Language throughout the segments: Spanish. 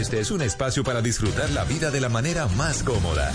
Este es un espacio para disfrutar la vida de la manera más cómoda.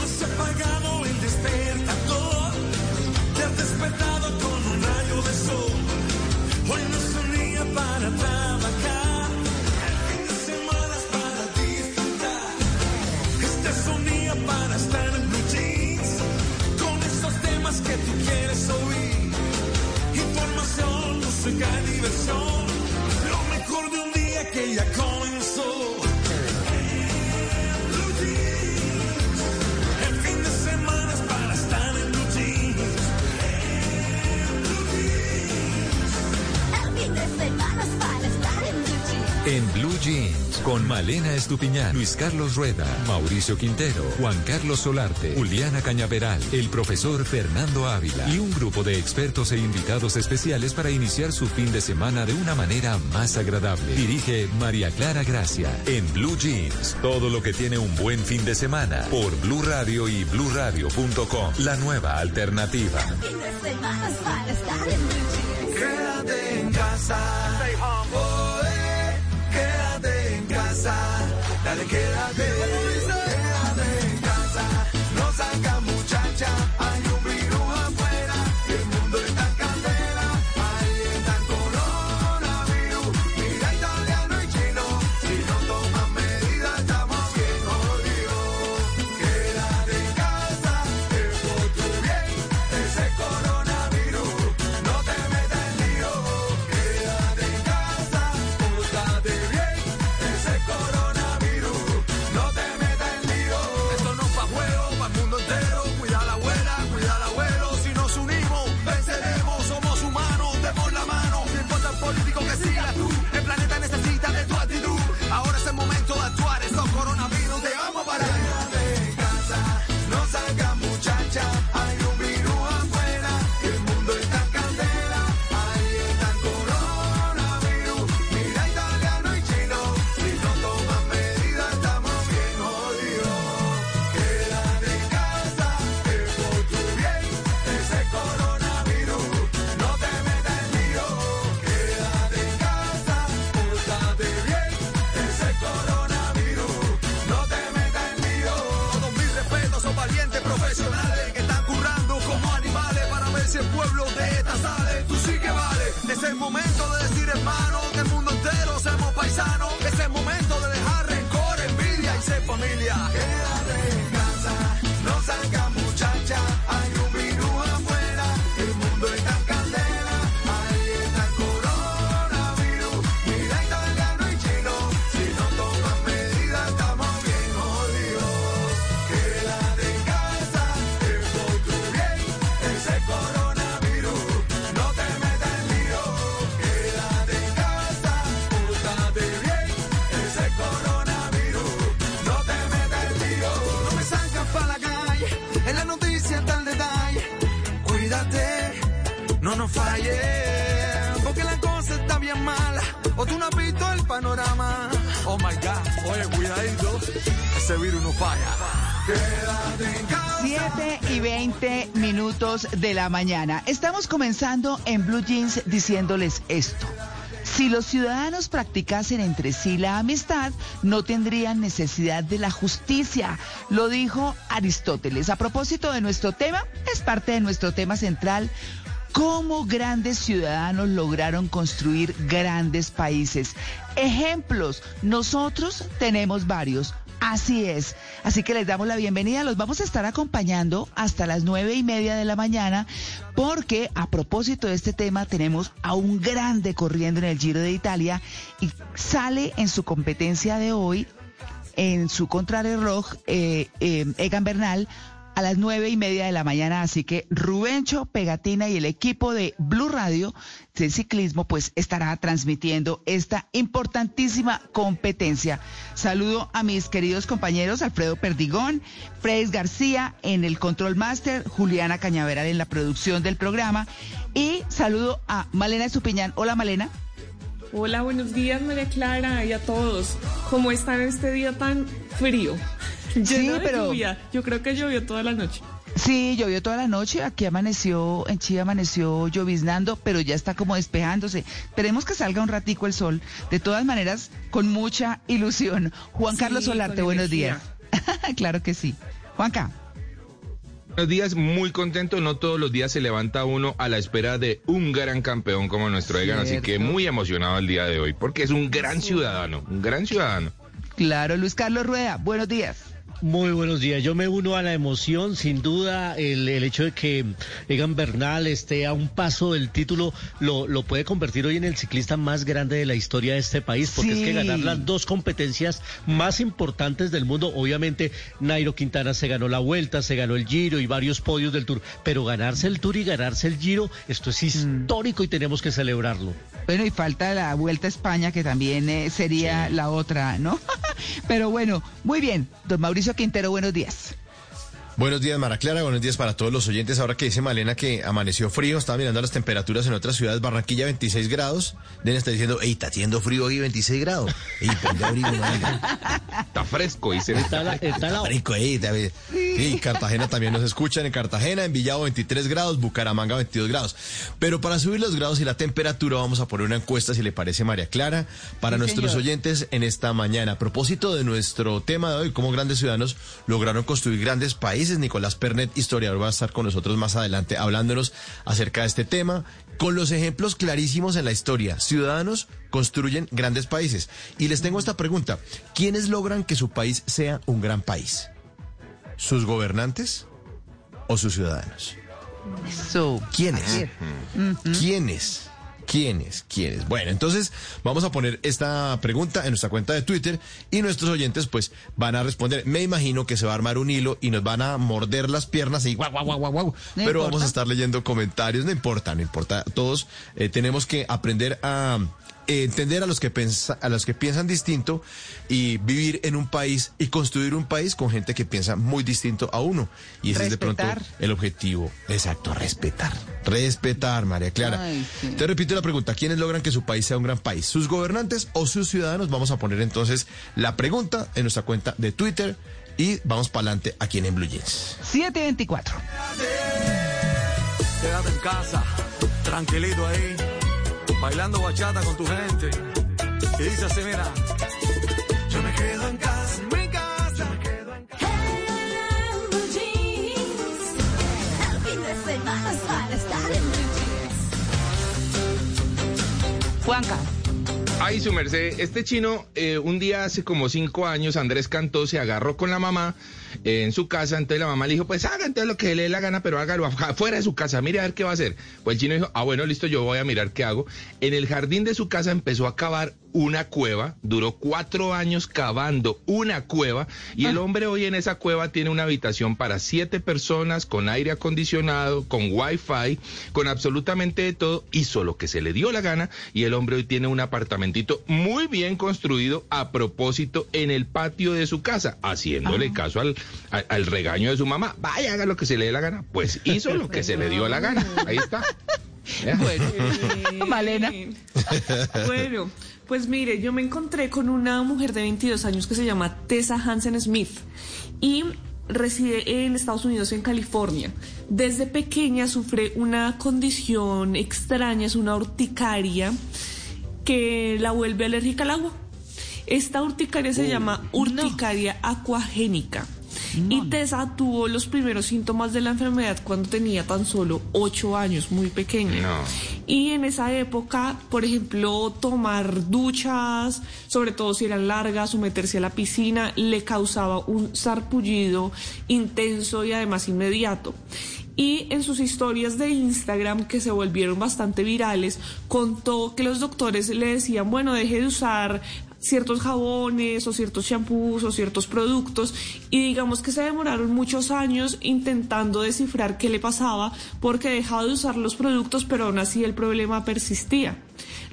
En Blue Jeans, con Malena Estupiñán, Luis Carlos Rueda, Mauricio Quintero, Juan Carlos Solarte, Juliana Cañaveral, el profesor Fernando Ávila y un grupo de expertos e invitados especiales para iniciar su fin de semana de una manera más agradable. Dirige María Clara Gracia. En Blue Jeans, todo lo que tiene un buen fin de semana por Blue Radio y bluradio.com, la nueva alternativa. Fin de semana es para estar en blue jeans. Quédate en casa. Quédate en casa. Dale, quédate. Quédate en casa. No saca muchacha. de la mañana. Estamos comenzando en Blue Jeans diciéndoles esto. Si los ciudadanos practicasen entre sí la amistad, no tendrían necesidad de la justicia, lo dijo Aristóteles. A propósito de nuestro tema, es parte de nuestro tema central cómo grandes ciudadanos lograron construir grandes países. Ejemplos, nosotros tenemos varios. Así es, Así que les damos la bienvenida. Los vamos a estar acompañando hasta las nueve y media de la mañana, porque a propósito de este tema tenemos a un grande corriendo en el Giro de Italia y sale en su competencia de hoy, en su contrarreloj, eh, eh, Egan Bernal a las nueve y media de la mañana. Así que Rubencho, Pegatina y el equipo de Blue Radio de ciclismo, pues estará transmitiendo esta importantísima competencia. Saludo a mis queridos compañeros Alfredo Perdigón, Fred García en el Control Master, Juliana Cañaveral en la producción del programa y saludo a Malena Estupiñán. Hola Malena. Hola, buenos días María Clara y a todos. ¿Cómo están este día tan frío? De pero- lluvia. Yo creo que llovió toda la noche. Sí, llovió toda la noche, aquí amaneció, en Chile amaneció lloviznando, pero ya está como despejándose. Esperemos que salga un ratico el sol. De todas maneras, con mucha ilusión. Juan Sí, Carlos Solarte, buenos energía. días. claro que sí. Juanca. Buenos días, muy contento. No todos los días se levanta uno a la espera de un gran campeón como nuestro Egan, así que muy emocionado el día de hoy, porque es un gran ciudadano, un gran ciudadano. Claro, Luis Carlos Rueda, buenos días. Muy buenos días. Yo me uno a la emoción, sin duda, el, el hecho de que Egan Bernal esté a un paso del título lo, lo puede convertir hoy en el ciclista más grande de la historia de este país, porque es que ganar las dos competencias más importantes del mundo, obviamente Nairo Quintana se ganó la vuelta, se ganó el Giro y varios podios del Tour, pero ganarse el Tour y ganarse el Giro, esto es histórico y tenemos que celebrarlo. Bueno, y falta la Vuelta a España, que también eh, sería la otra, ¿no? Pero bueno, muy bien. Don Mauricio Quintero, buenos días. Buenos días, Mara Clara. Buenos días para todos los oyentes. Ahora que dice Malena que amaneció frío, estaba mirando las temperaturas en otras ciudades. Barranquilla, 26 grados. Den está diciendo, ey, está haciendo frío aquí, 26 grados. Ey, abrigo. Está fresco, dice. Está la, está la- Rico, ey, está. Sí, Cartagena también nos escuchan. En Cartagena, en Villavo, 23 grados. Bucaramanga, 22 grados. Pero para subir los grados y la temperatura, vamos a poner una encuesta, si le parece, María Clara, para Sí, nuestros señor. oyentes en esta mañana. A propósito de nuestro tema de hoy, cómo grandes ciudadanos lograron construir grandes países. Nicolás Pernet, historiador, va a estar con nosotros más adelante hablándonos acerca de este tema, con los ejemplos clarísimos en la historia. Ciudadanos construyen grandes países. Y les tengo esta pregunta. ¿Quiénes logran que su país sea un gran país? ¿Sus gobernantes o sus ciudadanos? So, ¿Quiénes? ¿Quiénes? ¿Quiénes? ¿Quiénes? Bueno, entonces vamos a poner esta pregunta en nuestra cuenta de Twitter y nuestros oyentes pues van a responder. Me imagino que se va a armar un hilo y nos van a morder las piernas y guau, guau, guau, guau, guau. No Pero importa. vamos a estar leyendo comentarios. No importa, no importa. Todos eh, tenemos que aprender a entender a los que pensa- a los que piensan distinto y vivir en un país y construir un país con gente que piensa muy distinto a uno. Y ese es de pronto el objetivo. Exacto, respetar. Respetar, María Clara. Ay, sí. Te repito la pregunta, ¿quiénes logran que su país sea un gran país? ¿Sus gobernantes o sus ciudadanos? Vamos a poner entonces la pregunta en nuestra cuenta de Twitter y vamos para adelante aquí en, en Blue Jeans. 724. Quédate en casa, tranquilito ahí, bailando bachata con tu gente. Y dice así, mira. Yo me quedo en casa, en mi casa. Yo me quedo en casa. En blue jeans. El fin de semana es para estar en. Juanca. Ay, su merced, este chino, eh, un día hace como cinco años, Andrés Cantó se agarró con la mamá eh, en su casa, entonces la mamá le dijo, pues haga entonces lo que le dé la gana, pero hágalo afuera fuera de su casa, mire a ver qué va a hacer. Pues el chino dijo, ah, bueno, listo, yo voy a mirar qué hago. En el jardín de su casa empezó a cavar una cueva, duró cuatro años cavando una cueva, y el hombre hoy en esa cueva tiene una habitación para siete personas, con aire acondicionado, con wifi, con absolutamente de todo, hizo lo que se le dio la gana, y el hombre hoy tiene un apartamentito muy bien construido a propósito en el patio de su casa, haciéndole caso al, al, al regaño de su mamá. Vaya, haga lo que se le dé la gana. Pues hizo lo que se le dio la gana. Ahí está. ¿Ya? Bueno, Malena. Bueno, pues mire, yo me encontré con una mujer de 22 años que se llama Tessa Hansen Smith y reside en Estados Unidos, en California. Desde pequeña sufre una condición extraña, es una urticaria que la vuelve alérgica al agua. Esta urticaria se llama urticaria acuagénica. Y Tessa tuvo los primeros síntomas de la enfermedad cuando tenía tan solo 8 años, muy pequeña. No. Y en esa época, por ejemplo, tomar duchas, sobre todo si eran largas, o meterse a la piscina, le causaba un sarpullido intenso y además inmediato. Y en sus historias de Instagram, que se volvieron bastante virales, contó que los doctores le decían, bueno, deje de usar ciertos jabones o ciertos champús o ciertos productos y digamos que se demoraron muchos años intentando descifrar qué le pasaba porque dejaba de usar los productos pero aún así el problema persistía.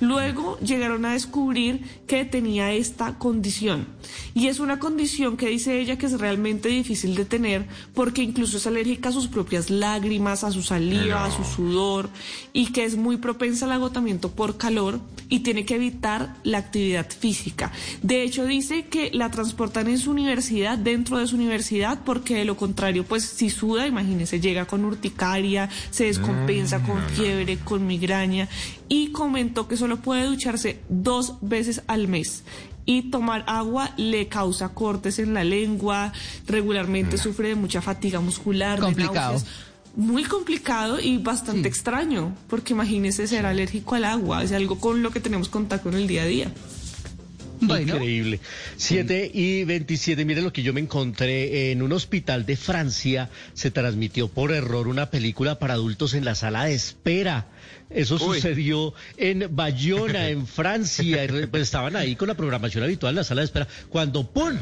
Luego llegaron a descubrir que tenía esta condición. Y es una condición que dice ella que es realmente difícil de tener porque incluso es alérgica a sus propias lágrimas, a su saliva, a su sudor y que es muy propensa al agotamiento por calor y tiene que evitar la actividad física. De hecho, dice que la transportan en su universidad, dentro de su universidad, porque de lo contrario, pues si suda, imagínese, llega con urticaria, se descompensa con fiebre, con migraña y comentó que solo puede ducharse dos veces al mes. Y tomar agua le causa cortes en la lengua, regularmente sufre de mucha fatiga muscular. de Complicado. náuseas. Muy complicado y bastante extraño, porque imagínese ser alérgico al agua, es algo con lo que tenemos contacto en el día a día. Bueno, Increíble. 7 y 27. Mire lo que yo me encontré en un hospital de Francia. Se transmitió por error una película para adultos en la sala de espera. Eso Uy. sucedió en Bayona, en Francia. Pues estaban ahí con la programación habitual en la sala de espera. Cuando ¡pum!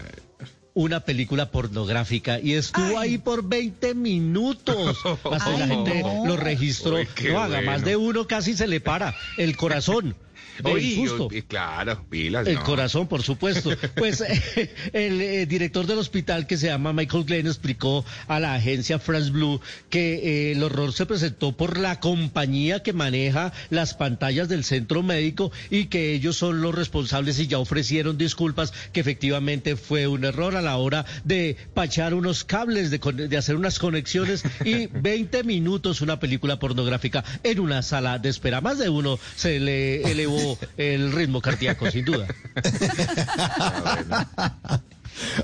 Una película pornográfica y estuvo ahí por 20 minutos. Hasta la Ay, gente no. lo registró. Uy, no haga más de uno, casi se le para el corazón. Susto. uy, claro, pilas. El no. corazón, por supuesto. Pues eh, el eh, director del hospital que se llama Michael Glenn explicó a la agencia France Blue que eh, el horror se presentó por la compañía que maneja las pantallas del centro médico y que ellos son los responsables y ya ofrecieron disculpas que efectivamente fue un error a la hora de pachar unos cables, de hacer unas conexiones y 20 minutos una película pornográfica en una sala de espera. Más de uno se le elevó el ritmo cardíaco, sin duda.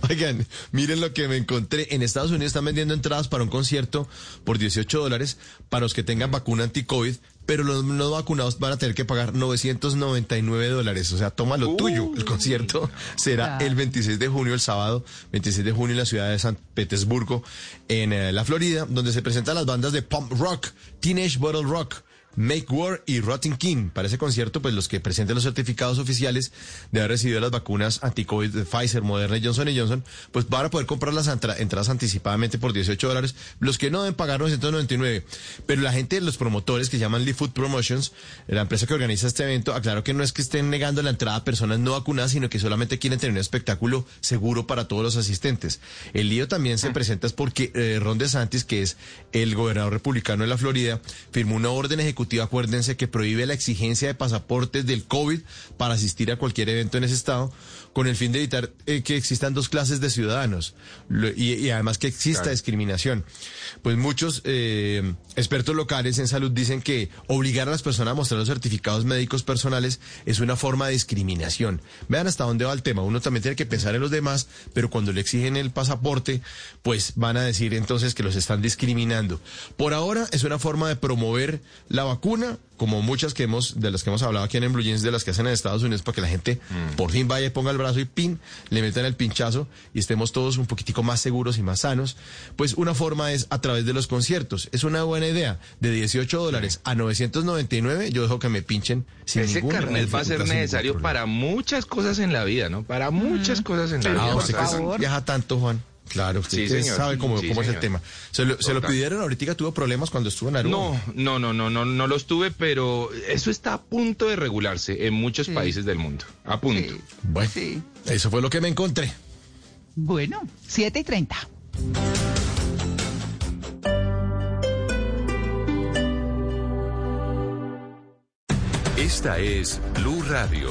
Oigan, miren lo que me encontré. En Estados Unidos están vendiendo entradas para un concierto por 18 dólares para los que tengan vacuna anti-COVID, pero los no vacunados van a tener que pagar 999 dólares. O sea, toma lo tuyo. El concierto será el 26 de junio, el sábado, 26 de junio en la ciudad de San Petersburgo, en eh, la Florida, donde se presentan las bandas de pump rock, Teenage Bottle Rock. Make War y Rotten King. Para ese concierto, pues los que presenten los certificados oficiales de haber recibido las vacunas anti-COVID de Pfizer, Moderna y Johnson Johnson, pues van a poder comprar las entra- entradas anticipadamente por 18 dólares. Los que no deben pagar 999. Pero la gente, los promotores que llaman Lee Food Promotions, la empresa que organiza este evento, aclaró que no es que estén negando la entrada a personas no vacunadas, sino que solamente quieren tener un espectáculo seguro para todos los asistentes. El lío también se presenta es porque eh, Ron DeSantis, que es el gobernador republicano de la Florida, firmó una orden ejecutiva, acuérdense, que prohíbe la exigencia de pasaportes del COVID para asistir a cualquier evento en ese estado, con el fin de evitar eh, que existan dos clases de ciudadanos Lo- y, y además que exista Claro. discriminación. Pues muchos eh, expertos locales en salud dicen que obligar a las personas a mostrar los certificados médicos personales es una forma de discriminación. Vean hasta dónde va el tema. Uno también tiene que pensar en los demás, pero cuando le exigen el pasaporte, pues van a decir entonces que los están discriminando. Por ahora es una forma de promover la vacuna, como muchas que hemos, de las que hemos hablado aquí en Blue Jeans, de las que hacen en Estados Unidos, para que la gente por fin vaya y ponga el brazo y pin, le metan el pinchazo y estemos todos un poquitico más seguros y más sanos. Pues una forma es a través de los conciertos. Es una buena idea. De 18 dólares a 999, yo dejo que me pinchen sin Ese carnet va a ser necesario para muchas cosas en la vida, ¿no? Para muchas cosas en la vida. Ah, usted que viaja tanto, Juan. Claro, usted Sí, que señor. sabe cómo, Sí, cómo es el tema. Se lo, se lo Total. pidieron ahorita, tuvo problemas cuando estuvo en Aruba. No, no, no, no, no, no los tuve, pero eso está a punto de regularse en muchos países del mundo. A punto. sí, Bueno, sí. eso fue lo que me encontré. Bueno, 7 y 30. Esta es Blue Radio.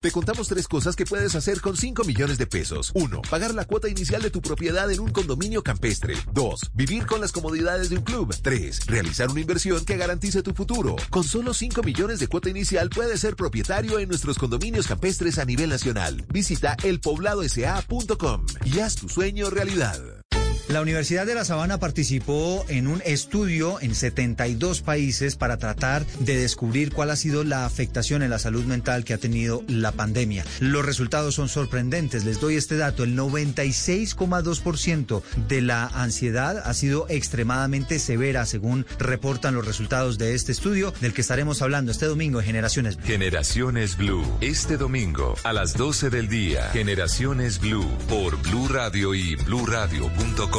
Te contamos tres cosas que puedes hacer con 5 millones de pesos. 1. Pagar la cuota inicial de tu propiedad en un condominio campestre. 2. Vivir con las comodidades de un club. 3. Realizar una inversión que garantice tu futuro. Con solo 5 millones de cuota inicial puedes ser propietario en nuestros condominios campestres a nivel nacional. Visita elpobladosa.com y haz tu sueño realidad. La Universidad de La Sabana participó en un estudio en 72 países para tratar de descubrir cuál ha sido la afectación en la salud mental que ha tenido la pandemia. Los resultados son sorprendentes. Les doy este dato. El 96,2% de la ansiedad ha sido extremadamente severa, según reportan los resultados de este estudio, del que estaremos hablando este domingo en Generaciones Blue. Generaciones Blue. Este domingo a las 12 del día. Generaciones Blue por Blue Radio y bluradio.com.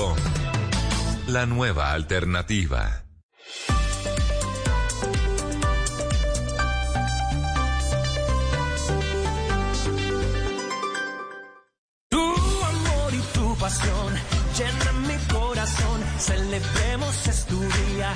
La nueva alternativa. Tu amor y tu pasión llenan mi corazón. Celebremos es tu día,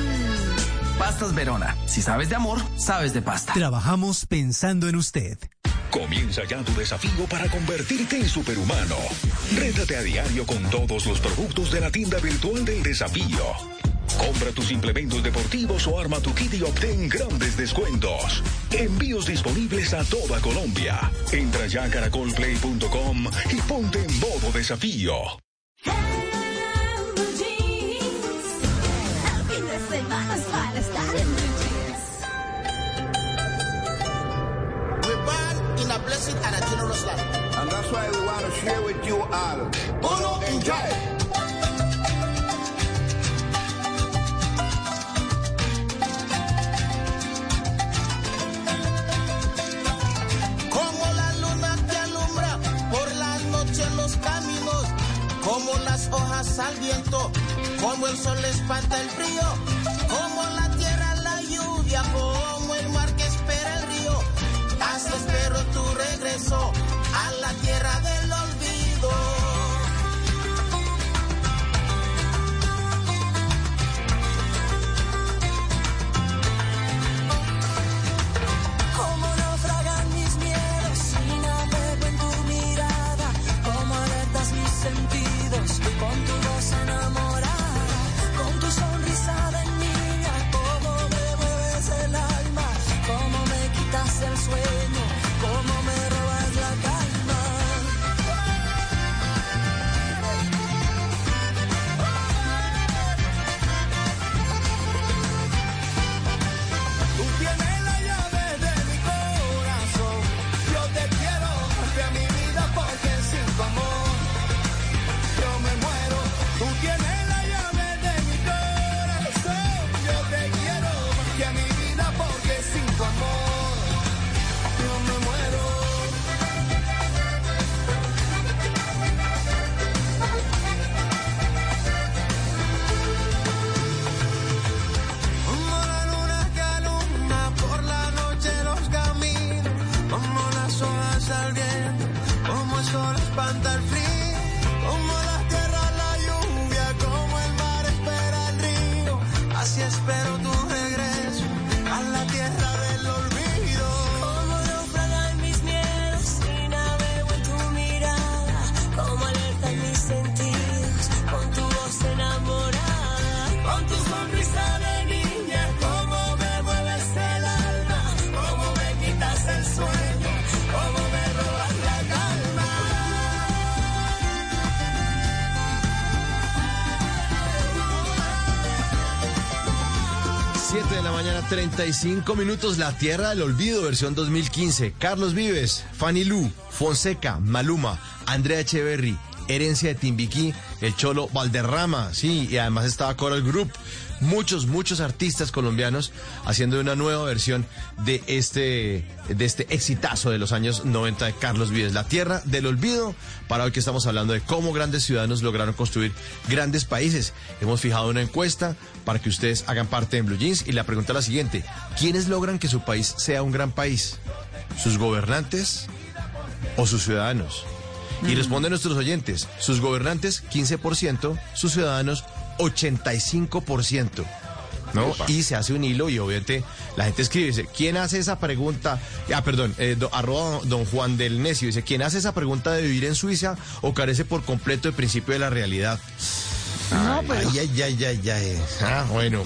Pastas Verona. Si sabes de amor, sabes de pasta. Trabajamos pensando en usted. Comienza ya tu desafío para convertirte en superhumano. Rétate a diario con todos los productos de la tienda virtual del desafío. Compra tus implementos deportivos o arma tu kit y obtén grandes descuentos. Envíos disponibles a toda Colombia. Entra ya a caracolplay.com y ponte en modo desafío. That's why we want to share with you all. Uno enjoy. Como la luna que alumbra por la noche en los caminos, como las hojas al viento, como el sol espanta el frío, como la tierra la lluvia, como el mar que espera el río. Así espero tu regreso 35 minutos. La Tierra del Olvido, versión 2015. Carlos Vives, Fanny Lu, Fonseca, Maluma, Andrea Echeverry, Herencia de Timbiquí el Cholo Valderrama, sí, y además estaba Coral Group. Muchos, muchos artistas colombianos haciendo una nueva versión de este, de este exitazo de los años 90 de Carlos Vives, La Tierra del Olvido, para hoy que estamos hablando de cómo grandes ciudadanos lograron construir grandes países. Hemos fijado una encuesta para que ustedes hagan parte en Blue Jeans y la pregunta es la siguiente, ¿quiénes logran que su país sea un gran país? ¿Sus gobernantes o sus ciudadanos? Y responden nuestros oyentes, sus gobernantes 15%, sus ciudadanos 85%. ¿No? Y se hace un hilo y obviamente la gente escribe, dice, ¿quién hace esa pregunta? Ah, perdón, eh, do- arroba don Juan del Necio, dice, ¿quién hace esa pregunta de vivir en Suiza o carece por completo del principio de la realidad? No, pero- Ay, ay, ay, ay, ay. Ah, bueno.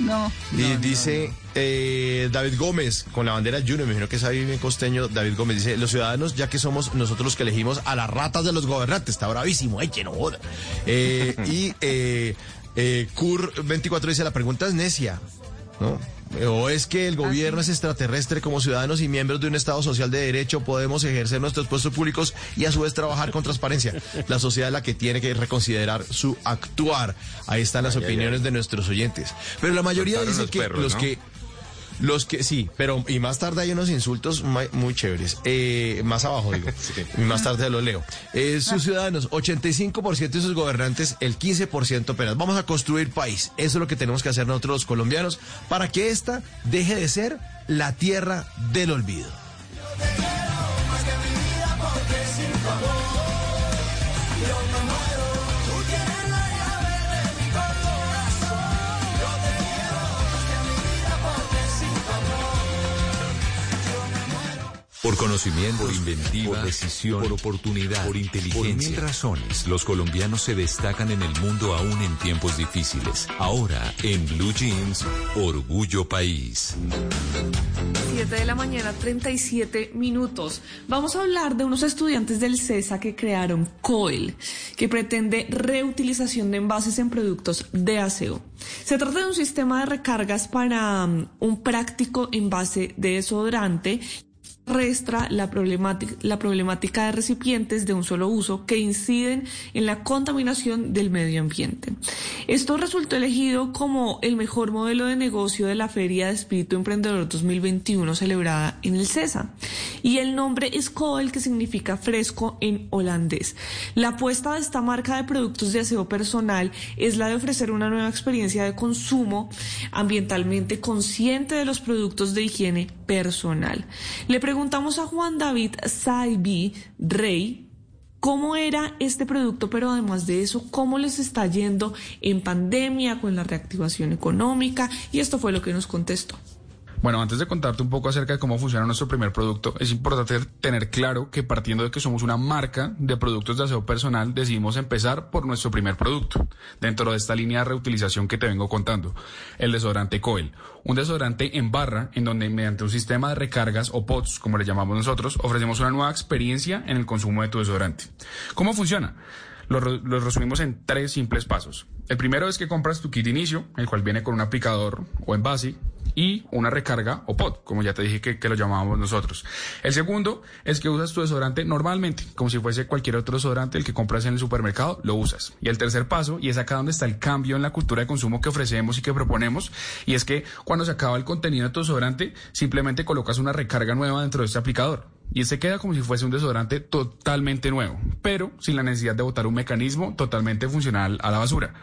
No. Y no, no, dice eh, David Gómez, con la bandera Junior, me imagino que es ahí bien costeño, David Gómez dice, los ciudadanos, ya que somos nosotros los que elegimos a las ratas de los gobernantes, está bravísimo, ay, que no joda. Eh, y eh, eh, Cur24 dice, la pregunta es necia, ¿no? ¿O es que el gobierno es extraterrestre como ciudadanos y miembros de un Estado social de derecho podemos ejercer nuestros puestos públicos y a su vez trabajar con transparencia? La sociedad es la que tiene que reconsiderar su actuar. Ahí están las opiniones ay. de nuestros oyentes. Pero la mayoría Soltaron dice los que perros, los ¿no? que los que sí, pero y más tarde hay unos insultos muy, muy chéveres. Eh, más abajo digo. Y más tarde lo leo. Eh, sus ciudadanos, 85% de sus gobernantes, el 15% apenas. Vamos a construir país. Eso es lo que tenemos que hacer nosotros los colombianos para que esta deje de ser la tierra del olvido. Por conocimiento, por inventiva, por decisión, por oportunidad, por inteligencia. Por mil razones, los colombianos se destacan en el mundo aún en tiempos difíciles. Ahora, en Blue Jeans, Orgullo País. 7 de la mañana, 37 minutos. Vamos a hablar de unos estudiantes del CESA que crearon COEL, que pretende reutilización de envases en productos de aseo. Se trata de un sistema de recargas para um, un práctico envase de desodorante restra la problemática, de recipientes de un solo uso que inciden en la contaminación del medio ambiente. Esto resultó elegido como el mejor modelo de negocio de la Feria de Espíritu Emprendedor 2021 celebrada en el CESA. Y el nombre es Coel, que significa fresco en holandés. La apuesta de esta marca de productos de aseo personal es la de ofrecer una nueva experiencia de consumo ambientalmente consciente de los productos de higiene personal. Le preguntamos a Juan David Saibi Rey cómo era este producto, pero además de eso, cómo les está yendo en pandemia, con la reactivación económica, y esto fue lo que nos contestó. Bueno, antes de contarte un poco acerca de cómo funciona nuestro primer producto, es importante tener claro que partiendo de que somos una marca de productos de aseo personal, decidimos empezar por nuestro primer producto, dentro de esta línea de reutilización que te vengo contando, el desodorante Coel. Un desodorante en barra, en donde mediante un sistema de recargas o pods, como le llamamos nosotros, ofrecemos una nueva experiencia en el consumo de tu desodorante. ¿Cómo funciona? Lo, re- lo resumimos en tres simples pasos. El primero es que compras tu kit inicio, el cual viene con un aplicador o envase y una recarga o pod, como ya te dije que, lo llamábamos nosotros. El segundo es que usas tu desodorante normalmente, como si fuese cualquier otro desodorante, el que compras en el supermercado, lo usas. Y el tercer paso, y es acá donde está el cambio en la cultura de consumo que ofrecemos y que proponemos, y es que cuando se acaba el contenido de tu desodorante, simplemente colocas una recarga nueva dentro de este aplicador. Y este queda como si fuese un desodorante totalmente nuevo, pero sin la necesidad de botar un mecanismo totalmente funcional a la basura.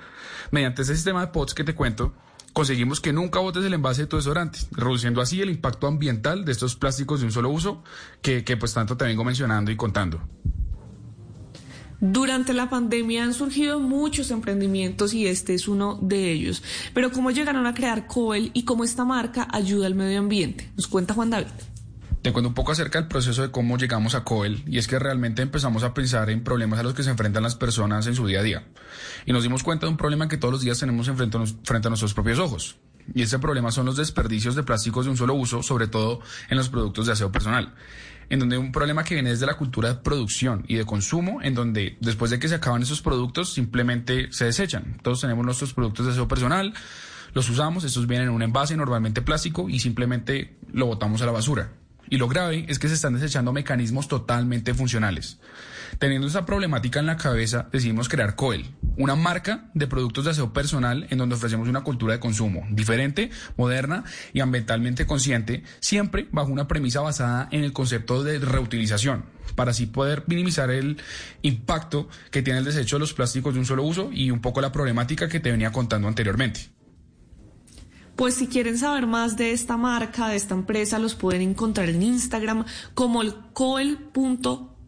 Mediante este sistema de pods que te cuento, conseguimos que nunca botes el envase de tu desodorante, reduciendo así el impacto ambiental de estos plásticos de un solo uso que, que pues tanto te vengo mencionando y contando. Durante la pandemia han surgido muchos emprendimientos y este es uno de ellos. Pero ¿cómo llegaron a crear Coel y cómo esta marca ayuda al medio ambiente? Nos cuenta Juan David. Te cuento un poco acerca del proceso de cómo llegamos a Coel y es que realmente empezamos a pensar en problemas a los que se enfrentan las personas en su día a día. Y nos dimos cuenta de un problema que todos los días tenemos enfrente frente a nuestros propios ojos. Y ese problema son los desperdicios de plásticos de un solo uso, sobre todo en los productos de aseo personal. En donde un problema que viene desde la cultura de producción y de consumo, en donde después de que se acaban esos productos simplemente se desechan. Todos tenemos nuestros productos de aseo personal, los usamos, estos vienen en un envase normalmente plástico y simplemente lo botamos a la basura. Y lo grave es que se están desechando mecanismos totalmente funcionales. Teniendo esa problemática en la cabeza, decidimos crear Coel, una marca de productos de aseo personal en donde ofrecemos una cultura de consumo diferente, moderna y ambientalmente consciente, siempre bajo una premisa basada en el concepto de reutilización, para así poder minimizar el impacto que tiene el desecho de los plásticos de un solo uso y un poco la problemática que te venía contando anteriormente. Pues si quieren saber más de esta marca, de esta empresa, los pueden encontrar en Instagram como el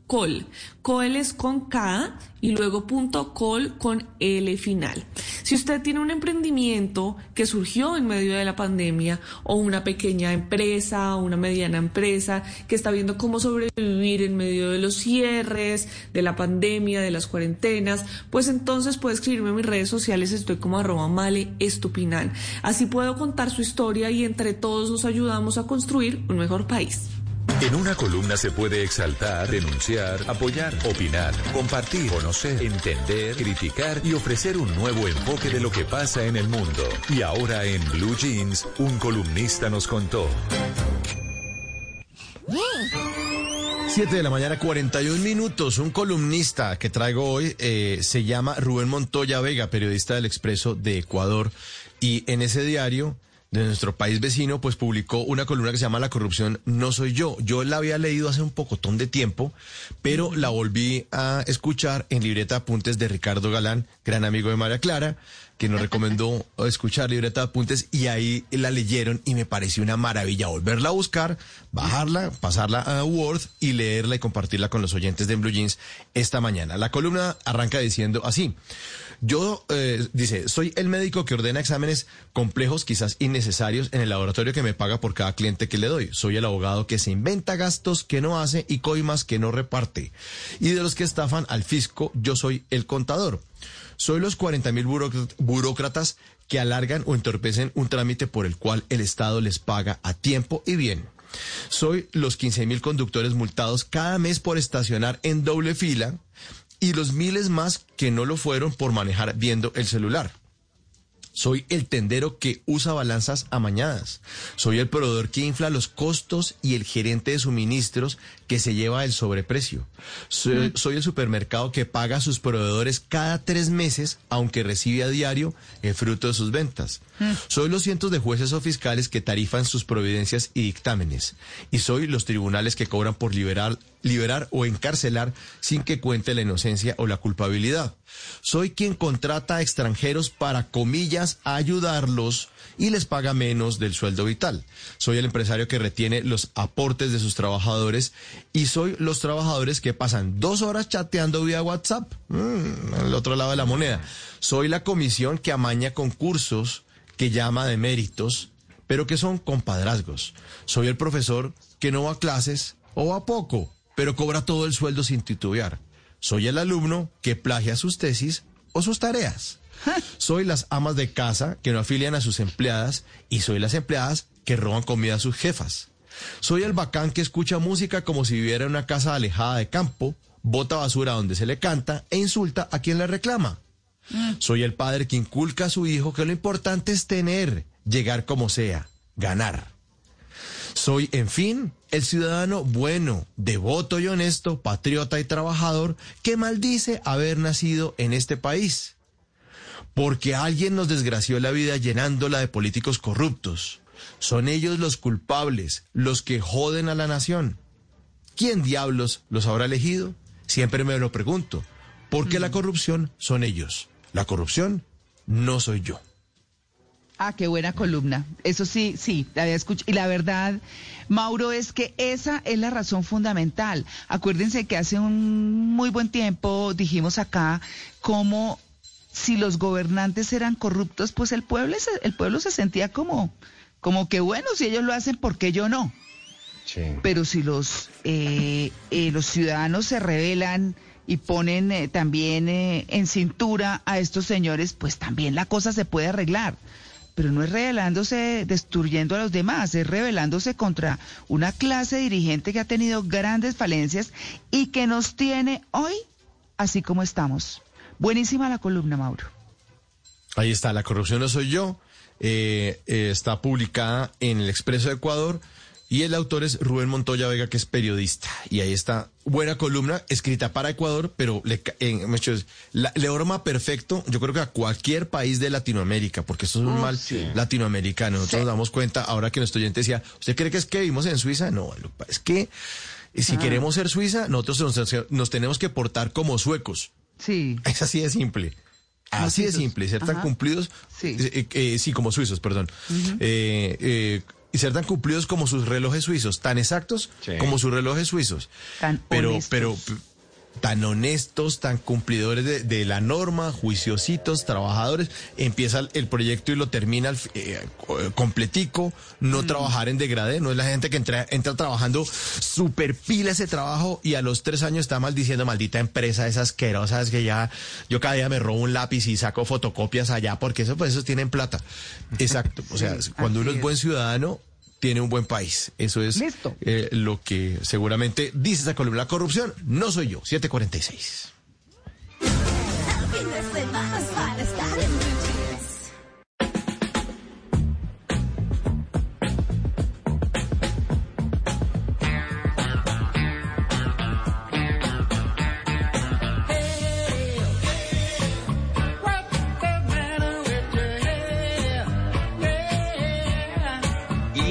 coel.col. Coel es con K y luego punto col con L final. Si usted tiene un emprendimiento que surgió en medio de la pandemia o una pequeña empresa o una mediana empresa que está viendo cómo sobrevivir en medio de los cierres, de la pandemia, de las cuarentenas, pues entonces puede escribirme en mis redes sociales, estoy como arroba male estupinal. Así puedo contar su historia y entre todos nos ayudamos a construir un mejor país. En una columna se puede exaltar, denunciar, apoyar, opinar, compartir, conocer, entender, criticar y ofrecer un nuevo enfoque de lo que pasa en el mundo. Y ahora en Blue Jeans, un columnista nos contó. 7 de la mañana, 41 minutos. Un columnista que traigo hoy eh, se llama Rubén Montoya Vega, periodista del Expreso de Ecuador. Y en ese diario de nuestro país vecino, pues publicó una columna que se llama La corrupción no soy yo. Yo la había leído hace un pocotón de tiempo, pero la volví a escuchar en libreta de apuntes de Ricardo Galán, gran amigo de María Clara, que nos recomendó escuchar libreta de apuntes y ahí la leyeron y me pareció una maravilla volverla a buscar, bajarla, pasarla a Word y leerla y compartirla con los oyentes de Blue Jeans esta mañana. La columna arranca diciendo así. Yo, eh, dice, soy el médico que ordena exámenes complejos, quizás innecesarios, en el laboratorio que me paga por cada cliente que le doy. Soy el abogado que se inventa gastos que no hace y coimas que no reparte. Y de los que estafan al fisco, yo soy el contador. Soy los 40 mil burócratas que alargan o entorpecen un trámite por el cual el Estado les paga a tiempo y bien. Soy los 15 mil conductores multados cada mes por estacionar en doble fila y los miles más que no lo fueron por manejar viendo el celular. Soy el tendero que usa balanzas amañadas. Soy el proveedor que infla los costos y el gerente de suministros que se lleva el sobreprecio. Soy, soy, el supermercado que paga a sus proveedores cada tres meses, aunque recibe a diario el fruto de sus ventas. Soy los cientos de jueces o fiscales que tarifan sus providencias y dictámenes. Y soy los tribunales que cobran por liberar, liberar o encarcelar sin que cuente la inocencia o la culpabilidad. Soy quien contrata a extranjeros para, comillas, ayudarlos y les paga menos del sueldo vital. Soy el empresario que retiene los aportes de sus trabajadores y soy los trabajadores que pasan dos horas chateando vía WhatsApp, mm, al otro lado de la moneda. Soy la comisión que amaña concursos, que llama de méritos, pero que son compadrazgos. Soy el profesor que no va a clases o va poco, pero cobra todo el sueldo sin titubear. Soy el alumno que plagia sus tesis o sus tareas. Soy las amas de casa que no afilian a sus empleadas y soy las empleadas que roban comida a sus jefas. Soy el bacán que escucha música como si viviera en una casa alejada de campo, bota basura donde se le canta e insulta a quien le reclama. Soy el padre que inculca a su hijo que lo importante es tener, llegar como sea, ganar. Soy, en fin, el ciudadano bueno, devoto y honesto, patriota y trabajador que maldice haber nacido en este país. Porque alguien nos desgració la vida llenándola de políticos corruptos. Son ellos los culpables, los que joden a la nación. ¿Quién diablos los habrá elegido? Siempre me lo pregunto. Porque la corrupción son ellos. La corrupción no soy yo. Ah, qué buena columna. Eso sí, sí, la había escuchado. Y la verdad, Mauro, es que esa es la razón fundamental. Acuérdense que hace un muy buen tiempo dijimos acá cómo si los gobernantes eran corruptos, pues el pueblo se, el pueblo se sentía como, como que bueno, si ellos lo hacen, ¿por qué yo no? Sí. Pero si los, eh, eh, los ciudadanos se rebelan y ponen eh, también eh, en cintura a estos señores, pues también la cosa se puede arreglar. Pero no es rebelándose, destruyendo a los demás, es rebelándose contra una clase dirigente que ha tenido grandes falencias y que nos tiene hoy así como estamos. Buenísima la columna, Mauro. Ahí está, La corrupción no soy yo. Eh, eh, está publicada en el Expreso de Ecuador Y el autor es Rubén Montoya Vega, que es periodista. Y ahí está, buena columna, escrita para Ecuador, pero le, en, la- le broma perfecto, yo creo que a cualquier país de Latinoamérica, porque esto es un Oh, mal sí. latinoamericano. Nosotros nos damos cuenta, ahora que nuestro oyente decía, ¿usted cree que es que vivimos en Suiza? No, es que eh, si Ah. queremos ser Suiza, nosotros nos, nos tenemos que portar como suecos. Sí. Es así de simple. Así de simple, ser tan Ajá. cumplidos, Sí. eh, eh, sí, como suizos, perdón, Eh, eh, y ser tan cumplidos como sus relojes suizos, tan exactos Sí. como sus relojes suizos, Tan pero, honestos. pero tan honestos, tan cumplidores de, de la norma, juiciositos, trabajadores, empieza el, proyecto y lo termina eh, co- completico, no trabajar en degradé, no es la gente que entra, entra trabajando super pila ese trabajo y a los tres años está maldiciendo maldita empresa, esas asquerosas que ya yo cada día me robo un lápiz y saco fotocopias allá porque eso pues esos tienen plata. Exacto, o sea, cuando uno es buen ciudadano tiene un buen país. Eso es Listo. eh, lo que seguramente dice esa columna. La corrupción no soy yo. 746.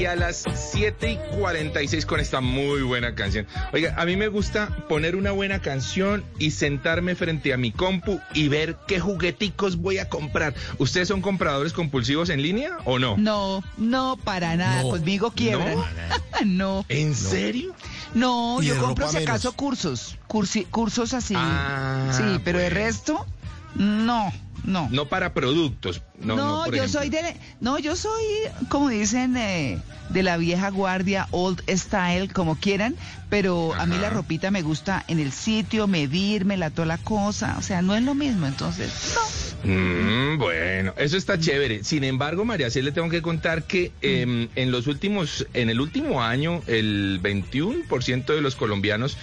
A las 7 y 46 con esta muy buena canción. Oiga, a mí me gusta poner una buena canción y sentarme frente a mi compu y ver qué jugueticos voy a comprar. ¿Ustedes son compradores compulsivos en línea o no? No, no, para nada. No, Conmigo quiebran. No. ¿En serio? No, yo compro si acaso menos. cursos. cursi- cursos así. Ah, sí, pero de bueno. resto, no, no. No para productos. No, No, no, por yo ejemplo. soy de, no, yo soy, como dicen, eh, de la vieja guardia, old style, como quieran, pero a mí la ropita me gusta en el sitio, medírmela, toda la cosa, o sea, no es lo mismo, entonces, no. Mm, bueno, eso está chévere. Sin embargo, María, sí le tengo que contar que em, en los últimos, en el último año, el 21% de los colombianos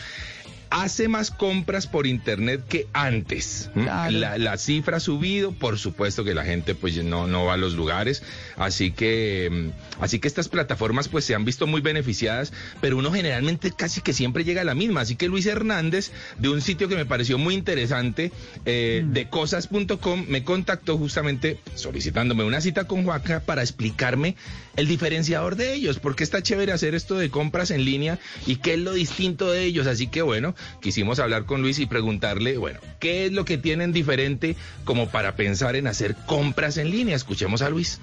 hace más compras por internet que antes. ¿m? Claro. La, la cifra ha subido, por supuesto que la gente pues no, no va a los lugares, así que em, así que estas plataformas pues se han visto muy beneficiadas, pero uno generalmente casi que siempre llega a la misma. Así que Luis Hernández, de un sitio que me pareció muy interesante, eh, de cosas.com, me contactó justamente solicitándome una cita con Juaca para explicarme el diferenciador de ellos, porque está chévere hacer esto de compras en línea y qué es lo distinto de ellos. Así que bueno, quisimos hablar con Luis y preguntarle, bueno, ¿qué es lo que tienen diferente como para pensar en hacer compras en línea? Escuchemos a Luis.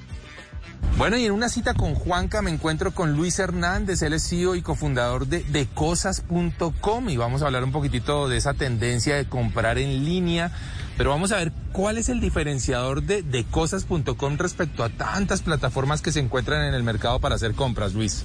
Bueno, y en una cita con Juanca me encuentro con Luis Hernández, él es CEO y cofundador de decosas.com y vamos a hablar un poquitito de esa tendencia de comprar en línea, pero vamos a ver cuál es el diferenciador de decosas.com respecto a tantas plataformas que se encuentran en el mercado para hacer compras, Luis.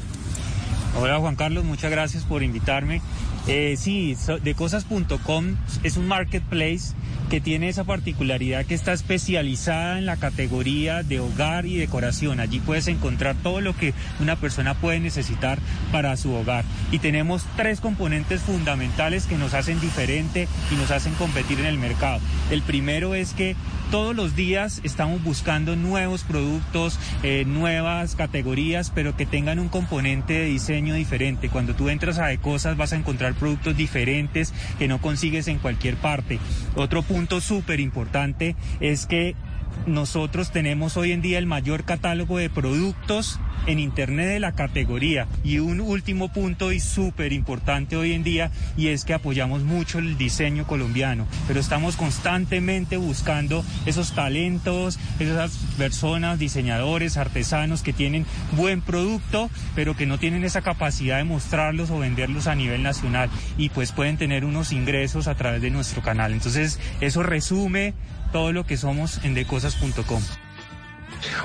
Hola Juan Carlos, muchas gracias por invitarme. Eh, sí, decosas.com es un marketplace que tiene esa particularidad que está especializada en la categoría de hogar y decoración. Allí puedes encontrar todo lo que una persona puede necesitar para su hogar. Y tenemos tres componentes fundamentales que nos hacen diferente y nos hacen competir en el mercado. El primero es que todos los días estamos buscando nuevos productos, eh, nuevas categorías, pero que tengan un componente de diseño diferente. Cuando tú entras a de cosas vas a encontrar productos diferentes que no consigues en cualquier parte. Otro punto súper importante es que nosotros tenemos hoy en día el mayor catálogo de productos en Internet de la categoría. Y un último punto y súper importante hoy en día y es que apoyamos mucho el diseño colombiano, pero estamos constantemente buscando esos talentos, esas personas, diseñadores, artesanos que tienen buen producto, pero que no tienen esa capacidad de mostrarlos o venderlos a nivel nacional y pues pueden tener unos ingresos a través de nuestro canal. Entonces, eso resume todo lo que somos en decosas.com.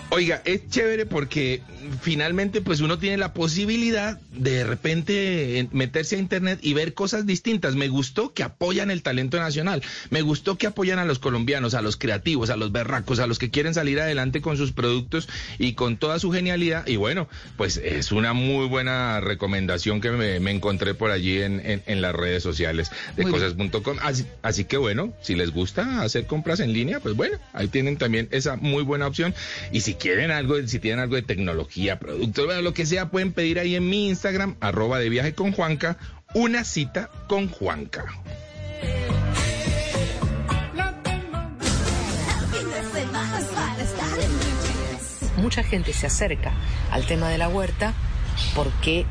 Oiga, es chévere porque finalmente pues uno tiene la posibilidad de de repente meterse a internet y ver cosas distintas. Me gustó que apoyan el talento nacional, me gustó que apoyan a los colombianos, a los creativos, a los berracos, a los que quieren salir adelante con sus productos y con toda su genialidad. Y bueno, pues es una muy buena recomendación que me, me encontré por allí en, en- en las redes sociales de cosas.com. Así, así que bueno, si les gusta hacer compras en línea, pues bueno, ahí tienen también esa muy buena opción. Y si quieren algo, si tienen algo de tecnología, productos, bueno, lo que sea, pueden pedir ahí en mi Instagram, arroba de viaje con Juanca, una cita con Juanca. Mucha gente se acerca al tema de la huerta porque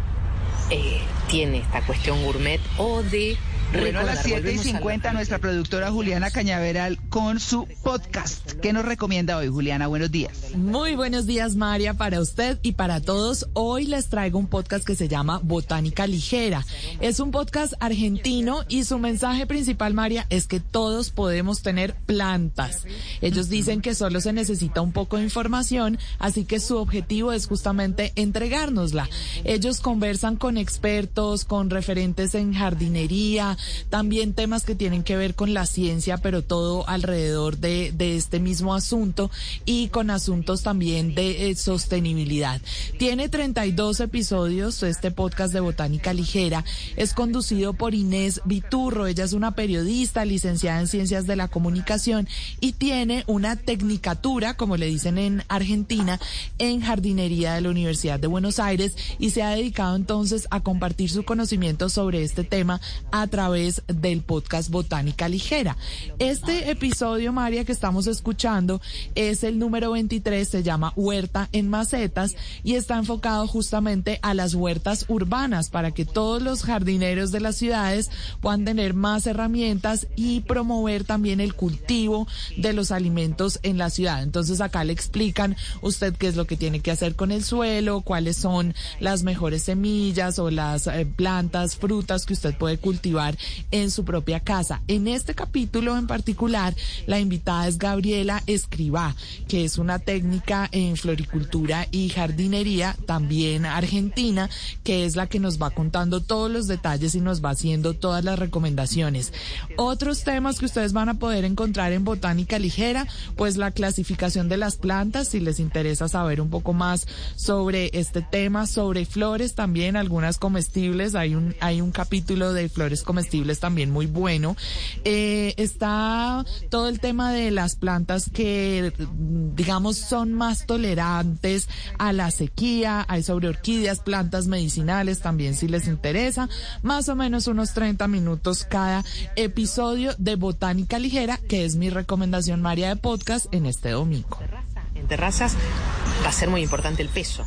eh, tiene esta cuestión gourmet o de Bueno, a las recordar, 7 y volvemos a la 50 nuestra productora Juliana Cañaveral con su podcast. ¿Qué nos recomienda hoy, Juliana? Buenos días. Muy buenos días, María, para usted y para todos. Hoy les traigo un podcast que se llama Botánica Ligera. Es un podcast argentino y su mensaje principal, María, es que todos podemos tener plantas. Ellos dicen que solo se necesita un poco de información, así que su objetivo es justamente entregárnosla. Ellos conversan con expertos, con referentes en jardinería, también temas que tienen que ver con la ciencia, pero todo alrededor de, este mismo asunto y con asuntos también de eh, sostenibilidad. Tiene 32 episodios este podcast de Botánica Ligera. Es conducido por Inés Viturro. Ella es una periodista licenciada en Ciencias de la Comunicación y tiene una tecnicatura, como le dicen en Argentina, en jardinería de la Universidad de Buenos Aires y se ha dedicado entonces a compartir su conocimiento sobre este tema a través del podcast Botánica Ligera. Este episodio, María, que estamos escuchando es el número 23, se llama Huerta en Macetas y está enfocado justamente a las huertas urbanas para que todos los jardineros de las ciudades puedan tener más herramientas y promover también el cultivo de los alimentos en la ciudad. Entonces acá le explican usted qué es lo que tiene que hacer con el suelo, cuáles son las mejores semillas o las eh, plantas, frutas que usted puede cultivar en su propia casa. En este capítulo en particular, la invitada es Gabriela Escribá, que es una técnica en floricultura y jardinería, también argentina, que es la que nos va contando todos los detalles y nos va haciendo todas las recomendaciones. Otros temas que ustedes van a poder encontrar en Botánica Ligera, pues la clasificación de las plantas, si les interesa saber un poco más sobre este tema, sobre flores también, algunas comestibles, hay un, hay un capítulo de flores comestibles también muy bueno. Eh, está todo el tema de las plantas que, digamos, son más tolerantes a la sequía, hay sobre orquídeas, plantas medicinales también si les interesa, más o menos unos 30 minutos cada episodio de Botánica Ligera, que es mi recomendación, María, de podcast en este domingo. En terrazas va a ser muy importante el peso.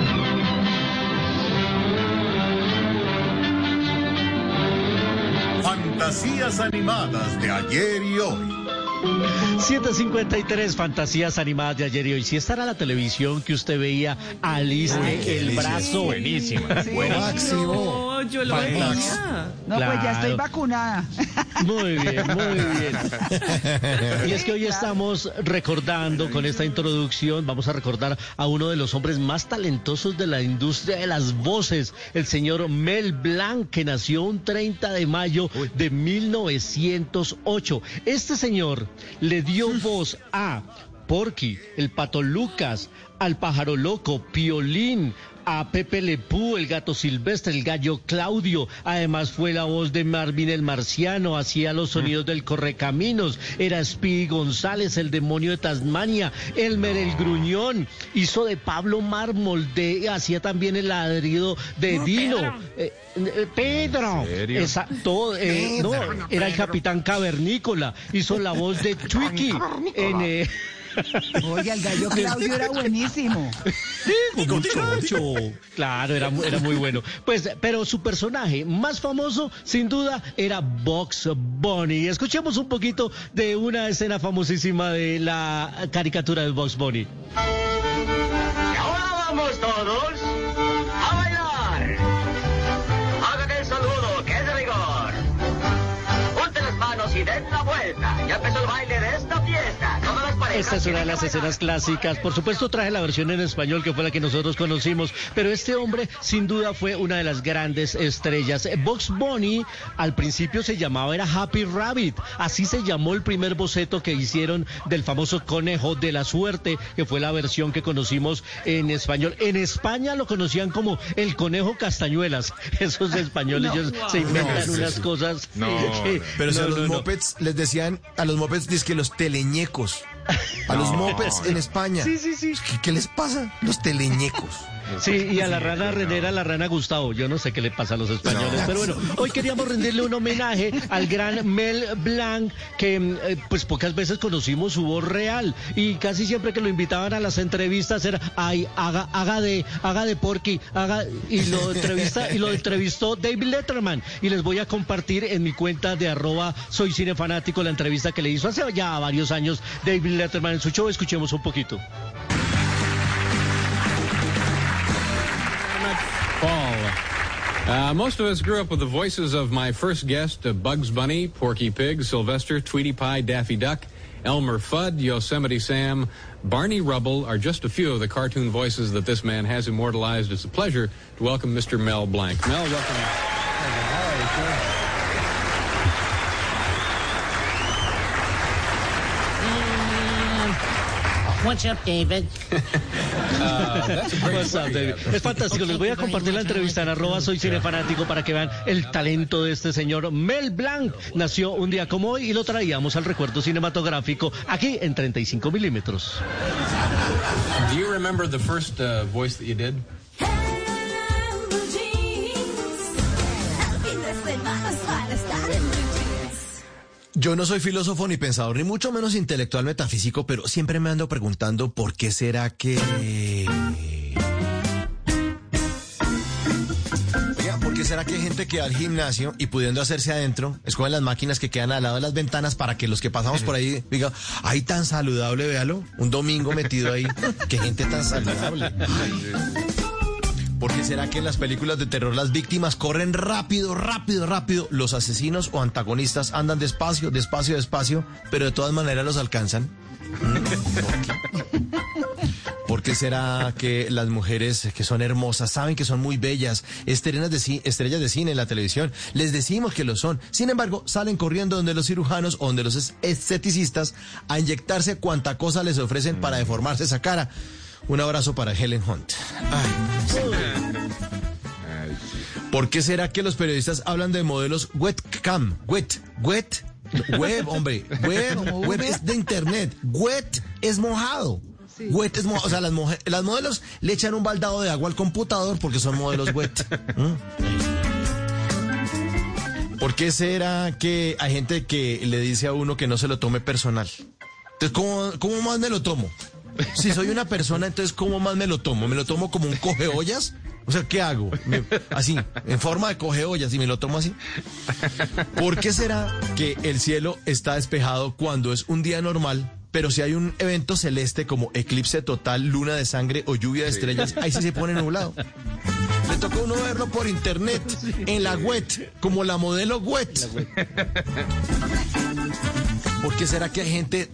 Fantasías animadas de ayer y hoy. 753 fantasías animadas de ayer y hoy. Si esta era la televisión que usted veía, aliste Ay, el brazo. Buenísima, Sí. buenísima. No, yo lo veía. No, pues ya estoy vacunada. Muy bien, muy bien. Y es que hoy estamos recordando con esta introducción, vamos a recordar a uno de los hombres más talentosos de la industria de las voces, el señor Mel Blanc, que nació un 30 de mayo de 1908. Este señor le dio voz a Porky, el Pato Lucas, al Pájaro Loco, Piolín, a Pepe Lepú, el gato silvestre, el gallo Claudio. Además fue la voz de Marvin el Marciano, hacía los sonidos del Correcaminos. Era Speedy González, el demonio de Tasmania, Elmer el Gruñón. Hizo de Pablo Mármol, de, hacía también el ladrido de No, Dino. Pedro. Eh, eh, Pedro. serio? Esa- todo, eh, no, era el capitán Cavernícola. Hizo la voz de Twiki en... Oiga, el gallo Claudio era buenísimo. muchacho. Claro, era, era muy bueno. Pues, pero su personaje más famoso, sin duda, era Box Bunny. Escuchemos un poquito de una escena famosísima de la caricatura de Box Bunny. Y ahora vamos todos a bailar. Hagan el saludo, que es de rigor. Junten las manos y den la vuelta. Ya empezó el baile de esta fiesta. Esta es una de las escenas clásicas. Por supuesto traje la versión en español que fue la que nosotros conocimos, pero este hombre sin duda fue una de las grandes estrellas. Box Bunny al principio se llamaba era Happy Rabbit, así se llamó el primer boceto que hicieron del famoso conejo de la suerte, que fue la versión que conocimos en español. En España lo conocían como el conejo castañuelas. Esos españoles ellos se inventan No, unas sí. cosas. No, que- Pero si a los no, no. mopeds les decían, a los mopeds dice que los teleñecos. A los mopeds en España. Sí, sí, sí. ¿Qué, qué les pasa? Los teleñecos. Sí, y a la rana renera, la rana Gustavo. Yo no sé qué le pasa a los españoles, pero bueno, hoy queríamos rendirle un homenaje al gran Mel Blanc, que mm, eh, pues pocas veces conocimos su voz real y casi siempre que lo invitaban a las entrevistas era, ay, haga, haga de, haga de Porky, haga, y lo entrevista, y lo entrevistó David Letterman. Y les voy a compartir en mi cuenta de arroba soy cinefanático la entrevista que le hizo hace ya varios años David Letterman en su show. Escuchemos un poquito. Uh, most of us grew up with the voices of my first guest, uh, Bugs Bunny, Porky Pig, Sylvester, Tweety Pie, Daffy Duck, Elmer Fudd, Yosemite Sam, Barney Rubble are just a few of the cartoon voices that this man has immortalized. It's a pleasure to welcome Mr. Mel Blanc. Mel, welcome. What's up, David? What's up, David? Es fantástico. Les voy a compartir la entrevista en arroba soy cinefanático para que vean el talento de este señor. Mel Blanc nació un día como hoy y lo traíamos al recuerdo cinematográfico aquí en 35 milímetros. Do you remember the first uh, voice that you did? Yo no soy filósofo ni pensador, ni mucho menos intelectual metafísico, pero siempre me ando preguntando por qué será que... Oiga, ¿por qué será que hay gente que va al gimnasio y pudiendo hacerse adentro, escogen las máquinas que quedan al lado de las ventanas para que los que pasamos por ahí digan, ay, tan saludable, véalo, un domingo metido ahí, qué gente tan saludable. Ay. ¿Por qué será que en las películas de terror las víctimas corren rápido, rápido, rápido? Los asesinos o antagonistas andan despacio, despacio, despacio, pero de todas maneras los alcanzan. ¿Mm? ¿Por qué? ¿Por qué será que las mujeres que son hermosas saben que son muy bellas, estrellas de, ci- estrellas de cine en la televisión? Les decimos que lo son. Sin embargo, salen corriendo donde los cirujanos o donde los es- esteticistas a inyectarse cuanta cosa les ofrecen para deformarse esa cara. Un abrazo para Helen Hunt. ¿Por qué será que los periodistas hablan de modelos webcam? Wet, wet, web, hombre, web, web es de internet. Wet es mojado. Wet es mojado. O sea, las, modelos le echan un baldado de agua al computador porque son modelos wet. ¿Por qué será que hay gente que le dice a uno que no se lo tome personal? Entonces, ¿cómo, cómo más me lo tomo? Si soy una persona, entonces, ¿cómo más me lo tomo? ¿Me lo tomo como un coge ollas? O sea, ¿qué hago? Me- así, en forma de coge ollas y me lo tomo así. ¿Por qué será que el cielo está despejado cuando es un día normal, pero si hay un evento celeste como eclipse total, luna de sangre o lluvia de estrellas, ahí sí se pone nublado? Le toca a uno verlo por internet, en la web, como la modelo web. ¿Por qué será que hay gente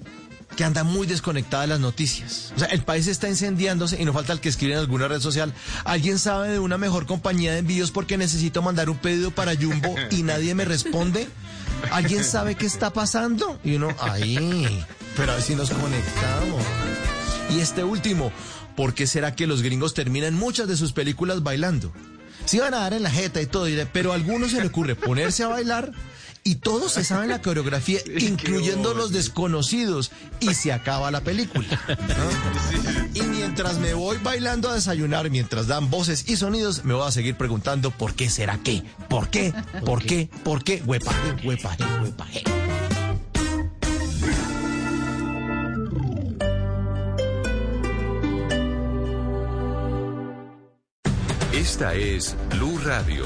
que anda muy desconectada de las noticias? O sea, el país está incendiándose y no falta el que escribe en alguna red social. ¿Alguien sabe de una mejor compañía de envíos porque necesito mandar un pedido para Jumbo y nadie me responde? ¿Alguien sabe qué está pasando? Y uno, ahí, pero a ver si nos conectamos. Y este último, ¿por qué será que los gringos terminan muchas de sus películas bailando? Sí van a dar en la jeta y todo, pero a algunos se le ocurre ponerse a bailar y todos se saben la coreografía, incluyendo los desconocidos, y se acaba la película. ¿no? Y mientras me voy bailando a desayunar, mientras dan voces y sonidos, me voy a seguir preguntando por qué será qué, por qué, por qué, por qué, huepaje, huepaje, huepaje. Esta es Blue Radio.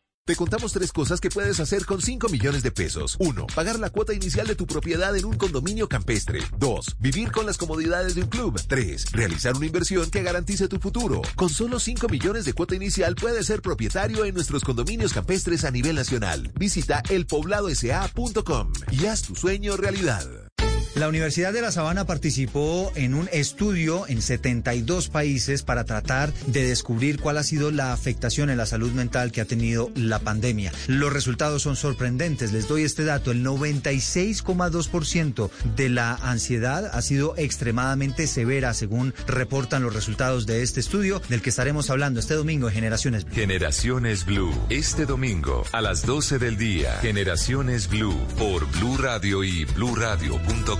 Te contamos tres cosas que puedes hacer con 5 millones de pesos. 1. Pagar la cuota inicial de tu propiedad en un condominio campestre. 2. Vivir con las comodidades de un club. 3. Realizar una inversión que garantice tu futuro. Con solo 5 millones de cuota inicial puedes ser propietario en nuestros condominios campestres a nivel nacional. Visita elpobladosa.com y haz tu sueño realidad. La Universidad de La Sabana participó en un estudio en 72 países para tratar de descubrir cuál ha sido la afectación en la salud mental que ha tenido la pandemia. Los resultados son sorprendentes. Les doy este dato. El 96,2% de la ansiedad ha sido extremadamente severa, según reportan los resultados de este estudio, del que estaremos hablando este domingo en Generaciones Blue. Generaciones Blue. Este domingo a las 12 del día. Generaciones Blue por Blue Radio y.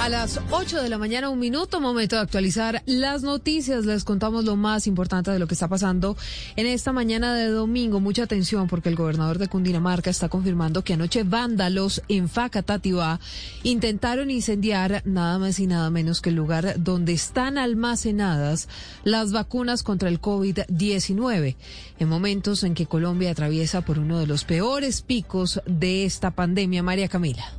A las 8 de la mañana, un minuto, momento de actualizar las noticias. Les contamos lo más importante de lo que está pasando en esta mañana de domingo. Mucha atención porque el gobernador de Cundinamarca está confirmando que anoche vándalos en Facatativá intentaron incendiar nada más y nada menos que el lugar donde están almacenadas las vacunas contra el COVID-19. En momentos en que Colombia atraviesa por uno de los peores picos de esta pandemia. María Camila.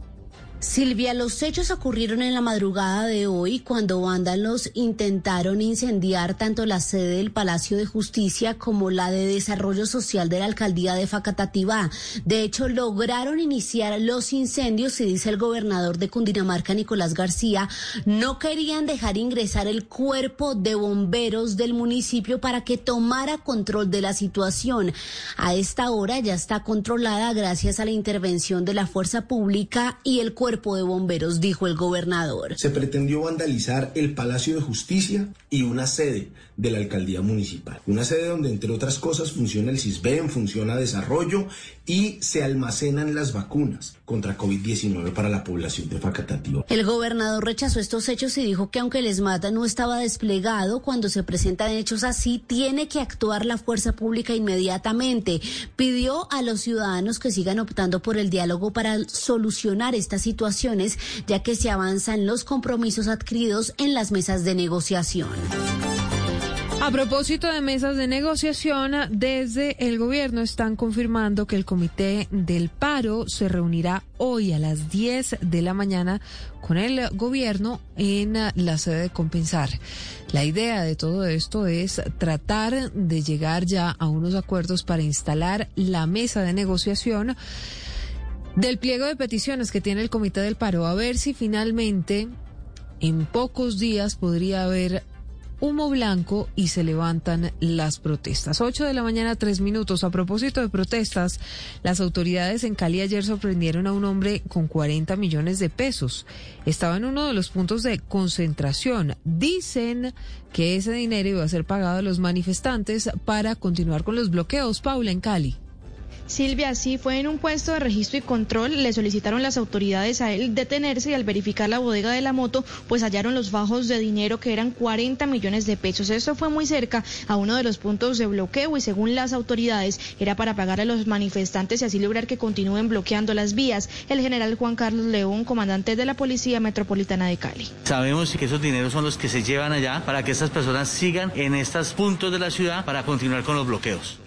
Silvia, los hechos ocurrieron en la madrugada de hoy cuando vándalos intentaron incendiar tanto la sede del Palacio de Justicia como la de Desarrollo Social de la Alcaldía de Facatativá. De hecho, lograron iniciar los incendios y dice el gobernador de Cundinamarca, Nicolás García, no querían dejar ingresar el cuerpo de bomberos del municipio para que tomara control de la situación. A esta hora ya está controlada gracias a la intervención de la fuerza pública y el cuerpo cuerpo de bomberos, dijo el gobernador. Se pretendió vandalizar el Palacio de Justicia y una sede de la alcaldía municipal. Una sede donde, entre otras cosas, funciona el CISBEN, funciona desarrollo y se almacenan las vacunas contra COVID-19 para la población de Facatativá. El gobernador rechazó estos hechos y dijo que aunque el ESMAD no estaba desplegado, cuando se presentan hechos así, tiene que actuar la fuerza pública inmediatamente. Pidió a los ciudadanos que sigan optando por el diálogo para solucionar esta situación situaciones, ya que se avanzan los compromisos adquiridos en las mesas de negociación. A propósito de mesas de negociación, desde el gobierno están confirmando que el comité del paro se reunirá hoy a las 10 de la mañana con el gobierno en la sede de compensar. La idea de todo esto es tratar de llegar ya a unos acuerdos para instalar la mesa de negociación del pliego de peticiones que tiene el Comité del Paro, a ver si finalmente en pocos días podría haber humo blanco y se levantan las protestas. 8 de la mañana, tres minutos. A propósito de protestas, las autoridades en Cali ayer sorprendieron a un hombre con 40 millones de pesos. Estaba en uno de los puntos de concentración. Dicen que ese dinero iba a ser pagado a los manifestantes para continuar con los bloqueos. Paula, en Cali. Silvia, sí, fue en un puesto de registro y control. Le solicitaron las autoridades a él detenerse y al verificar la bodega de la moto, pues hallaron los bajos de dinero que eran 40 millones de pesos. Esto fue muy cerca a uno de los puntos de bloqueo y según las autoridades era para pagar a los manifestantes y así lograr que continúen bloqueando las vías. El general Juan Carlos León, comandante de la Policía Metropolitana de Cali. Sabemos que esos dineros son los que se llevan allá para que estas personas sigan en estos puntos de la ciudad para continuar con los bloqueos.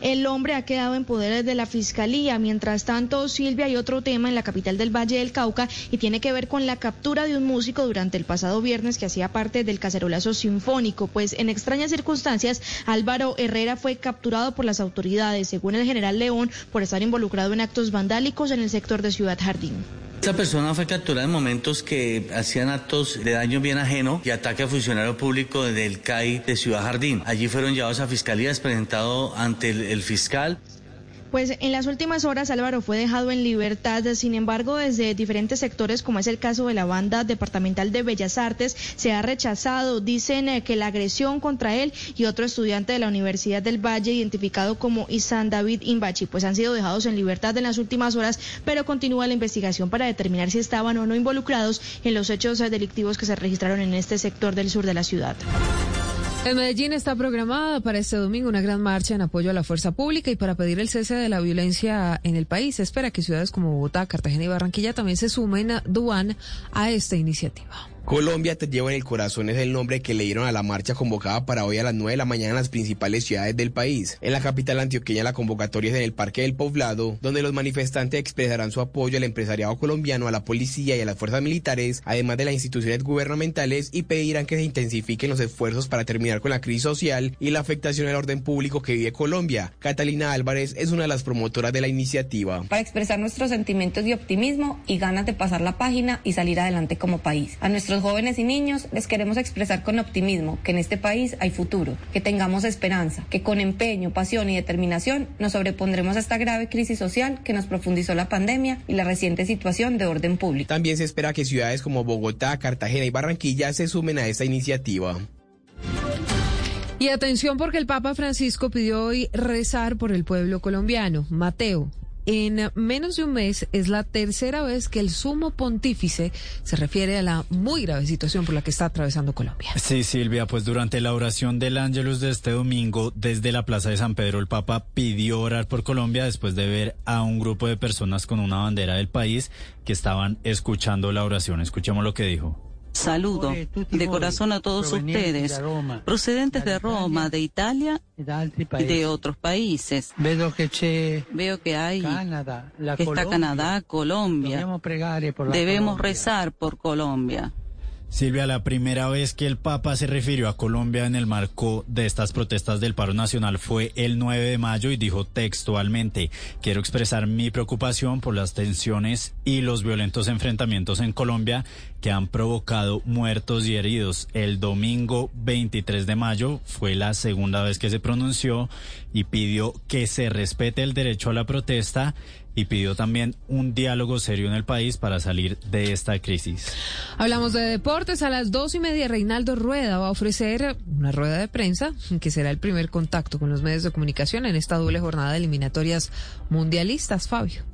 El hombre ha quedado en poder de la Fiscalía. Mientras tanto, Silvia, hay otro tema en la capital del Valle del Cauca y tiene que ver con la captura de un músico durante el pasado viernes que hacía parte del cacerolazo sinfónico. Pues en extrañas circunstancias, Álvaro Herrera fue capturado por las autoridades, según el general León, por estar involucrado en actos vandálicos en el sector de Ciudad Jardín. Esta persona fue capturada en momentos que hacían actos de daño bien ajeno y ataque a funcionario público del CAI de Ciudad Jardín. Allí fueron llevados a fiscalías, presentados ante el fiscal. Pues en las últimas horas Álvaro fue dejado en libertad, sin embargo desde diferentes sectores como es el caso de la banda departamental de Bellas Artes se ha rechazado, dicen eh, que la agresión contra él y otro estudiante de la Universidad del Valle identificado como Isan David Imbachi pues han sido dejados en libertad en las últimas horas, pero continúa la investigación para determinar si estaban o no involucrados en los hechos delictivos que se registraron en este sector del sur de la ciudad. En Medellín está programada para este domingo una gran marcha en apoyo a la fuerza pública y para pedir el cese de la violencia en el país. Se espera que ciudades como Bogotá, Cartagena y Barranquilla también se sumen a Duan a esta iniciativa. Colombia te lleva en el corazón es el nombre que le dieron a la marcha convocada para hoy a las 9 de la mañana en las principales ciudades del país. En la capital antioqueña la convocatoria es en el Parque del Poblado, donde los manifestantes expresarán su apoyo al empresariado colombiano, a la policía y a las fuerzas militares, además de las instituciones gubernamentales y pedirán que se intensifiquen los esfuerzos para terminar con la crisis social y la afectación al orden público que vive Colombia. Catalina Álvarez es una de las promotoras de la iniciativa. Para expresar nuestros sentimientos de optimismo y ganas de pasar la página y salir adelante como país. Nuestros jóvenes y niños les queremos expresar con optimismo que en este país hay futuro, que tengamos esperanza, que con empeño, pasión y determinación nos sobrepondremos a esta grave crisis social que nos profundizó la pandemia y la reciente situación de orden público. También se espera que ciudades como Bogotá, Cartagena y Barranquilla se sumen a esta iniciativa. Y atención porque el Papa Francisco pidió hoy rezar por el pueblo colombiano. Mateo, en menos de un mes es la tercera vez que el sumo pontífice se refiere a la muy grave situación por la que está atravesando Colombia. Sí, Silvia, pues durante la oración del Ángelus de este domingo, desde la Plaza de San Pedro, el Papa pidió orar por Colombia después de ver a un grupo de personas con una bandera del país que estaban escuchando la oración. Escuchemos lo que dijo. Saludo de corazón a todos ustedes, procedentes de Roma, de Italia y de otros países. Veo que hay, que está Canadá, Colombia. Debemos rezar por Colombia. Silvia, la primera vez que el Papa se refirió a Colombia en el marco de estas protestas del paro nacional fue el 9 de mayo y dijo textualmente, quiero expresar mi preocupación por las tensiones y los violentos enfrentamientos en Colombia que han provocado muertos y heridos. El domingo 23 de mayo fue la segunda vez que se pronunció y pidió que se respete el derecho a la protesta y pidió también un diálogo serio en el país para salir de esta crisis. Hablamos de deportes. A las dos y media, Reinaldo Rueda va a ofrecer una rueda de prensa que será el primer contacto con los medios de comunicación en esta doble jornada de eliminatorias mundialistas. Fabio.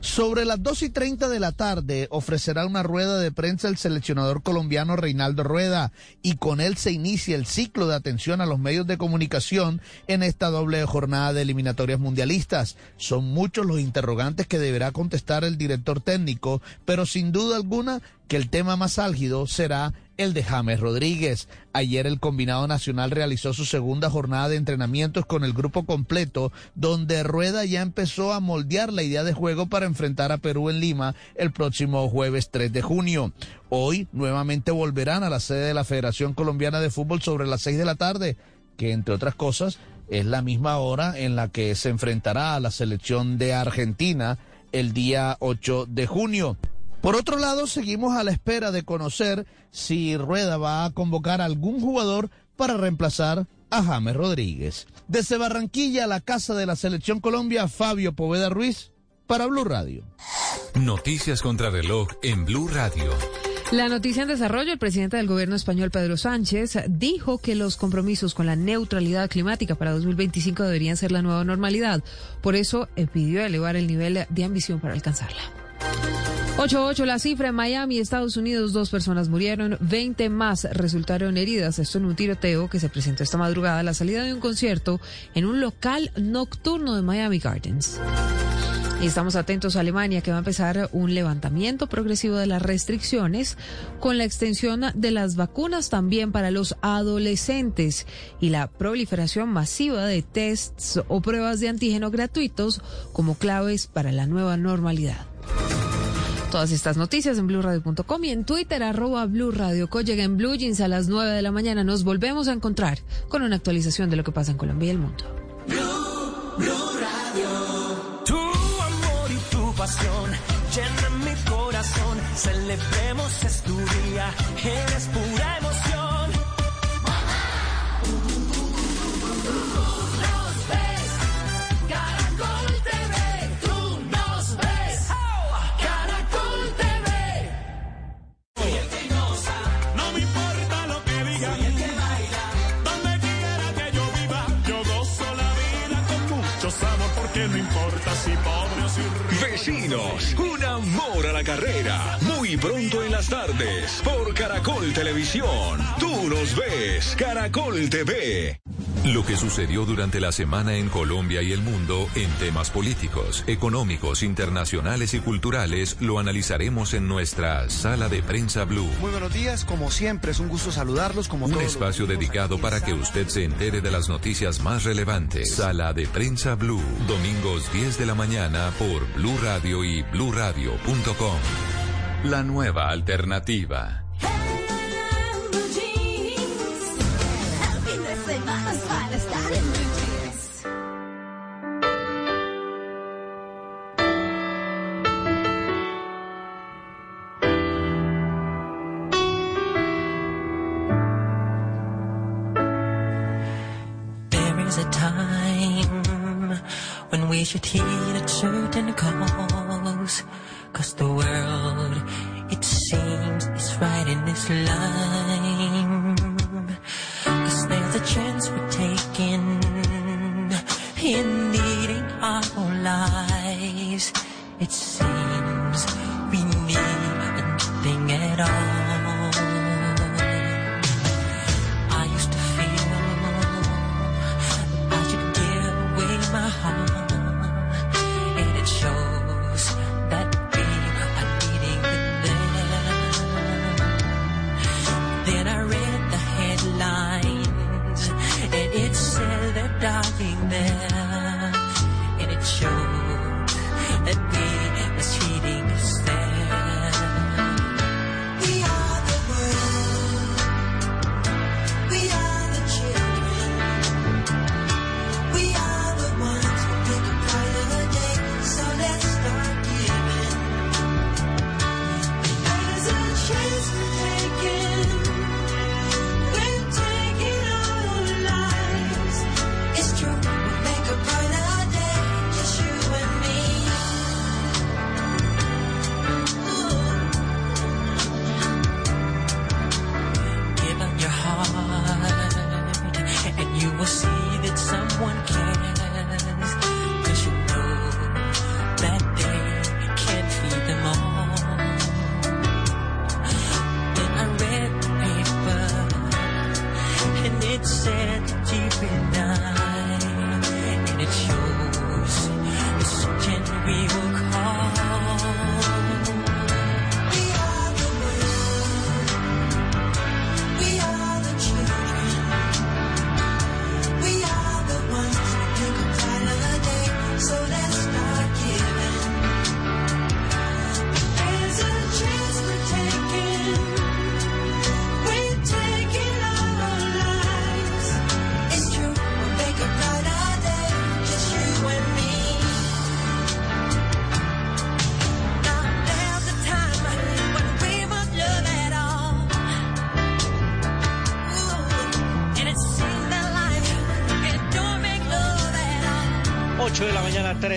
Sobre las 2 y 30 de la tarde ofrecerá una rueda de prensa el seleccionador colombiano Reinaldo Rueda y con él se inicia el ciclo de atención a los medios de comunicación en esta doble jornada de eliminatorias mundialistas. Son muchos los interrogantes que deberá contestar el director técnico, pero sin duda alguna que el tema más álgido será el de James Rodríguez. Ayer el combinado nacional realizó su segunda jornada de entrenamientos con el grupo completo, donde Rueda ya empezó a moldear la idea de juego para enfrentar a Perú en Lima el próximo jueves 3 de junio. Hoy nuevamente volverán a la sede de la Federación Colombiana de Fútbol sobre las 6 de la tarde, que entre otras cosas es la misma hora en la que se enfrentará a la selección de Argentina el día 8 de junio. Por otro lado, seguimos a la espera de conocer si Rueda va a convocar a algún jugador para reemplazar a James Rodríguez. Desde Barranquilla, la casa de la Selección Colombia, Fabio Poveda Ruiz, para Blue Radio. Noticias contra reloj en Blue Radio. La noticia en desarrollo, el presidente del gobierno español, Pedro Sánchez, dijo que los compromisos con la neutralidad climática para 2025 deberían ser la nueva normalidad. Por eso eh, pidió elevar el nivel de ambición para alcanzarla. 8-8 la cifra en Miami, Estados Unidos, dos personas murieron, 20 más resultaron heridas. Esto en un tiroteo que se presentó esta madrugada a la salida de un concierto en un local nocturno de Miami Gardens. Y estamos atentos a Alemania, que va a empezar un levantamiento progresivo de las restricciones con la extensión de las vacunas también para los adolescentes y la proliferación masiva de tests o pruebas de antígeno gratuitos como claves para la nueva normalidad. Todas estas noticias en blurradio.com y en Twitter, arroba blurradio. Llega en Blue Jeans a las 9 de la mañana. Nos volvemos a encontrar con una actualización de lo que pasa en Colombia y el mundo. Carrera. Muy pronto en las tardes, por Caracol Televisión. Tú nos ves, Caracol TV. Lo que sucedió durante la semana en Colombia y el mundo en temas políticos, económicos, internacionales y culturales lo analizaremos en nuestra Sala de Prensa Blue. Muy buenos días, como siempre, es un gusto saludarlos. Como Un todos espacio dedicado para que usted se entere de las noticias más relevantes. Sala de Prensa Blue, domingos 10 de la mañana por Blue Radio y bluradio.com. La nueva alternativa. Blue Jeans. El fin de semana es para estar en Blue Jeans. There is a time when we should heed a certain cause. 好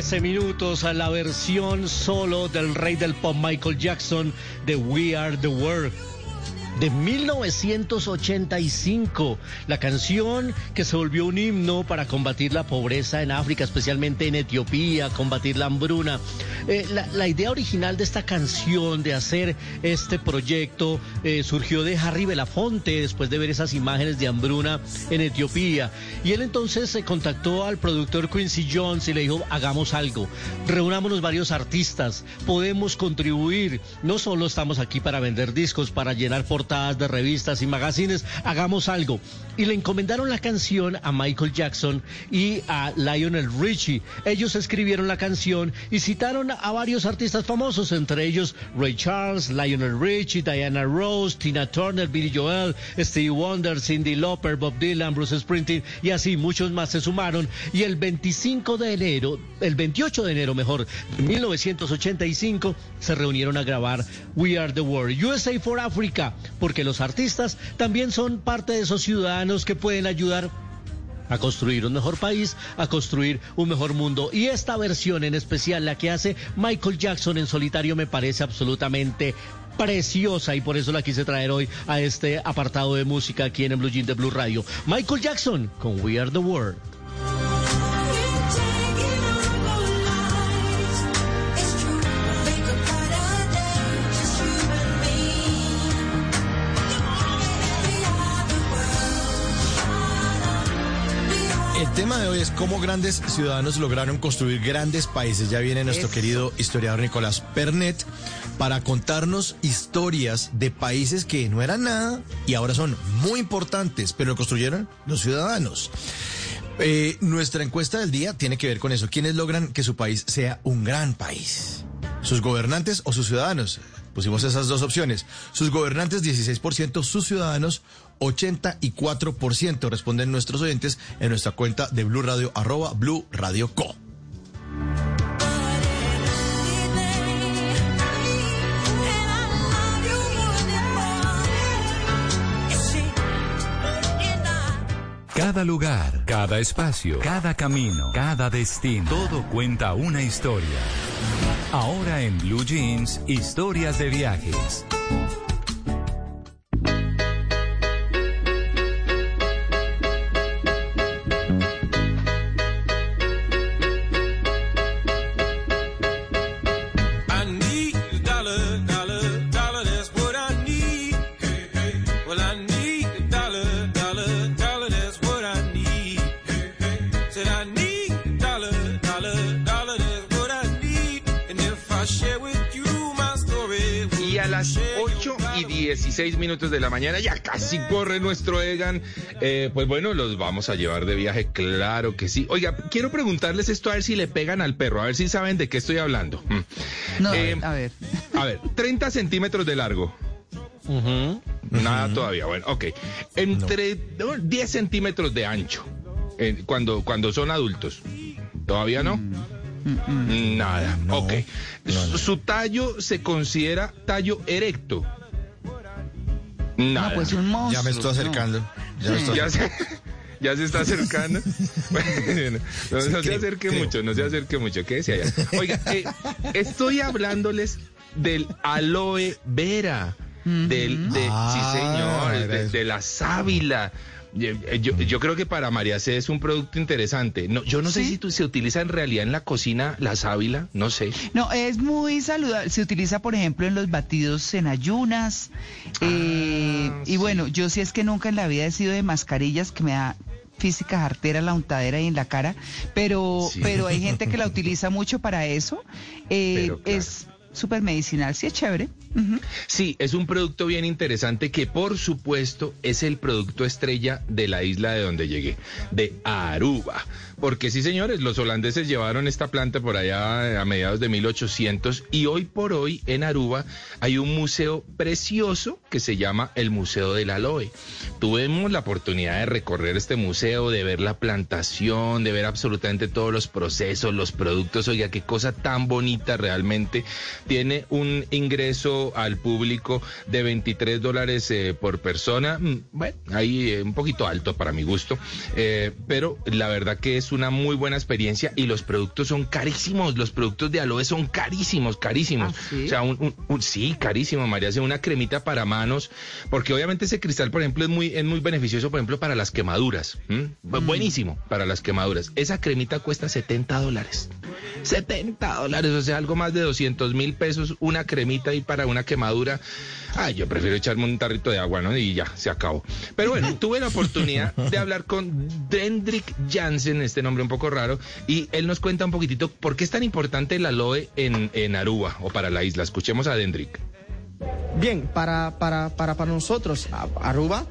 13 minutos, a la versión solo del rey del pop Michael Jackson de We Are the World. De 1985, la canción que se volvió un himno para combatir la pobreza en África, especialmente en Etiopía, combatir la hambruna. Eh, la, idea original de esta canción, de hacer este proyecto, eh, surgió de Harry Belafonte después de ver esas imágenes de hambruna en Etiopía. Y él entonces se contactó al productor Quincy Jones y le dijo, hagamos algo, reunámonos varios artistas, podemos contribuir, no solo estamos aquí para vender discos, para llenar portadas de revistas y magazines, hagamos algo. Y le encomendaron la canción a Michael Jackson y a Lionel Richie. Ellos escribieron la canción y citaron a varios artistas famosos, entre ellos Ray Charles, Lionel Richie, Diana Rose, Tina Turner, Billy Joel, Stevie Wonder, Cindy Lauper, Bob Dylan, Bruce Springsteen y así muchos más se sumaron. Y el 25 de enero, el 28 de enero mejor, de 1985, se reunieron a grabar We Are the World, USA for Africa, porque los artistas también son parte de esos ciudadanos que pueden ayudar a construir un mejor país, a construir un mejor mundo. Y esta versión en especial, la que hace Michael Jackson en solitario, me parece absolutamente preciosa y por eso la quise traer hoy a este apartado de música aquí en el Blue Jean de Blue Radio. Michael Jackson con We Are the World. Es cómo grandes ciudadanos lograron construir grandes países. Ya viene nuestro Eso. querido historiador Nicolás Pernet para contarnos historias de países que no eran nada y ahora son muy importantes, pero lo construyeron los ciudadanos. Eh, nuestra encuesta del día tiene que ver con eso. ¿Quiénes logran que su país sea un gran país? ¿Sus gobernantes o sus ciudadanos? Pusimos esas dos opciones. Sus gobernantes 16%, sus ciudadanos 84%. Responden nuestros oyentes en nuestra cuenta de Blue Radio, arroba Blue Radio Co. Cada lugar, cada espacio, cada camino, cada destino, todo cuenta una historia. Ahora en Blue Jeans, historias de viajes. 16 minutos de la mañana, ya casi corre nuestro Egan. Eh, pues bueno, los vamos a llevar de viaje, claro que sí. Oiga, quiero preguntarles esto a ver si le pegan al perro, a ver si saben de qué estoy hablando. Mm. No, Eh, a ver. A ver, 30 centímetros de largo. Nada todavía, bueno, ok. Entre no, 10 centímetros de ancho, eh, cuando, cuando son adultos. ¿Todavía no? Nada, ok. Su tallo se considera tallo erecto. Nada. No, pues un monstruo. Ya me estoy acercando. Ya me estoy Ya se, ya se está acercando. Bueno, no, no se acerque creo. mucho, no se acerque mucho. Quédese allá. Oiga, eh, estoy hablándoles del aloe vera. Del, de, Ah, sí, señor, era de, de la sábila. Eh, Yo, yo creo que para María C es un producto interesante. No, yo no sé si tú- se utiliza en realidad en la cocina la sábila, no sé. No, es muy saludable. Se utiliza, por ejemplo, en los batidos en ayunas. eh, Ah, y bueno, yo sí es que nunca en la vida he sido de mascarillas que me da física artera, la untadera y en la cara, pero, Sí. pero hay gente que la utiliza mucho para eso. Eh, Pero claro. Es súper medicinal, sí es chévere. Sí, es un producto bien interesante que por supuesto es el producto estrella de la isla de donde llegué, de Aruba. Porque sí, señores, los holandeses llevaron esta planta por allá a mediados de 1800 y hoy por hoy en Aruba hay un museo precioso que se llama el Museo del Aloe. Tuvimos la oportunidad de recorrer este museo, de ver la plantación, de ver absolutamente todos los procesos, los productos. Oiga, qué cosa tan bonita realmente. Tiene un ingreso al público de 23 dólares eh, por persona. Mm, Bueno, ahí eh, un poquito alto para mi gusto. Eh, pero la verdad que es una muy buena experiencia y los productos son carísimos. Los productos de aloe son carísimos, carísimos. O sea, un, un- un- sí, carísimo, María. Hace una cremita para manos, porque obviamente ese cristal, por ejemplo, es muy, es muy beneficioso, por ejemplo, para las quemaduras. ¿m? Bu- Buenísimo para las quemaduras. Esa cremita cuesta 70 dólares. 70 dólares, o sea, algo más de 200 mil pesos, una cremita ahí para una quemadura. Ay, yo prefiero echarme un tarrito de agua, ¿no? Y ya, se acabó. Pero bueno, tuve la oportunidad de hablar con Dendrik Jansen, este nombre un poco raro, y él nos cuenta un poquitito por qué es tan importante el aloe en, en Aruba o para la isla. Escuchemos a Dendrik. Bien, para, para, para, para nosotros, Aruba,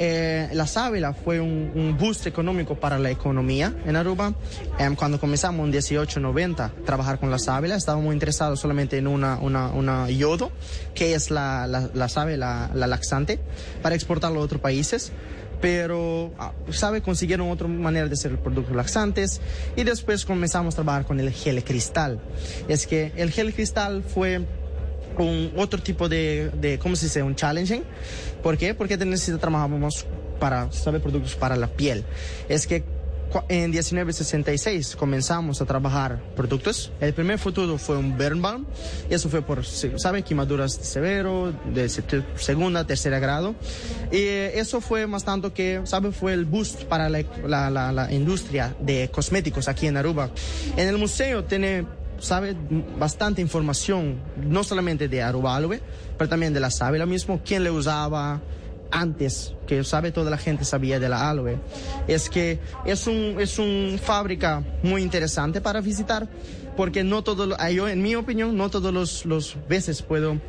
eh, la sábila fue un, un boost económico para la economía en Aruba. Em, cuando comenzamos en 1890 a trabajar con la sábila, estábamos interesados solamente en una, una, una yodo, que es la, la, la sábila, la laxante, para exportarlo a otros países. Pero, ah, ¿sabe? Consiguieron otra manera de hacer productos laxantes y después comenzamos a trabajar con el gel cristal. Es que el gel cristal fue un otro tipo de, de ¿cómo se dice? Un challenging. ¿Por qué? Porque necesita trabajamos para, ¿sabe? Productos para la piel. Es que en 1966 comenzamos a trabajar productos. El primer futuro fue un. Y eso fue por, ¿sabe? Quemaduras severo, de se- segunda, tercera grado. Y eso fue más tanto que, ¿sabe? Fue el boost para la, industria de cosméticos aquí en Aruba. En el museo tiene sabe bastante información, no solamente de Aruba pero también de la sábila mismo, quién le usaba, antes que sabe toda la gente sabía de la aloe es que es un es un fábrica muy interesante para visitar porque no todo ah, yo en mi opinión no todos los, los veces puedo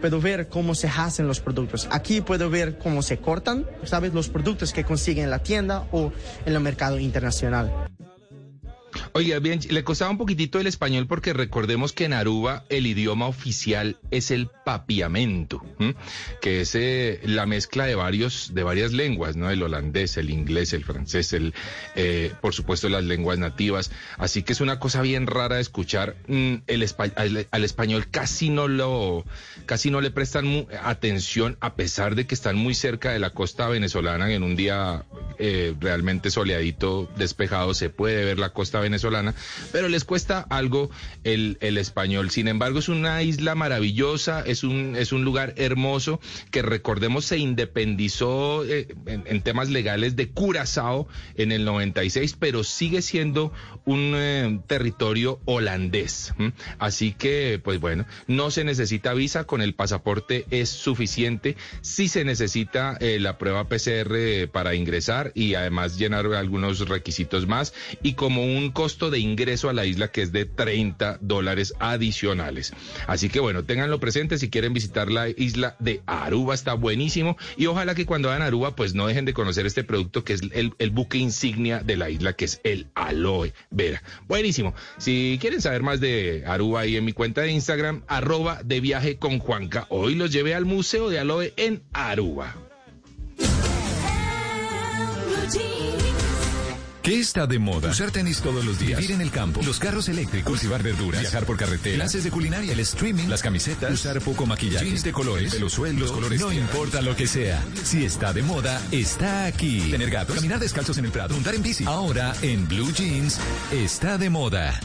puedo ver cómo se hacen los productos. Aquí puedo ver cómo se cortan sabes los productos que consiguen en la tienda o en el mercado internacional Oiga, bien, le costaba un poquitito el español porque recordemos que en Aruba el idioma oficial es el papiamento, que es eh, la mezcla de varios de varias lenguas, ¿no? El holandés, el inglés, el francés, el eh, por supuesto las lenguas nativas. Así que es una cosa bien rara de escuchar mm, el espa- al, español casi no lo casi no le prestan atención a pesar de que están muy cerca de la costa venezolana en un día eh, realmente soleadito, despejado, se puede ver la costa venezolana, pero les cuesta algo el, español. Sin embargo, es una isla maravillosa, es un, es un lugar hermoso que recordemos se independizó eh, en, temas legales de Curazao en el 96, pero sigue siendo un eh, territorio holandés. Así que, pues bueno, no se necesita visa, con el pasaporte es suficiente. Sí se necesita eh, la prueba PCR para ingresar y además llenar algunos requisitos más y como un costo de ingreso a la isla que es de 30 dólares adicionales. Así que bueno, ténganlo presente si quieren visitar la isla de Aruba, está buenísimo y ojalá que cuando vayan a Aruba pues no dejen de conocer este producto que es el, el buque insignia de la isla que es el aloe vera. Buenísimo. Si quieren saber más de Aruba ahí en mi cuenta de Instagram, arroba de viaje con Juanca. Hoy los llevé al Museo de Aloe en Aruba. ¿Qué está de moda? Usar tenis todos los días. Vivir en el campo. Los carros eléctricos. Cultivar verduras. Viajar por carretera. Clases de culinaria. El streaming. Las camisetas. Usar poco maquillaje. Jeans de colores. Los sueldos. Los colores. No importa lo que sea. Si está de moda, está aquí. Tener gatos. Caminar descalzos en el prado. Montar en bici. Ahora, en Blue Jeans, está de moda.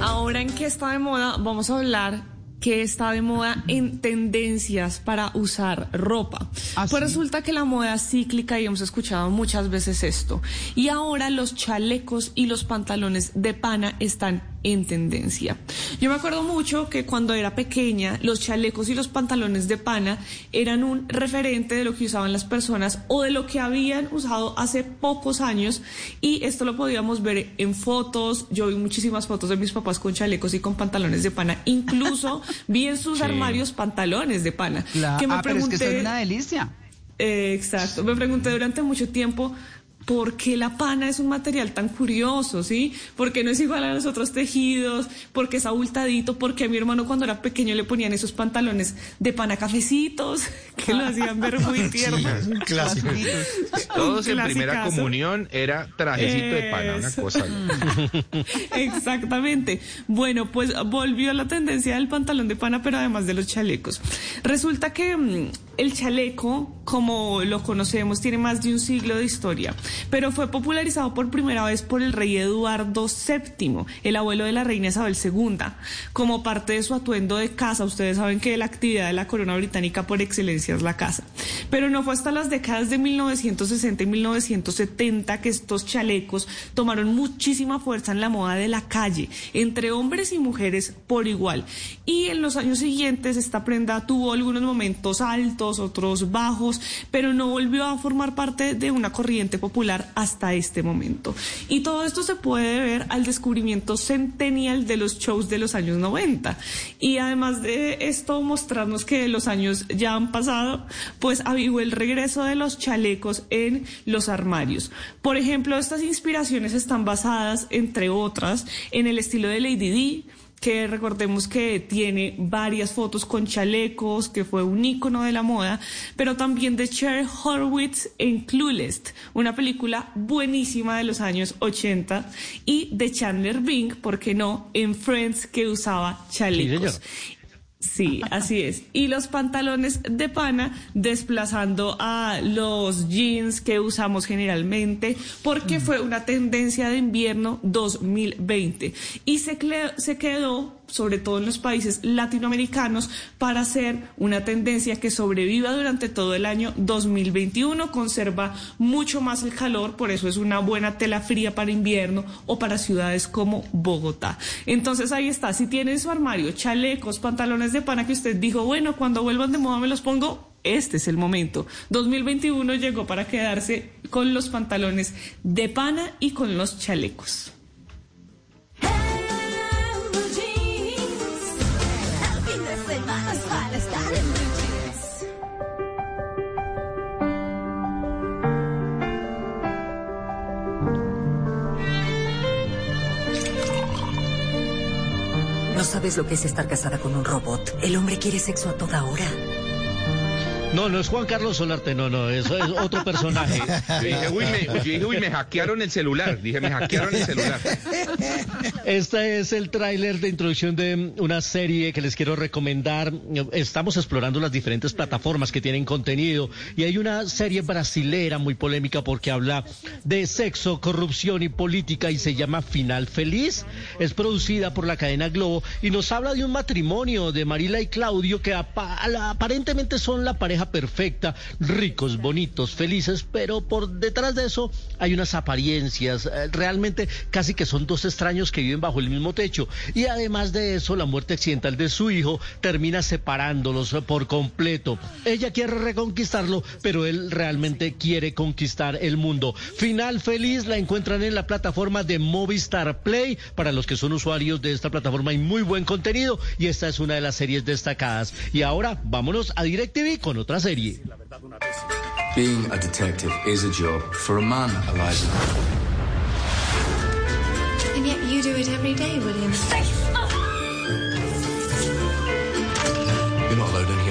Ahora en qué está de moda, vamos a hablar que está de moda en tendencias para usar ropa. pues resulta que la moda es cíclica y hemos escuchado muchas veces esto. Y ahora los chalecos y los pantalones de pana están en tendencia. Yo me acuerdo mucho que cuando era pequeña los chalecos y los pantalones de pana eran un referente de lo que usaban las personas o de lo que habían usado hace pocos años y esto lo podíamos ver en fotos. Yo vi muchísimas fotos de mis papás con chalecos y con pantalones de pana. Incluso vi en sus Sí. armarios pantalones de pana. Claro. Que me Ah, pero es que pregunté, son una delicia. Eh, exacto. Me pregunté durante mucho tiempo por qué la pana es un material tan curioso, ¿sí? ¿Por qué no es igual a los otros tejidos? ¿Por qué es abultadito? ¿Por qué a mi hermano cuando era pequeño le ponían esos pantalones de pana cafecitos que lo hacían ver muy tierno? un clásico. Todos en primera comunión era trajecito de pana, una cosa. Exactamente. Bueno, pues volvió la tendencia del pantalón de pana, pero además de los chalecos. Resulta que mm, el chaleco, como lo conocemos, tiene más de un siglo de historia, pero fue popularizado por primera vez por el rey Eduardo VII, el abuelo de la reina Isabel II, como parte de su atuendo de casa. Ustedes saben que la actividad de la corona británica por excelencia es la casa. Pero no fue hasta las décadas de 1960 y 1970 que estos chalecos tomaron muchísima fuerza en la moda de la calle, entre hombres y mujeres por igual. Y en los años siguientes esta prenda tuvo algunos momentos altos, otros bajos, pero no volvió a formar parte de una corriente popular hasta este momento. Y todo esto se puede ver al descubrimiento centennial de los shows de los años 90. Y además de esto mostrarnos que los años ya han pasado, pues avivó el regreso de los chalecos en los armarios. Por ejemplo, estas inspiraciones están basadas, entre otras, en el estilo de Lady D, que recordemos que tiene varias fotos con chalecos, que fue un ícono de la moda, pero también de Cher Horwitz en Clueless, una película buenísima de los años 80, y de Chandler Bing, ¿por qué no?, en Friends que usaba chalecos. Sí, así es. Y los pantalones de pana desplazando a los jeans que usamos generalmente, porque fue una tendencia de invierno 2020. Y se, se quedó, sobre todo en los países latinoamericanos, para ser una tendencia que sobreviva durante todo el año 2021, conserva mucho más el calor, por eso es una buena tela fría para invierno o para ciudades como Bogotá. Entonces ahí está, si tiene en su armario chalecos, pantalones de pana que usted dijo, bueno, cuando vuelvan de moda me los pongo, este es el momento. 2021 llegó para quedarse con los pantalones de pana y con los chalecos. Sabes lo que es estar casada con un robot. El hombre quiere sexo a toda hora. No, no es Juan Carlos Solarte, no, no, eso es otro personaje. Yo dije, uy, me, yo dije, uy, me hackearon el celular. Dije, me hackearon el celular. Este es el tráiler de introducción de una serie que les quiero recomendar. Estamos explorando las diferentes plataformas que tienen contenido y hay una serie brasilera muy polémica porque habla de sexo, corrupción y política y se llama Final Feliz. Es producida por la cadena Globo y nos habla de un matrimonio de Marila y Claudio que apa- aparentemente son la pareja perfecta, ricos, bonitos, felices, pero por detrás de eso hay unas apariencias. eh, Realmente casi que son dos extraños que viven bajo el mismo techo. Y además de eso, la muerte accidental de su hijo termina separándolos eh, por completo. Ella quiere reconquistarlo, pero él realmente quiere conquistar el mundo. Final feliz la encuentran en la plataforma de Movistar Play. Para los que son usuarios de esta plataforma hay muy buen contenido y esta es una de las series destacadas. Y ahora vámonos a DirecTV con otra serie. Being a detective is a job for a man, Eliza. And yet you do it every day, William. You're not allowed in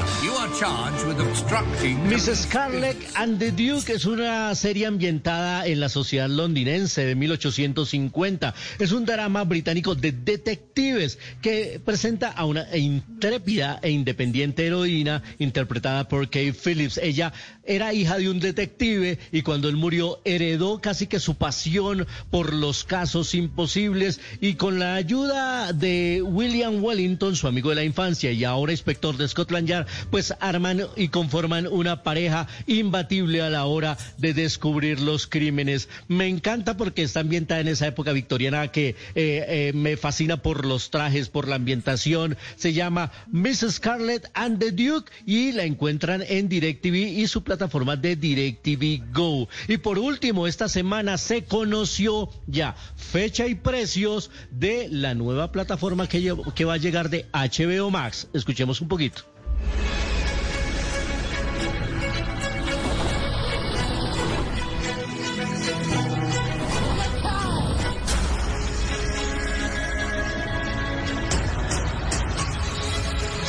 Miss Scarlett and the Duke es una serie ambientada en la sociedad londinense de 1850. Es un drama británico de detectives que presenta a una intrépida e independiente heroína interpretada por Kate Phillips. Ella era hija de un detective y cuando él murió heredó casi que su pasión por los casos imposibles y con la ayuda de William Wellington, su amigo de la infancia y ahora inspector de Scotland Yard, pues arman y conforman una pareja imbatible a la hora de descubrir los crímenes. Me encanta porque está ambientada en esa época victoriana que eh, eh, me fascina por los trajes, por la ambientación. Se llama Miss Scarlett and the Duke y la encuentran en DirecTV y su plataforma de DirecTV Go. Y por último, esta semana se conoció ya fecha y precios de la nueva plataforma que, va a llegar de HBO Max. Escuchemos un poquito.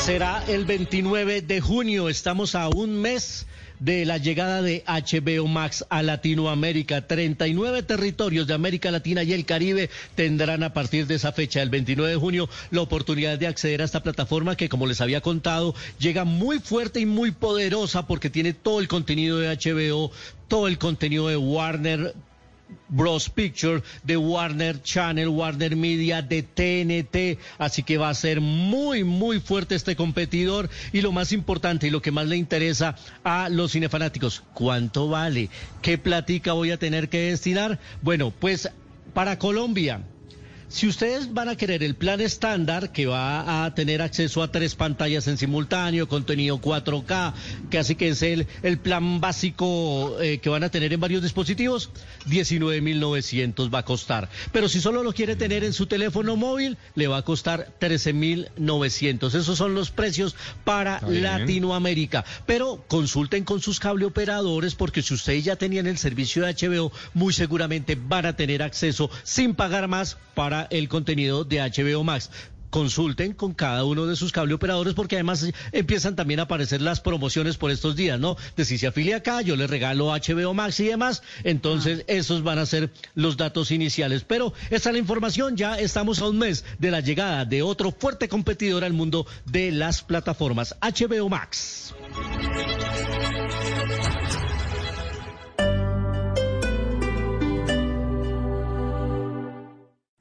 Será el 29 de junio. Estamos a un mes de la llegada de HBO Max a Latinoamérica. 39 territorios de América Latina y el Caribe tendrán a partir de esa fecha, el 29 de junio, la oportunidad de acceder a esta plataforma que, como les había contado, llega muy fuerte y muy poderosa porque tiene todo el contenido de HBO, todo el contenido de Warner Bros. Picture, de Warner Channel, Warner Media, de TNT. Así que va a ser muy, muy fuerte este competidor. Y lo más importante y lo que más le interesa a los cinefanáticos, ¿cuánto vale? ¿Qué platica voy a tener que destinar? Bueno, pues para Colombia. Si ustedes van a querer el plan estándar, que va a tener acceso a tres pantallas en simultáneo, contenido 4K, que así que es el, el plan básico eh, que van a tener en varios dispositivos, 19.900 va a costar. Pero si solo lo quiere tener en su teléfono móvil, le va a costar 13.900. Esos son los precios para. Latinoamérica. Pero consulten con sus cable operadores, porque si ustedes ya tenían el servicio de HBO, muy seguramente van a tener acceso sin pagar más para el contenido de HBO Max. Consulten con cada uno de sus cable operadores porque además empiezan también a aparecer las promociones por estos días, ¿no? De si se afilia acá, yo le regalo HBO Max y demás. Entonces, esos van a ser los datos iniciales. Pero esta es la información. Ya estamos a un mes de la llegada de otro fuerte competidor al mundo de las plataformas HBO Max.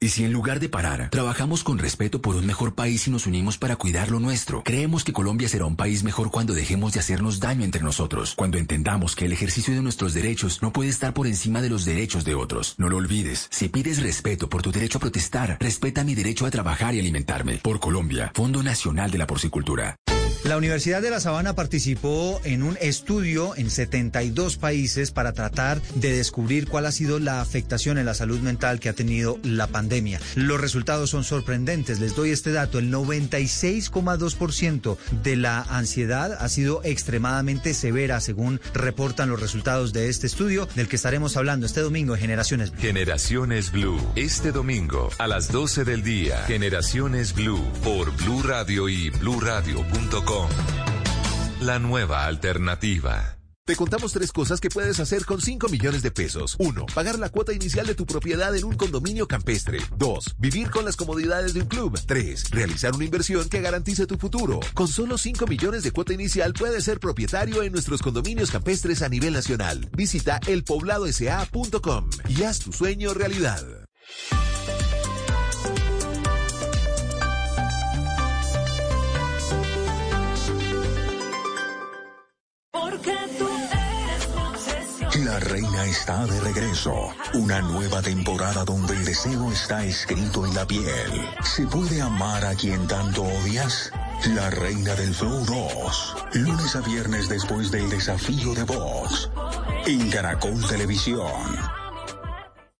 Y si en lugar de parar, trabajamos con respeto por un mejor país y nos unimos para cuidar lo nuestro, creemos que Colombia será un país mejor cuando dejemos de hacernos daño entre nosotros, cuando entendamos que el ejercicio de nuestros derechos no puede estar por encima de los derechos de otros. No lo olvides, si pides respeto por tu derecho a protestar, respeta mi derecho a trabajar y alimentarme. Por Colombia, Fondo Nacional de la Porcicultura. La Universidad de La Sabana participó en un estudio en 72 países para tratar de descubrir cuál ha sido la afectación en la salud mental que ha tenido la pandemia. Los resultados son sorprendentes. Les doy este dato. El 96,2% de la ansiedad ha sido extremadamente severa, según reportan los resultados de este estudio, del que estaremos hablando este domingo en Generaciones Blue. Generaciones Blue. Este domingo a las 12 del día. Generaciones Blue por Blue Radio y bluradio.com. La nueva alternativa. Te contamos tres cosas que puedes hacer con 5 millones de pesos. 1. Pagar la cuota inicial de tu propiedad en un condominio campestre. 2. Vivir con las comodidades de un club. 3. Realizar una inversión que garantice tu futuro. Con solo 5 millones de cuota inicial puedes ser propietario en nuestros condominios campestres a nivel nacional. Visita elpobladosa.com y haz tu sueño realidad. La reina está de regreso. Una nueva temporada donde el deseo está escrito en la piel. ¿Se puede amar a quien tanto odias? La reina del Flow 2. Lunes a viernes después del desafío de Vox. En Caracol Televisión.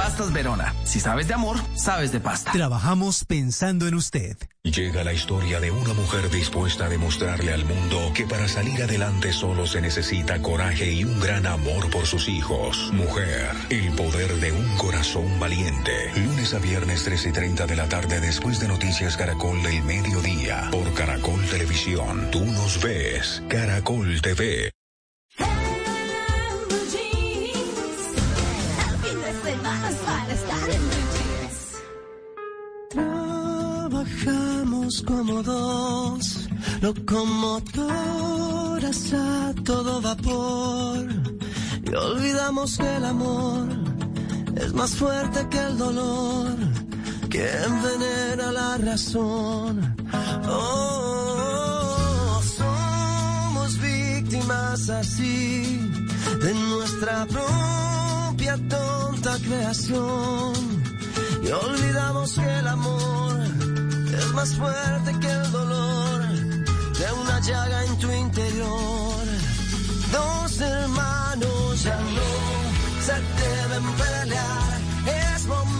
Pastas Verona. Si sabes de amor, sabes de pasta. Trabajamos pensando en usted. Llega la historia de una mujer dispuesta a demostrarle al mundo que para salir adelante solo se necesita coraje y un gran amor por sus hijos. Mujer, el poder de un corazón valiente. Lunes a viernes 3 y 30 de la tarde después de Noticias Caracol del Mediodía. Por Caracol Televisión. Tú nos ves. Caracol TV. Como dos locomotoras a todo vapor y olvidamos que el amor es más fuerte que el dolor que envenena la razón. Oh, somos víctimas así de nuestra propia tonta creación y olvidamos que el amor más fuerte que el dolor de una llaga en tu interior. Dos hermanos ya no se deben pelear, es momento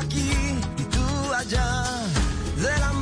Aquí y tú allá, de la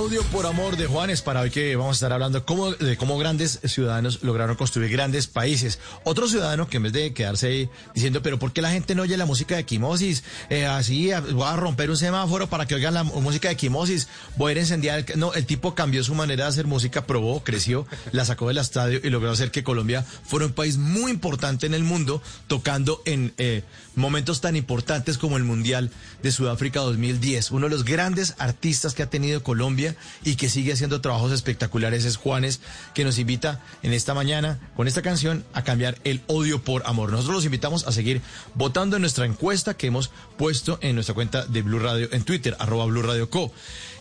odio por amor de Juanes para hoy que vamos a estar hablando cómo, de cómo grandes ciudadanos lograron construir grandes países. Otro ciudadano que en vez de quedarse ahí diciendo, pero ¿por qué la gente no oye la música de Quimosis? Eh, así voy a romper un semáforo para que oigan la música de Quimosis. Voy a ir a incendiar. el ca-". No, el tipo cambió su manera de hacer música, probó, creció, la sacó del estadio y logró hacer que Colombia fuera un país muy importante en el mundo, tocando en eh, momentos tan importantes como el Mundial de Sudáfrica 2010. Uno de los grandes artistas que ha tenido Colombia y que sigue haciendo trabajos espectaculares es Juanes, que nos invita en esta mañana con esta canción a cambiar el odio por amor. Nosotros los invitamos a seguir votando en nuestra encuesta que hemos puesto en nuestra cuenta de Blue Radio en Twitter, arroba Blue Radio Co.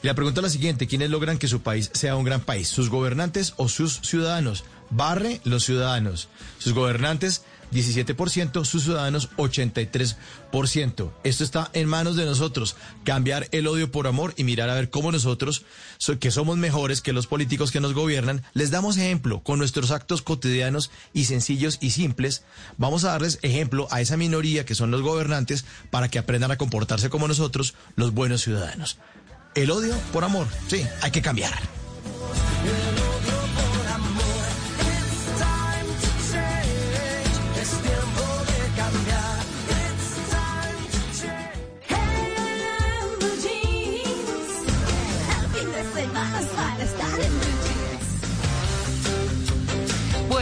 Y la pregunta es la siguiente, ¿quiénes logran que su país sea un gran país? ¿Sus gobernantes o sus ciudadanos? Barre los ciudadanos. Sus gobernantes 17%, sus ciudadanos 83%. Esto está en manos de nosotros, cambiar el odio por amor y mirar a ver cómo nosotros, so- que somos mejores que los políticos que nos gobiernan, les damos ejemplo con nuestros actos cotidianos y sencillos y simples. Vamos a darles ejemplo a esa minoría que son los gobernantes para que aprendan a comportarse como nosotros, los buenos ciudadanos. El odio por amor, sí, hay que cambiar.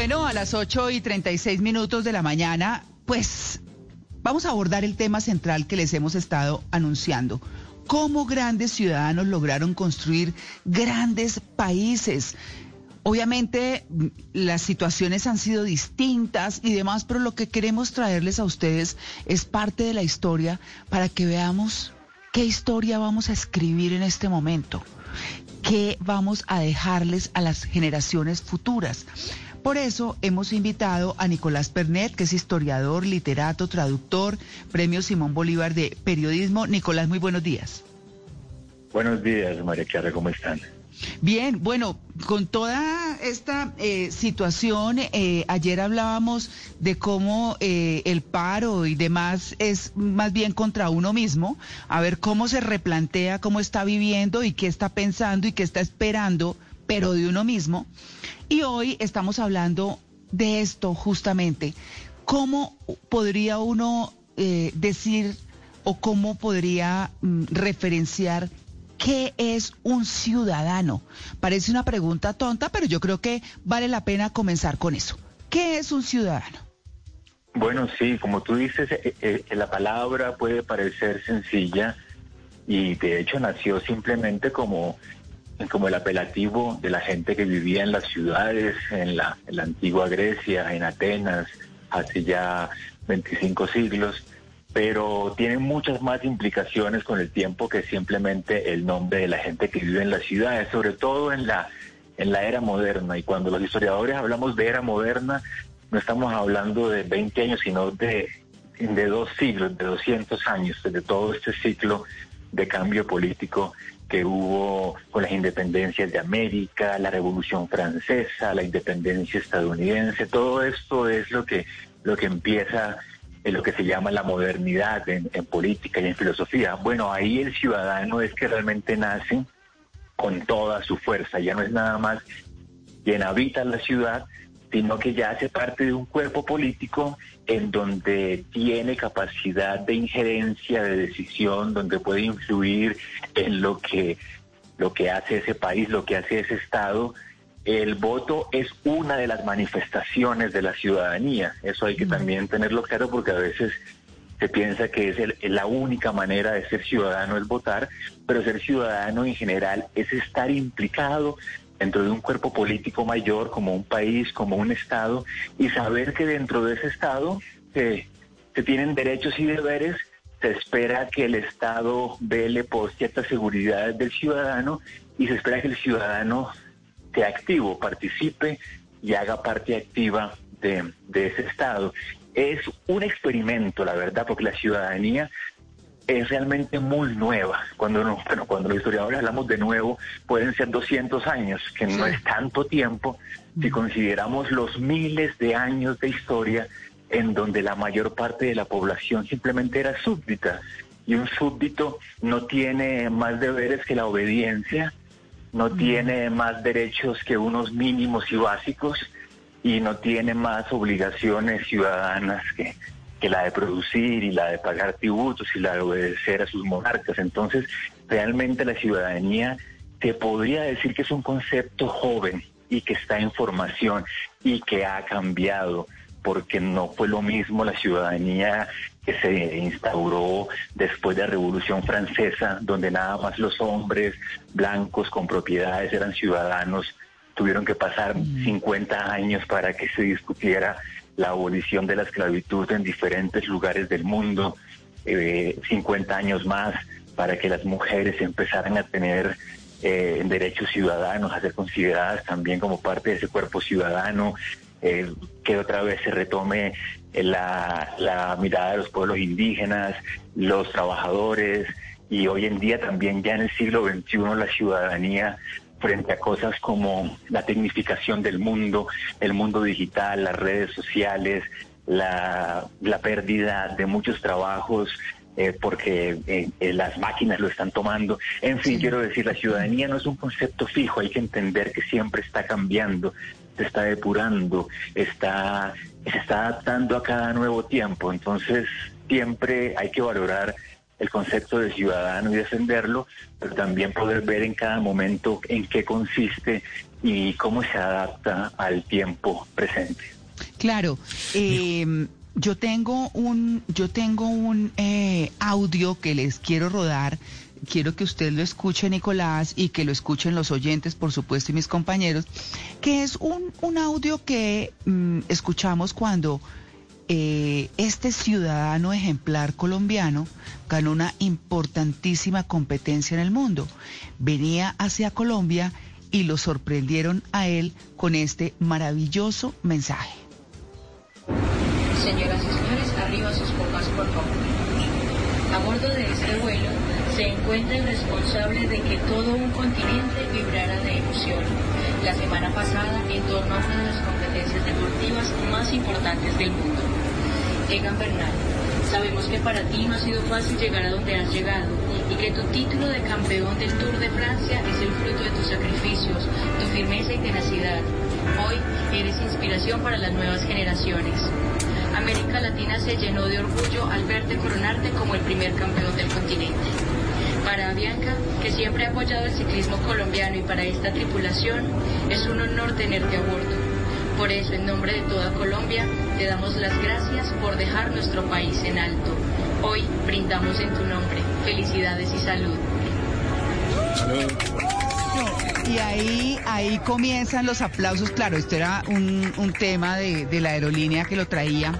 Bueno, a las 8 y 36 minutos de la mañana, pues vamos a abordar el tema central que les hemos estado anunciando. Cómo grandes ciudadanos lograron construir grandes países. Obviamente las situaciones han sido distintas y demás, pero lo que queremos traerles a ustedes es parte de la historia para que veamos qué historia vamos a escribir en este momento, qué vamos a dejarles a las generaciones futuras. Por eso hemos invitado a Nicolás Pernet, que es historiador, literato, traductor, premio Simón Bolívar de periodismo. Nicolás, muy buenos días. Buenos días, María Clara, ¿cómo están? Bien, bueno, con toda esta eh, situación, eh, ayer hablábamos de cómo eh, el paro y demás es más bien contra uno mismo, a ver cómo se replantea, cómo está viviendo y qué está pensando y qué está esperando, pero de uno mismo. Y hoy estamos hablando de esto justamente. ¿Cómo podría uno eh, decir o cómo podría mm, referenciar qué es un ciudadano? Parece una pregunta tonta, pero yo creo que vale la pena comenzar con eso. ¿Qué es un ciudadano? Bueno, sí, como tú dices, eh, eh, la palabra puede parecer sencilla y de hecho nació simplemente como, como el apelativo de la gente que vivía en las ciudades, en la, antigua Grecia, en Atenas, hace ya 25 siglos, pero tiene muchas más implicaciones con el tiempo que simplemente el nombre de la gente que vive en las ciudades, sobre todo en la, en la era moderna. Y cuando los historiadores hablamos de era moderna, no estamos hablando de 20 años, sino de, de dos siglos, de 200 años, de todo este ciclo de cambio político que hubo con las independencias de América, la Revolución Francesa, la independencia estadounidense, todo esto es lo que, lo que empieza en lo que se llama la modernidad en, en política y en filosofía. Bueno, ahí el ciudadano es que realmente nace con toda su fuerza, ya no es nada más quien habita la ciudad, sino que ya hace parte de un cuerpo político en donde tiene capacidad de injerencia, de decisión, donde puede influir en lo que, lo que hace ese país, lo que hace ese Estado. El voto es una de las manifestaciones de la ciudadanía. Eso hay que también tenerlo claro porque a veces se piensa que es el- la única manera de ser ciudadano es votar, pero ser ciudadano en general es estar implicado dentro de un cuerpo político mayor, como un país, como un Estado, y saber que dentro de ese Estado se, se tienen derechos y deberes, se espera que el Estado vele por ciertas seguridades del ciudadano y se espera que el ciudadano sea activo, participe y haga parte activa de ese Estado. Es un experimento, la verdad, porque la ciudadanía es realmente muy nueva. Cuando, no- bueno, cuando los historiadores hablamos de nuevo, pueden ser 200 años, que no es tanto tiempo si consideramos los miles de años de historia en donde la mayor parte de la población simplemente era súbdita. Y un súbdito no tiene más deberes que la obediencia no tiene más derechos que unos mínimos y básicos y no tiene más obligaciones ciudadanas que, que la de producir y la de pagar tributos y la de obedecer a sus monarcas. Entonces, realmente la ciudadanía te podría decir que es un concepto joven y que está en formación y que ha cambiado porque no fue lo mismo la ciudadanía que se instauró después de la Revolución Francesa, donde nada más los hombres blancos con propiedades eran ciudadanos. Tuvieron que pasar 50 años para que se discutiera la abolición de la esclavitud en diferentes lugares del mundo, eh, 50 años más para que las mujeres empezaran a tener eh, derechos ciudadanos, a ser consideradas también como parte de ese cuerpo ciudadano, eh, que otra vez se retome eh, la, la mirada de los pueblos indígenas, los trabajadores, y hoy en día también ya en el siglo XXI la ciudadanía frente a cosas como la tecnificación del mundo, el mundo digital, las redes sociales, la, la pérdida de muchos trabajos eh, porque eh, eh, las máquinas lo están tomando. En fin, quiero decir, la ciudadanía no es un concepto fijo, hay que entender que siempre está cambiando, se está depurando, está, se está adaptando a cada nuevo tiempo. Entonces, siempre hay que valorar el concepto de ciudadano y defenderlo, pero también poder ver en cada momento en qué consiste y cómo se adapta al tiempo presente. Claro. eh, yo tengo un, yo tengo un eh, audio que les quiero rodar. Quiero que usted lo escuche, Nicolás, y que lo escuchen los oyentes, por supuesto, y mis compañeros, que es un, un audio que mm, escuchamos cuando eh, este ciudadano ejemplar colombiano ganó una importantísima competencia en el mundo. Venía hacia Colombia y lo sorprendieron a él con este maravilloso mensaje. Señoras y señores, arriba sus copas, por favor. A bordo de este vuelo se encuentra el responsable de que todo un continente vibrara de emoción. La semana pasada, en torno a una de las competencias deportivas más importantes del mundo. Egan Bernal, sabemos que para ti no ha sido fácil llegar a donde has llegado y que tu título de campeón del Tour de Francia es el fruto de tus sacrificios, tu firmeza y tenacidad. Hoy eres inspiración para las nuevas generaciones. América Latina se llenó de orgullo al verte coronarte como el primer campeón del continente. Para Bianca, que siempre ha apoyado el ciclismo colombiano y para esta tripulación, es un honor tenerte a bordo. Por eso, en nombre de toda Colombia, te damos las gracias por dejar nuestro país en alto. Hoy brindamos en tu nombre. Felicidades y salud. Y ahí, ahí comienzan los aplausos. Claro, esto era un, un tema de, de la aerolínea que lo traía.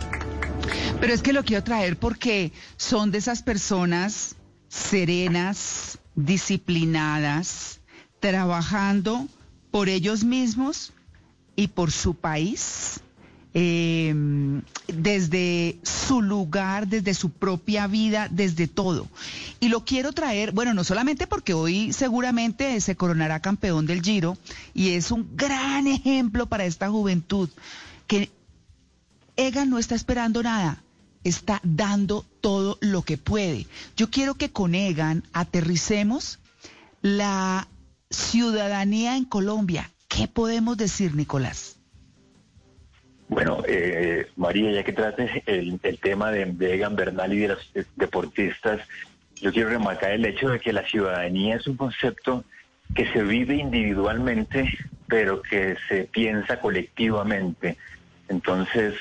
Pero es que lo quiero traer porque son de esas personas serenas, disciplinadas, trabajando por ellos mismos y por su país, eh, desde su lugar, desde su propia vida, desde todo. Y lo quiero traer, bueno, no solamente porque hoy seguramente se coronará campeón del Giro y es un gran ejemplo para esta juventud, que Egan no está esperando nada, está dando todo lo que puede. Yo quiero que con Egan aterricemos la ciudadanía en Colombia. ¿Qué podemos decir, Nicolás? Bueno, eh, María, ya que trates el, tema de, de Egan Bernal y de los deportistas, yo quiero remarcar el hecho de que la ciudadanía es un concepto que se vive individualmente, pero que se piensa colectivamente. Entonces,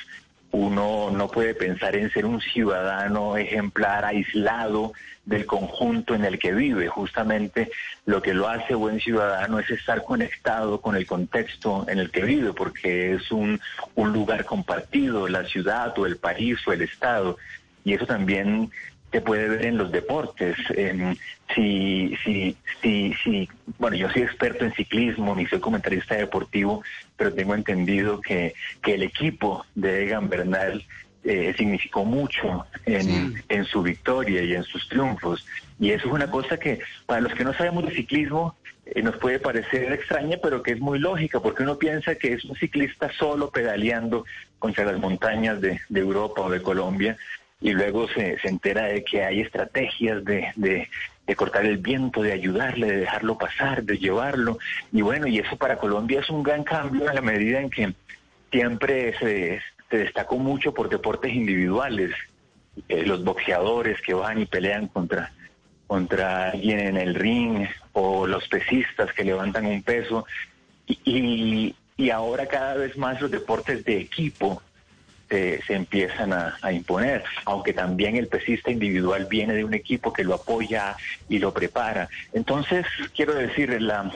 uno no puede pensar en ser un ciudadano ejemplar aislado del conjunto en el que vive. Justamente lo que lo hace buen ciudadano es estar conectado con el contexto en el que vive, porque es un, un lugar compartido, la ciudad o el país o el estado. Y eso también se puede ver en los deportes. En, si, si, si, si, bueno, yo soy experto en ciclismo, ni soy comentarista deportivo, pero tengo entendido que, que el equipo de Egan Bernal eh, significó mucho en, en su victoria y en sus triunfos. Y eso es una cosa que para los que no sabemos de ciclismo eh, nos puede parecer extraña, pero que es muy lógica, porque uno piensa que es un ciclista solo pedaleando contra las montañas de, de Europa o de Colombia, y luego se, se entera de que hay estrategias de, de, de cortar el viento, de ayudarle, de dejarlo pasar, de llevarlo. Y bueno, y eso para Colombia es un gran cambio en la medida en que siempre se, se destacó mucho por deportes individuales. Eh, los boxeadores que van y pelean contra, contra alguien en el ring o los pesistas que levantan un peso. Y, y, y ahora cada vez más los deportes de equipo se, se empiezan a, imponer, aunque también el pesista individual viene de un equipo que lo apoya y lo prepara. Entonces, quiero decir, la,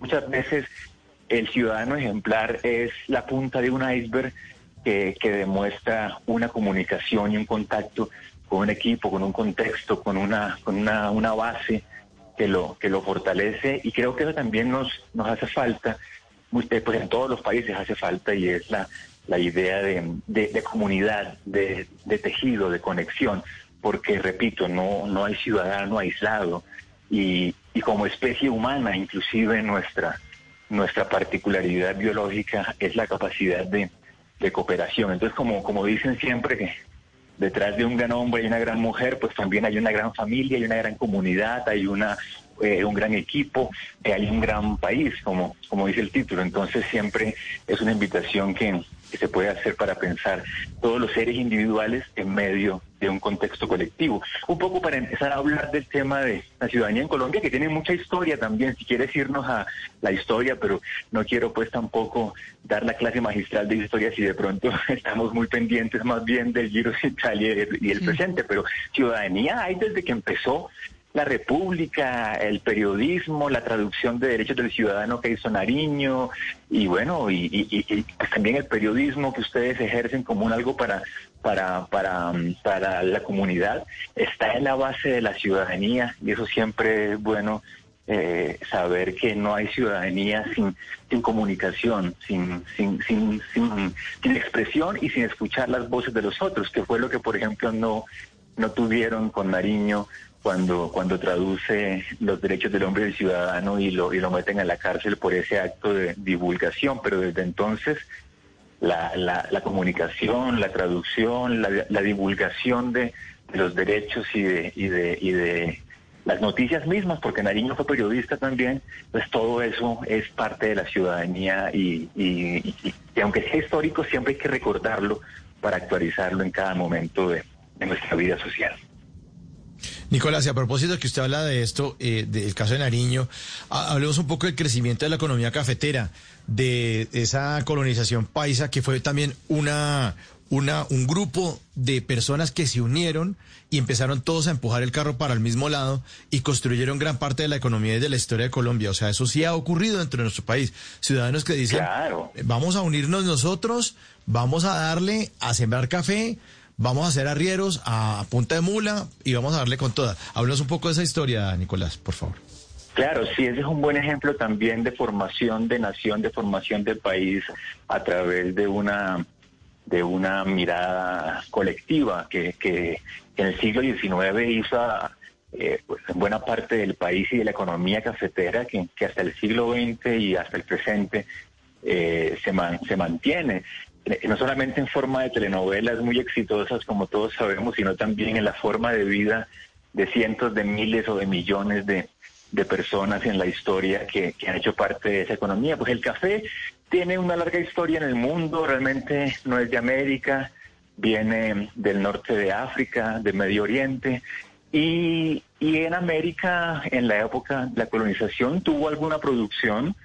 muchas veces el ciudadano ejemplar es la punta de un iceberg que, que demuestra una comunicación y un contacto con un equipo, con un contexto, con una, con una, una base que lo, que lo fortalece y creo que eso también nos, nos hace falta, eh, pues en todos los países hace falta y es la, la idea de, de- comunidad, de, de tejido, de conexión, porque repito, no, no hay ciudadano aislado y, y como especie humana, inclusive nuestra, nuestra particularidad biológica es la capacidad de, de cooperación. Entonces, como, como dicen siempre que detrás de un gran hombre y una gran mujer, pues también hay una gran familia, hay una gran comunidad, hay una eh, un gran equipo, eh, hay un gran país, como, como dice el título. Entonces siempre es una invitación que, que se puede hacer para pensar todos los seres individuales en medio de un contexto colectivo. Un poco para empezar a hablar del tema de la ciudadanía en Colombia, que tiene mucha historia también, si quieres irnos a la historia, pero no quiero pues tampoco dar la clase magistral de historia si de pronto estamos muy pendientes más bien del Giro de Italia y el presente, pero ciudadanía hay desde que empezó la República, el periodismo, la traducción de derechos del ciudadano que hizo Nariño y bueno, y, pues, también el periodismo que ustedes ejercen como un algo para, para, para, mm, para la comunidad, está en la base de la ciudadanía y eso siempre es bueno eh, saber que no hay ciudadanía sin, sin comunicación, sin, sin, sin, sin expresión y sin escuchar las voces de los otros, que fue lo que, por ejemplo, no, no tuvieron con Nariño cuando, cuando traduce los derechos del hombre y del ciudadano y lo, y lo meten a la cárcel por ese acto de divulgación. Pero desde entonces la, la, la comunicación, la traducción, la, divulgación de, los derechos y de, y de, y de las noticias mismas, porque Nariño fue periodista también, pues todo eso es parte de la ciudadanía y, y- y- y aunque sea histórico, siempre hay que recordarlo para actualizarlo en cada momento de, de nuestra vida social. Nicolás, y a propósito que usted habla de esto, eh, del caso de Nariño, ha- hablemos un poco del crecimiento de la economía cafetera, de esa colonización paisa, que fue también una, una, un grupo de personas que se unieron y empezaron todos a empujar el carro para el mismo lado y construyeron gran parte de la economía y de la historia de Colombia. O sea, eso sí ha ocurrido dentro de nuestro país. Ciudadanos que dicen, "Eh, vamos a unirnos nosotros, vamos a darle a sembrar café, vamos a hacer arrieros a punta de mula y vamos a darle con toda. Háblanos un poco de esa historia, Nicolás, por favor. Claro, sí, ese es un buen ejemplo también de formación de nación, de formación de país a través de una de una mirada colectiva que, que en el siglo XIX hizo eh, pues, en buena parte del país y de la economía cafetera que, que hasta el siglo XX y hasta el presente eh, se, man- se mantiene. No solamente en forma de telenovelas muy exitosas, como todos sabemos, sino también en la forma de vida de cientos de miles o de millones de, de personas en la historia que, que han hecho parte de esa economía. Pues el café tiene una larga historia en el mundo, realmente no es de América, viene del norte de África, de Medio Oriente, y, y en América, en la época de la colonización, tuvo alguna producción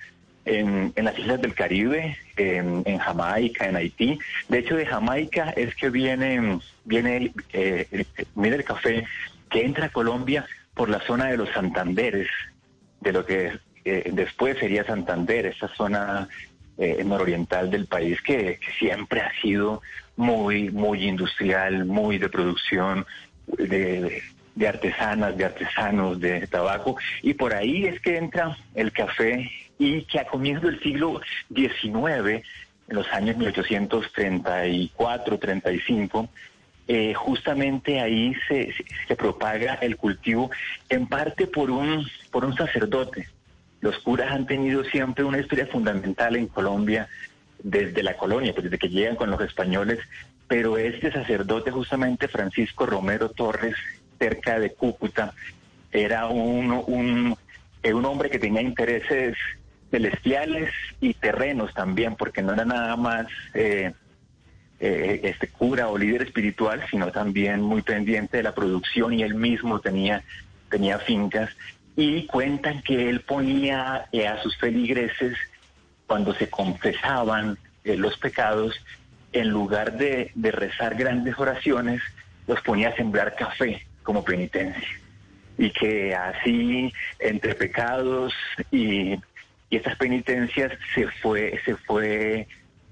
en, las islas del Caribe, en, Jamaica, en Haití. De hecho, de Jamaica es que viene, viene eh, el- el café que entra a Colombia por la zona de los Santanderes, de lo que eh, después sería Santander, esa zona eh, nororiental del país que, siempre ha sido muy, muy industrial, muy de producción, de artesanas, de artesanos, de tabaco, y por ahí es que entra el café y que a comienzos del siglo XIX, en los años 1834, 35, eh, justamente ahí se, se- propaga el cultivo en parte por un, por un sacerdote. Los curas han tenido siempre una historia fundamental en Colombia desde la colonia, pues desde que llegan con los españoles pero este sacerdote justamente Francisco Romero Torres, cerca de Cúcuta, era un, un, eh, un hombre que tenía intereses celestiales y terrenos también, porque no era nada más eh, eh, este cura o líder espiritual, sino también muy pendiente de la producción y él mismo tenía, tenía fincas. Y cuentan que él ponía eh, a sus feligreses, cuando se confesaban los pecados, en lugar de, de rezar grandes oraciones, los ponía a sembrar café como penitencia. Y que así, entre pecados y, y estas penitencias, se fue, se fue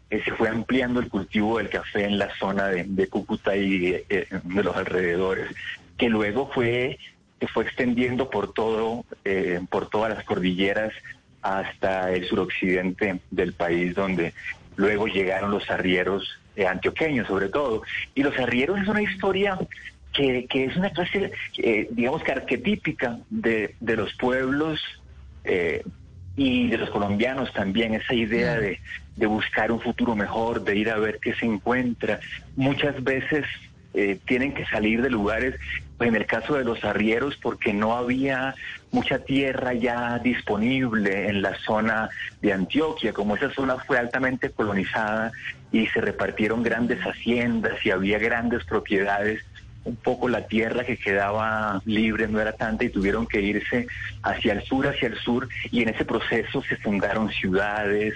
eh, se fue ampliando el cultivo del café en la zona de, Cúcuta y eh, de los alrededores, que luego fue, se fue extendiendo por todo, eh, por todas las cordilleras hasta el suroccidente del país, donde luego llegaron los arrieros eh, antioqueños sobre todo. Y los arrieros es una historia que, que es una clase, digamos que arquetípica de, de los pueblos y de los colombianos también, esa idea de, de buscar un futuro mejor, de ir a ver qué se encuentra. Muchas veces eh, tienen que salir de lugares, pues en el caso de los arrieros, porque no había mucha tierra ya disponible en la zona de Antioquia, como esa zona fue altamente colonizada y se repartieron grandes haciendas y había grandes propiedades un poco la tierra que quedaba libre no era tanta y tuvieron que irse hacia el sur, hacia el sur, y en ese proceso se fundaron ciudades,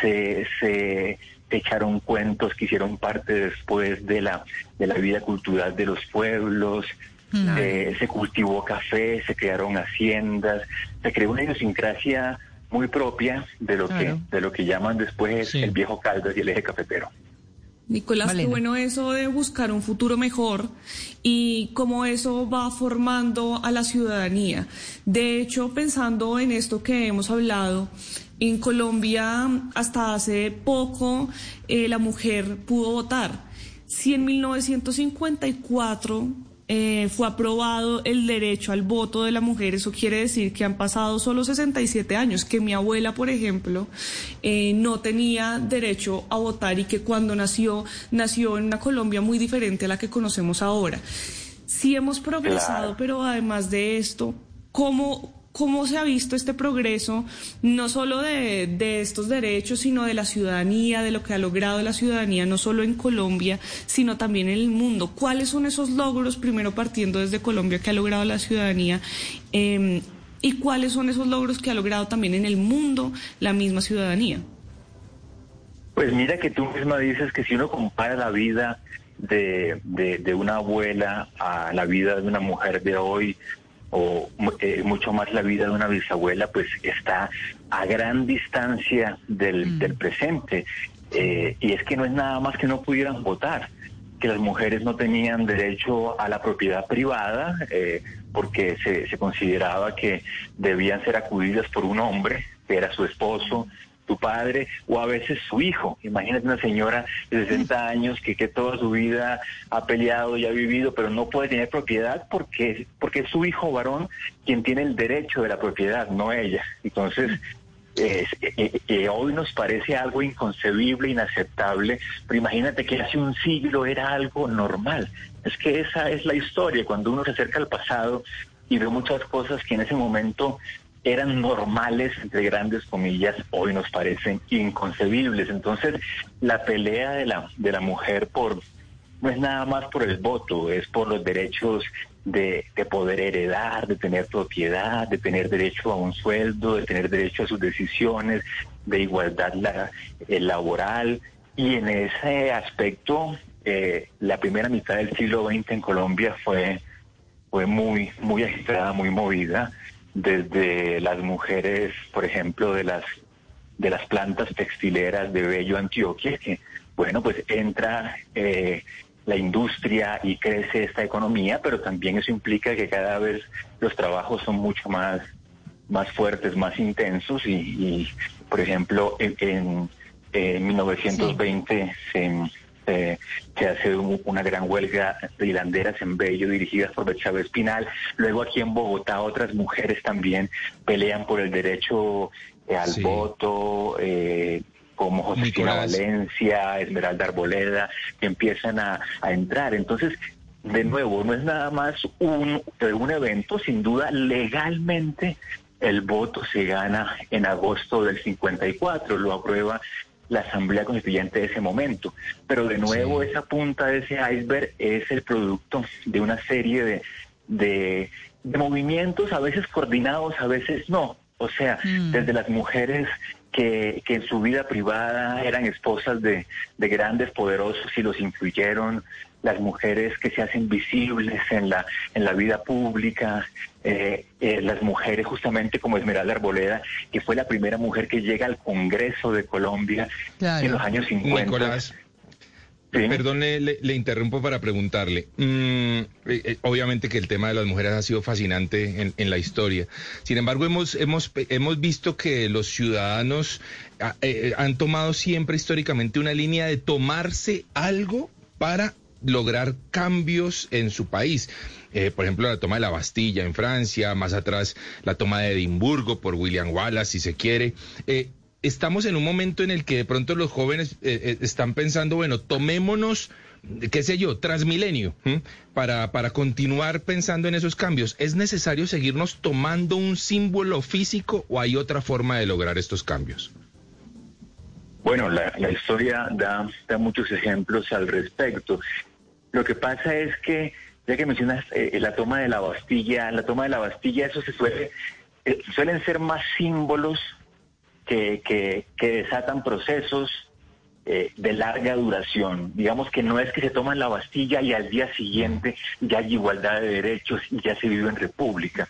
se, se echaron cuentos que hicieron parte después de la, de la vida cultural de los pueblos, eh, se cultivó café, se crearon haciendas, se creó una idiosincrasia muy propia de lo Claro. que de lo que llaman después el viejo Caldas y el eje cafetero. Nicolás, qué bueno eso de buscar un futuro mejor y cómo eso va formando a la ciudadanía. De hecho, pensando en esto que hemos hablado, en Colombia hasta hace poco eh, la mujer pudo votar. Si en 1954 eh, fue aprobado el derecho al voto de la mujer, eso quiere decir que han pasado solo 67 años, que mi abuela, por ejemplo, eh, no tenía derecho a votar y que cuando nació, nació en una Colombia muy diferente a la que conocemos ahora. Sí hemos progresado, pero además de esto, ¿cómo, cómo se ha visto este progreso, no solo de, de estos derechos, sino de la ciudadanía, de lo que ha logrado la ciudadanía, no solo en Colombia, sino también en el mundo? ¿Cuáles son esos logros, primero partiendo desde Colombia, que ha logrado la ciudadanía? eh, ¿Y cuáles son esos logros que ha logrado también en el mundo la misma ciudadanía? Pues mira que tú misma dices que si uno compara la vida de, de, de una abuela a la vida de una mujer de hoy, o eh, mucho más la vida de una bisabuela, pues está a gran distancia del, del presente. Eh, y es que no es nada más que no pudieran votar, que las mujeres no tenían derecho a la propiedad privada, eh, porque se, se consideraba que debían ser acudidas por un hombre, que era su esposo, su padre o a veces su hijo. Imagínate una señora de 60 años que, que toda su vida ha peleado y ha vivido, pero no puede tener propiedad porque, porque es su hijo varón quien tiene el derecho de la propiedad, no ella. Entonces, eh, eh, eh, hoy nos parece algo inconcebible, inaceptable, pero imagínate que hace un siglo era algo normal. Es que esa es la historia, cuando uno se acerca al pasado y ve muchas cosas que en ese momento eran normales, entre grandes comillas, hoy nos parecen inconcebibles. Entonces, la pelea de la, de la mujer por no es nada más por el voto, es por los derechos de, de poder heredar, de tener propiedad, de tener derecho a un sueldo, de tener derecho a sus decisiones, de igualdad la- eh, laboral. Y en ese aspecto, eh, la primera mitad del siglo XX en Colombia fue, fue muy, muy agitada, muy movida, desde las mujeres, por ejemplo, de las de las plantas textileras de Bello Antioquia, que bueno, pues entra eh, la industria y crece esta economía, pero también eso implica que cada vez los trabajos son mucho más, más fuertes, más intensos. Y, y, por ejemplo, en, en, en 1920 se, se, se hace un- una gran huelga de hilanderas en Bello dirigidas por Chávez Espinal. Luego aquí en Bogotá otras mujeres también pelean por el derecho eh, al Sí. voto, eh, como Josefina. Valencia, Esmeralda Arboleda, que empiezan a, a entrar. Entonces, de nuevo, no es nada más un, eh, un evento, sin duda, legalmente el voto se gana en agosto del 54, lo aprueba la Asamblea Constituyente de ese momento. Pero de nuevo, esa punta de ese iceberg es el producto de una serie de, de, de movimientos, a veces coordinados, a veces no. O sea, desde las mujeres que, que en su vida privada eran esposas de, de grandes poderosos y los influyeron, las mujeres que se hacen visibles en la, en la vida pública, eh, eh, las mujeres justamente como Esmeralda Arboleda, que fue la primera mujer que llega al Congreso de Colombia Claro. en los años 50. Nicolás, perdón, le, interrumpo para preguntarle. Mm, eh, eh, obviamente que el tema de las mujeres ha sido fascinante en, en la historia. Sin embargo, hemos, hemos, hemos visto que los ciudadanos ah, eh, han tomado siempre históricamente una línea de tomarse algo para lograr cambios en su país. Eh, por ejemplo, la toma de la Bastilla en Francia, más atrás la toma de Edimburgo por William Wallace, si se quiere. Eh, estamos en un momento en el que de pronto los jóvenes eh, eh, están pensando, bueno, tomémonos, qué sé yo, transmilenio, ¿m? para, para continuar pensando en esos cambios. ¿Es necesario seguirnos tomando un símbolo físico o hay otra forma de lograr estos cambios? Bueno, la, la historia da, da muchos ejemplos al respecto. Lo que pasa es que, ya que mencionas eh, la toma de la Bastilla, la toma de la Bastilla, eso se suele, eh, suelen ser más símbolos que, que, que desatan procesos eh, de larga duración. Digamos que no es que se toman la Bastilla y al día siguiente ya hay igualdad de derechos y ya se vive en república.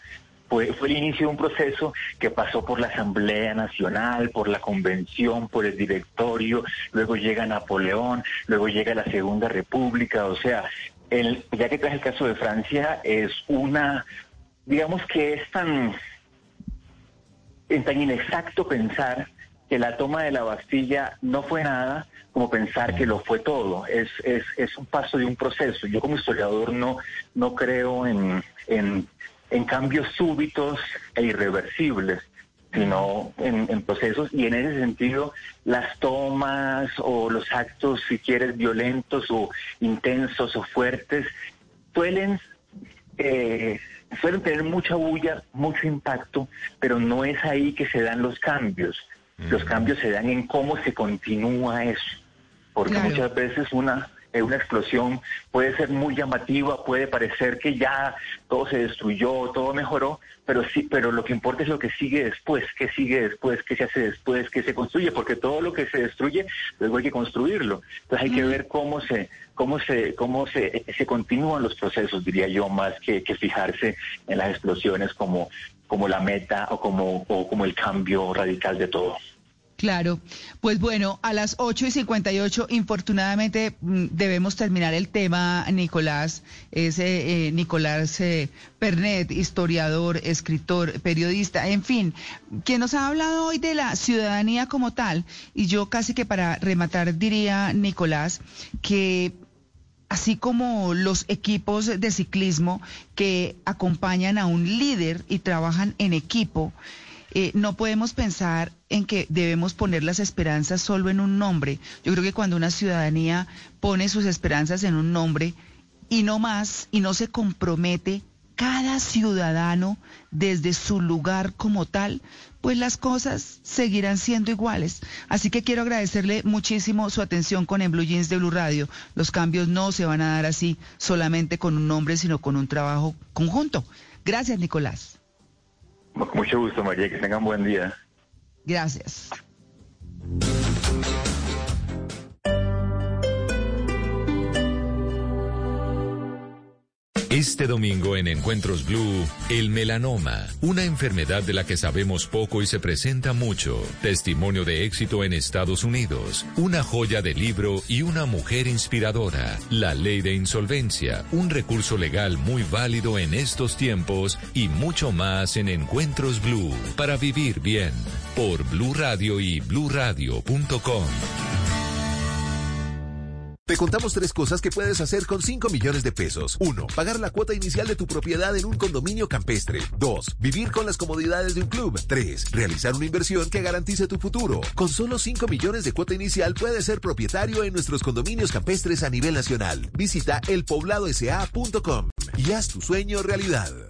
Fue, el inicio de un proceso que pasó por la Asamblea Nacional, por la Convención, por el directorio, luego llega Napoleón, luego llega la Segunda República, o sea, el, ya que traes el caso de Francia, es una, digamos que es tan, es tan inexacto pensar que la toma de la Bastilla no fue nada como pensar que lo fue todo. Es, es, es un paso de un proceso. Yo como historiador no, no creo en, en, en cambios súbitos e irreversibles sino en, en procesos y en ese sentido las tomas o los actos, si quieres, violentos o intensos o fuertes, suelen eh, suelen tener mucha bulla, mucho impacto, pero no es ahí que se dan los cambios. Los cambios se dan en cómo se continúa eso, porque Claro. muchas veces una eh, una explosión puede ser muy llamativa, puede parecer que ya todo se destruyó, todo mejoró, pero sí, pero lo que importa es lo que sigue después, qué sigue después, qué se hace después, qué se construye, porque todo lo que se destruye luego hay que construirlo. Entonces hay que ver cómo se cómo se cómo se, se continúan los procesos, diría yo, más que, que fijarse en las explosiones como como la meta o como o como el cambio radical de todo. Claro, pues bueno, a las 8 y 58, infortunadamente mm, debemos terminar el tema, Nicolás. Es eh, eh, Nicolás eh, Pernet, historiador, escritor, periodista, en fin, quien nos ha hablado hoy de la ciudadanía como tal. Y yo casi que para rematar diría, Nicolás, que así como los equipos de ciclismo que acompañan a un líder y trabajan en equipo, eh, no podemos pensar en que debemos poner las esperanzas solo en un nombre. Yo creo que cuando una ciudadanía pone sus esperanzas en un nombre y no más, y no se compromete cada ciudadano desde su lugar como tal, pues las cosas seguirán siendo iguales. Así que quiero agradecerle muchísimo su atención con En Blue Jeans de Blue Radio. Los cambios no se van a dar así solamente con un nombre, sino con un trabajo conjunto. Gracias, Nicolás. Mucho gusto, María, que tengan buen día. Gracias. Este domingo en Encuentros Blue, el melanoma, una enfermedad de la que sabemos poco y se presenta mucho. Testimonio de éxito en Estados Unidos, una joya de libro y una mujer inspiradora. La ley de insolvencia, un recurso legal muy válido en estos tiempos y mucho más en Encuentros Blue para vivir bien por Blue Radio y bluradio.com. Te contamos tres cosas que puedes hacer con 5 millones de pesos. 1. Pagar la cuota inicial de tu propiedad en un condominio campestre. 2. Vivir con las comodidades de un club. 3. Realizar una inversión que garantice tu futuro. Con solo 5 millones de cuota inicial puedes ser propietario en nuestros condominios campestres a nivel nacional. Visita elpobladosa.com y haz tu sueño realidad.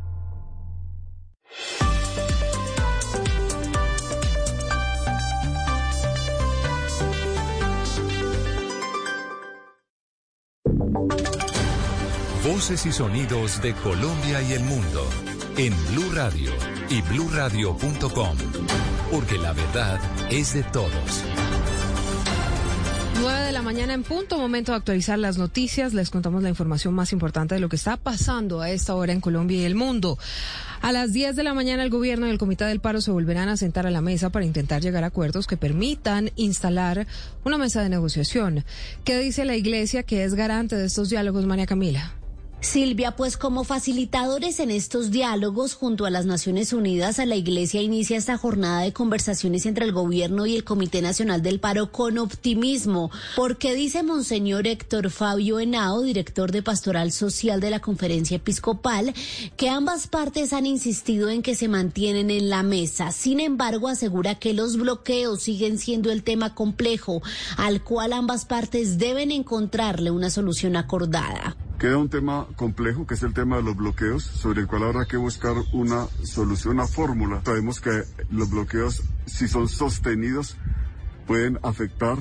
Y sonidos de Colombia y el mundo en Blue Radio y bluradio.com, porque la verdad es de todos. 9 de la mañana en punto, momento de actualizar las noticias. Les contamos la información más importante de lo que está pasando a esta hora en Colombia y el mundo. A las 10 de la mañana el gobierno y el Comité del Paro se volverán a sentar a la mesa para intentar llegar a acuerdos que permitan instalar una mesa de negociación. ¿Qué dice la Iglesia que es garante de estos diálogos, María Camila? Silvia, pues como facilitadores en estos diálogos junto a las Naciones Unidas, a la Iglesia inicia esta jornada de conversaciones entre el gobierno y el Comité Nacional del Paro con optimismo, porque dice Monseñor Héctor Fabio Henao, director de Pastoral Social de la Conferencia Episcopal, que ambas partes han insistido en que se mantienen en la mesa. Sin embargo, asegura que los bloqueos siguen siendo el tema complejo al cual ambas partes deben encontrarle una solución acordada. Queda un tema complejo, que es el tema de los bloqueos, sobre el cual habrá que buscar una solución, una fórmula. Sabemos que los bloqueos, si son sostenidos, pueden afectar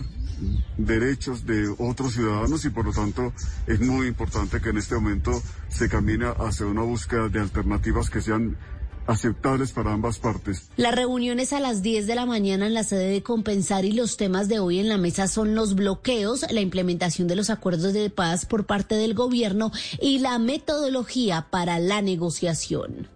derechos de otros ciudadanos y por lo tanto es muy importante que en este momento se camine hacia una búsqueda de alternativas que sean aceptables para ambas partes. La reunión es a las 10 de la mañana en la sede de Compensar y los temas de hoy en la mesa son los bloqueos, la implementación de los acuerdos de paz por parte del gobierno y la metodología para la negociación.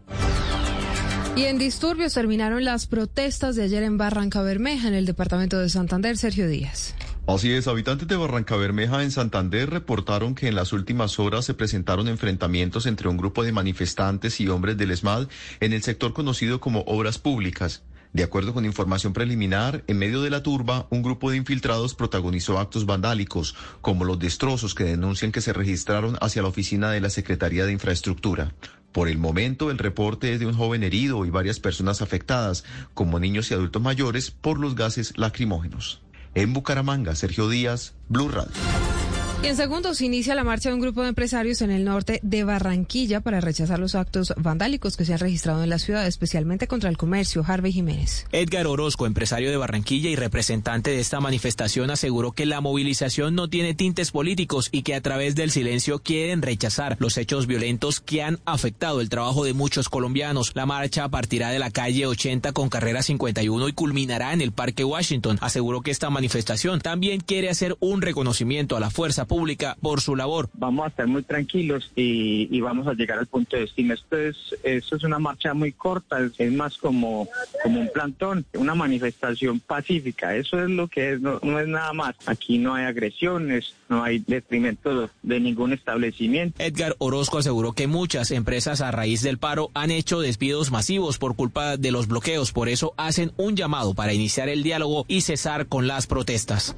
Y en disturbios terminaron las protestas de ayer en Barranca Bermeja, en el departamento de Santander. Sergio Díaz. Así es, habitantes de Barranca Bermeja en Santander reportaron que en las últimas horas se presentaron enfrentamientos entre un grupo de manifestantes y hombres del ESMAD en el sector conocido como Obras Públicas. De acuerdo con información preliminar, en medio de la turba, un grupo de infiltrados protagonizó actos vandálicos, como los destrozos que denuncian que se registraron hacia la oficina de la Secretaría de Infraestructura. Por el momento, el reporte es de un joven herido y varias personas afectadas, como niños y adultos mayores, por los gases lacrimógenos. En Bucaramanga, Sergio Díaz, Blue Radio. Y en segundos inicia la marcha de un grupo de empresarios en el norte de Barranquilla para rechazar los actos vandálicos que se han registrado en la ciudad, especialmente contra el comercio. Harvey Jiménez. Edgar Orozco, empresario de Barranquilla y representante de esta manifestación, aseguró que la movilización no tiene tintes políticos y que a través del silencio quieren rechazar los hechos violentos que han afectado el trabajo de muchos colombianos. La marcha partirá de la calle 80 con carrera 51 y culminará en el Parque Washington. Aseguró que esta manifestación también quiere hacer un reconocimiento a la fuerza pública por su labor. Vamos a estar muy tranquilos y, y vamos a llegar al punto de destino. Esto es, esto es una marcha muy corta, es, es más como, como un plantón, una manifestación pacífica. Eso es lo que es, no, no es nada más. Aquí no hay agresiones, no hay detrimento de ningún establecimiento. Edgar Orozco aseguró que muchas empresas a raíz del paro han hecho despidos masivos por culpa de los bloqueos. Por eso hacen un llamado para iniciar el diálogo y cesar con las protestas.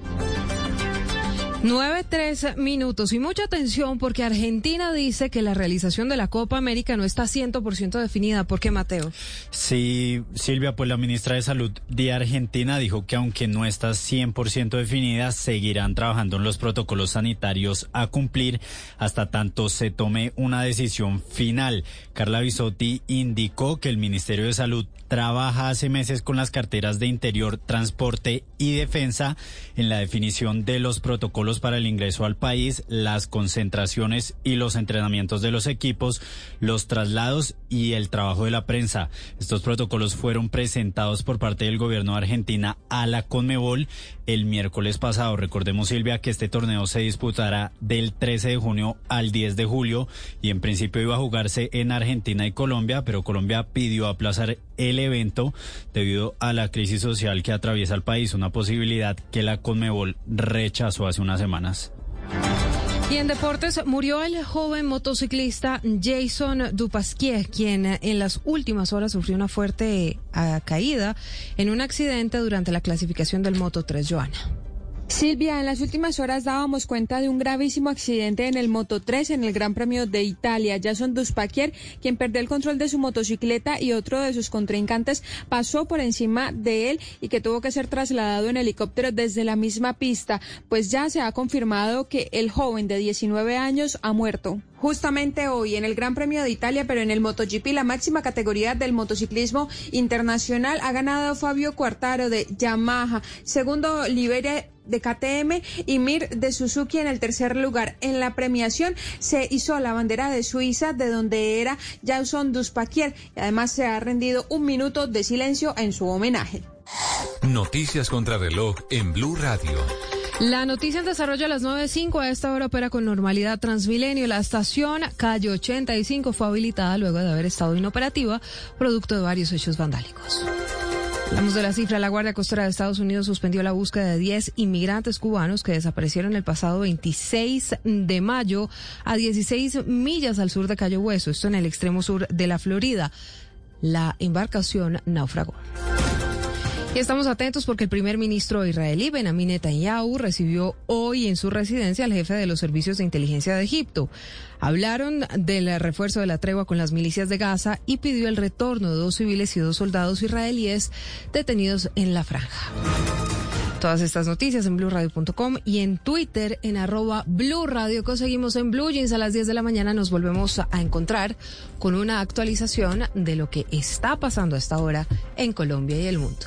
Nueve, tres minutos y mucha atención porque Argentina dice que la realización de la Copa América no está 100% definida. ¿Por qué, Mateo? Sí, Silvia, pues la ministra de Salud de Argentina dijo que aunque no está 100% definida, seguirán trabajando en los protocolos sanitarios a cumplir hasta tanto se tome una decisión final. Carla Bisotti indicó que el Ministerio de Salud trabaja hace meses con las carteras de Interior, Transporte y Defensa en la definición de los protocolos para el ingreso al país, las concentraciones y los entrenamientos de los equipos, los traslados y el trabajo de la prensa. Estos protocolos fueron presentados por parte del gobierno de Argentina a la Conmebol el miércoles pasado. Recordemos, Silvia, que este torneo se disputará del 13 de junio al 10 de julio y en principio iba a jugarse en Argentina y Colombia, pero Colombia pidió aplazar el evento debido a la crisis social que atraviesa el país, una posibilidad que la Conmebol rechazó hace unas semanas. Y en deportes murió el joven motociclista Jason Dupasquier, quien en las últimas horas sufrió una fuerte ah, caída en un accidente durante la clasificación del Moto 3 Joana. Silvia, en las últimas horas dábamos cuenta de un gravísimo accidente en el Moto 3 en el Gran Premio de Italia. Jason Duspaquier, quien perdió el control de su motocicleta y otro de sus contrincantes pasó por encima de él y que tuvo que ser trasladado en helicóptero desde la misma pista, pues ya se ha confirmado que el joven de 19 años ha muerto. Justamente hoy en el Gran Premio de Italia, pero en el MotoGP, la máxima categoría del motociclismo internacional, ha ganado Fabio Quartaro de Yamaha, segundo Liberia de KTM y Mir de Suzuki en el tercer lugar. En la premiación se hizo la bandera de Suiza, de donde era Jason Duspaquier, y además se ha rendido un minuto de silencio en su homenaje. Noticias contra reloj en Blue Radio. La noticia en desarrollo a las 9.05 a esta hora opera con normalidad Transmilenio. La estación calle 85 fue habilitada luego de haber estado inoperativa, producto de varios hechos vandálicos. Hablamos de la cifra. La Guardia Costera de Estados Unidos suspendió la búsqueda de 10 inmigrantes cubanos que desaparecieron el pasado 26 de mayo a 16 millas al sur de Cayo Hueso, esto en el extremo sur de la Florida. La embarcación naufragó. Y estamos atentos porque el primer ministro israelí Benjamin Netanyahu recibió hoy en su residencia al jefe de los servicios de inteligencia de Egipto. Hablaron del refuerzo de la tregua con las milicias de Gaza y pidió el retorno de dos civiles y dos soldados israelíes detenidos en la franja. Todas estas noticias en blurradio.com y en Twitter en arroba Blue Radio. Conseguimos en Blue Jeans a las 10 de la mañana. Nos volvemos a encontrar con una actualización de lo que está pasando a esta hora en Colombia y el mundo.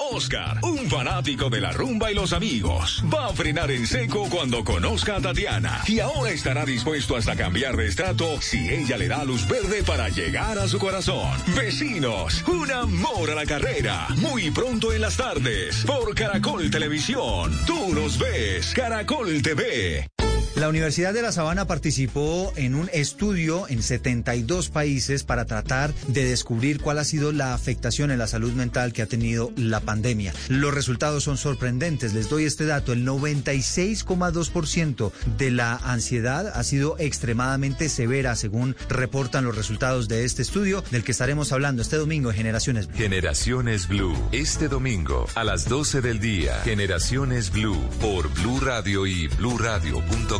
Oscar, un fanático de la rumba y los amigos, va a frenar en seco cuando conozca a Tatiana y ahora estará dispuesto hasta cambiar de estrato si ella le da luz verde para llegar a su corazón. Vecinos, un amor a la carrera, muy pronto en las tardes, por Caracol Televisión. Tú nos ves, Caracol TV. La Universidad de La Sabana participó en un estudio en 72 países para tratar de descubrir cuál ha sido la afectación en la salud mental que ha tenido la pandemia. Los resultados son sorprendentes. Les doy este dato. El 96,2% de la ansiedad ha sido extremadamente severa, según reportan los resultados de este estudio, del que estaremos hablando este domingo en Generaciones Blue. Generaciones Blue. Este domingo a las 12 del día. Generaciones Blue por Blue Radio y bluradio.com.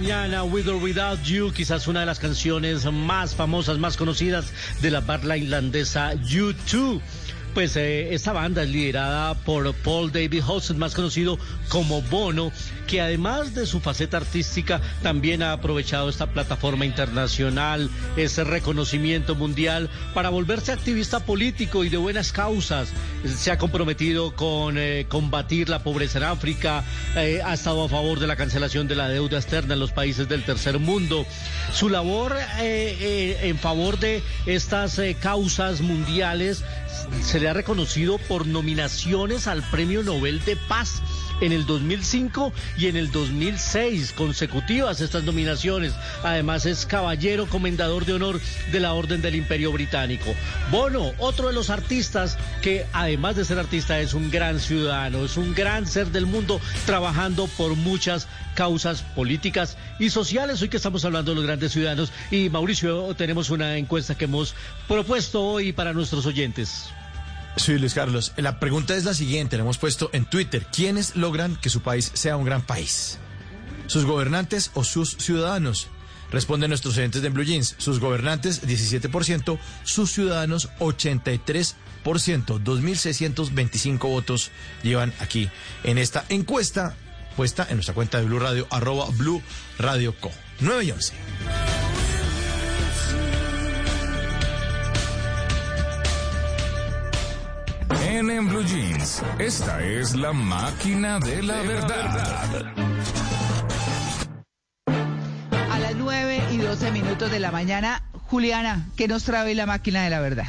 Mañana, With or Without You, quizás una de las canciones más famosas, más conocidas de la banda irlandesa U2. Pues eh, esta banda es liderada por Paul David Hudson, más conocido como Bono, que además de su faceta artística también ha aprovechado esta plataforma internacional, ese reconocimiento mundial para volverse activista político y de buenas causas. Se ha comprometido con eh, combatir la pobreza en África, eh, ha estado a favor de la cancelación de la deuda externa en los países del tercer mundo. Su labor eh, en favor de estas causas mundiales se le ha reconocido por nominaciones al Premio Nobel de Paz en el 2005 y en el 2006 consecutivas estas nominaciones. Además es caballero comendador de honor de la Orden del Imperio Británico. Bono, otro de los artistas que además de ser artista es un gran ciudadano, es un gran ser del mundo trabajando por muchas causas políticas y sociales. Hoy que estamos hablando de los grandes ciudadanos y Mauricio tenemos una encuesta que hemos propuesto hoy para nuestros oyentes. Sí, Luis Carlos. La pregunta es la siguiente, la hemos puesto en Twitter. ¿Quiénes logran que su país sea un gran país? ¿Sus gobernantes o sus ciudadanos? Responden nuestros oyentes de Blue Jeans. Sus gobernantes, 17%, sus ciudadanos, 83%. 2.625 votos llevan aquí en esta encuesta puesta en nuestra cuenta de Blue Radio, arroba Blue Radio Co. 9 y 11. En, en Blue Jeans, esta es la máquina de la verdad. A las 9 y 12 minutos de la mañana, Juliana, ¿qué nos trae la máquina de la verdad?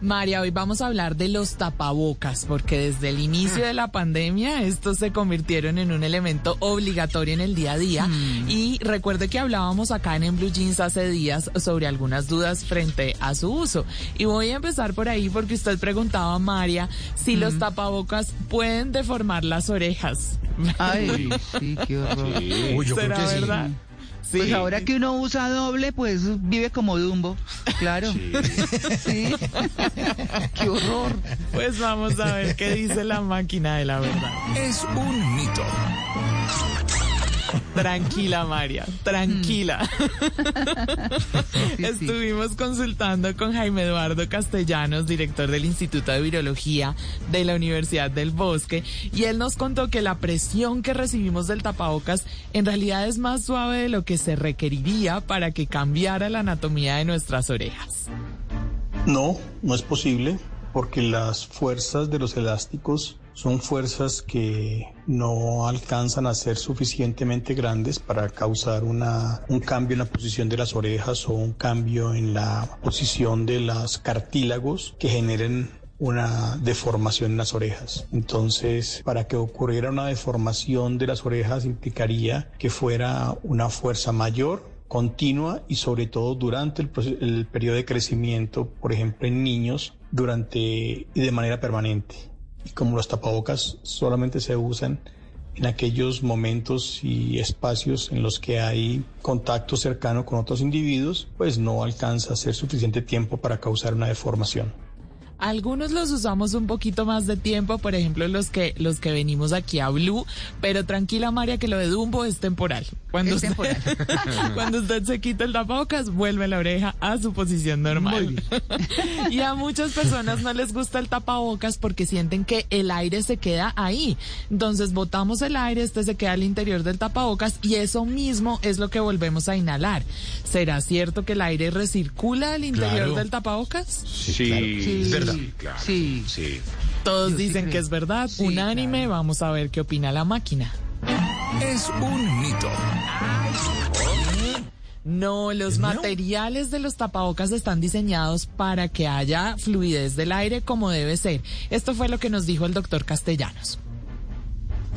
María, hoy vamos a hablar de los tapabocas, porque desde el inicio de la pandemia estos se convirtieron en un elemento obligatorio en el día a día. Y recuerde que hablábamos acá en, en Blue Jeans hace días sobre algunas dudas frente a su uso. Y voy a empezar por ahí porque usted preguntaba a María si los tapabocas pueden deformar las orejas. Ay, sí, qué horror. Uy, yo creo ¿Será que sí. Pues ahora que uno usa doble, pues vive como Dumbo. Claro. Sí. Qué horror. Pues vamos a ver qué dice la máquina de la verdad. Es un mito. Tranquila, María, tranquila. Estuvimos consultando con Jaime Eduardo Castellanos, director del Instituto de Virología de la Universidad del Bosque, y él nos contó que la presión que recibimos del tapabocas en realidad es más suave de lo que se requeriría para que cambiara la anatomía de nuestras orejas. No, no es posible porque las fuerzas de los elásticos son fuerzas que no alcanzan a ser suficientemente grandes para causar una, un cambio en la posición de las orejas o un cambio en la posición de los cartílagos que generen una deformación en las orejas. Entonces, para que ocurriera una deformación de las orejas implicaría que fuera una fuerza mayor continua y sobre todo durante el, proce- el periodo de crecimiento, por ejemplo en niños, durante y de manera permanente. Y como los tapabocas solamente se usan en aquellos momentos y espacios en los que hay contacto cercano con otros individuos, pues no alcanza a ser suficiente tiempo para causar una deformación. Algunos los usamos un poquito más de tiempo, por ejemplo, los que los que venimos aquí a Blue, pero tranquila María que lo de Dumbo es temporal. Cuando Es usted, cuando usted se quita el tapabocas, vuelve la oreja a su posición normal. y a muchas personas no les gusta el tapabocas porque sienten que el aire se queda ahí. Entonces botamos el aire, este se queda al interior del tapabocas y eso mismo es lo que volvemos a inhalar. ¿Será cierto que el aire recircula al interior Claro. del tapabocas? Sí, Claro, sí. sí. Todos dicen que es verdad. Unánime, vamos a ver qué opina la máquina. Es un mito. No, los materiales de los tapabocas están diseñados para que haya fluidez del aire como debe ser. Esto fue lo que nos dijo el doctor Castellanos.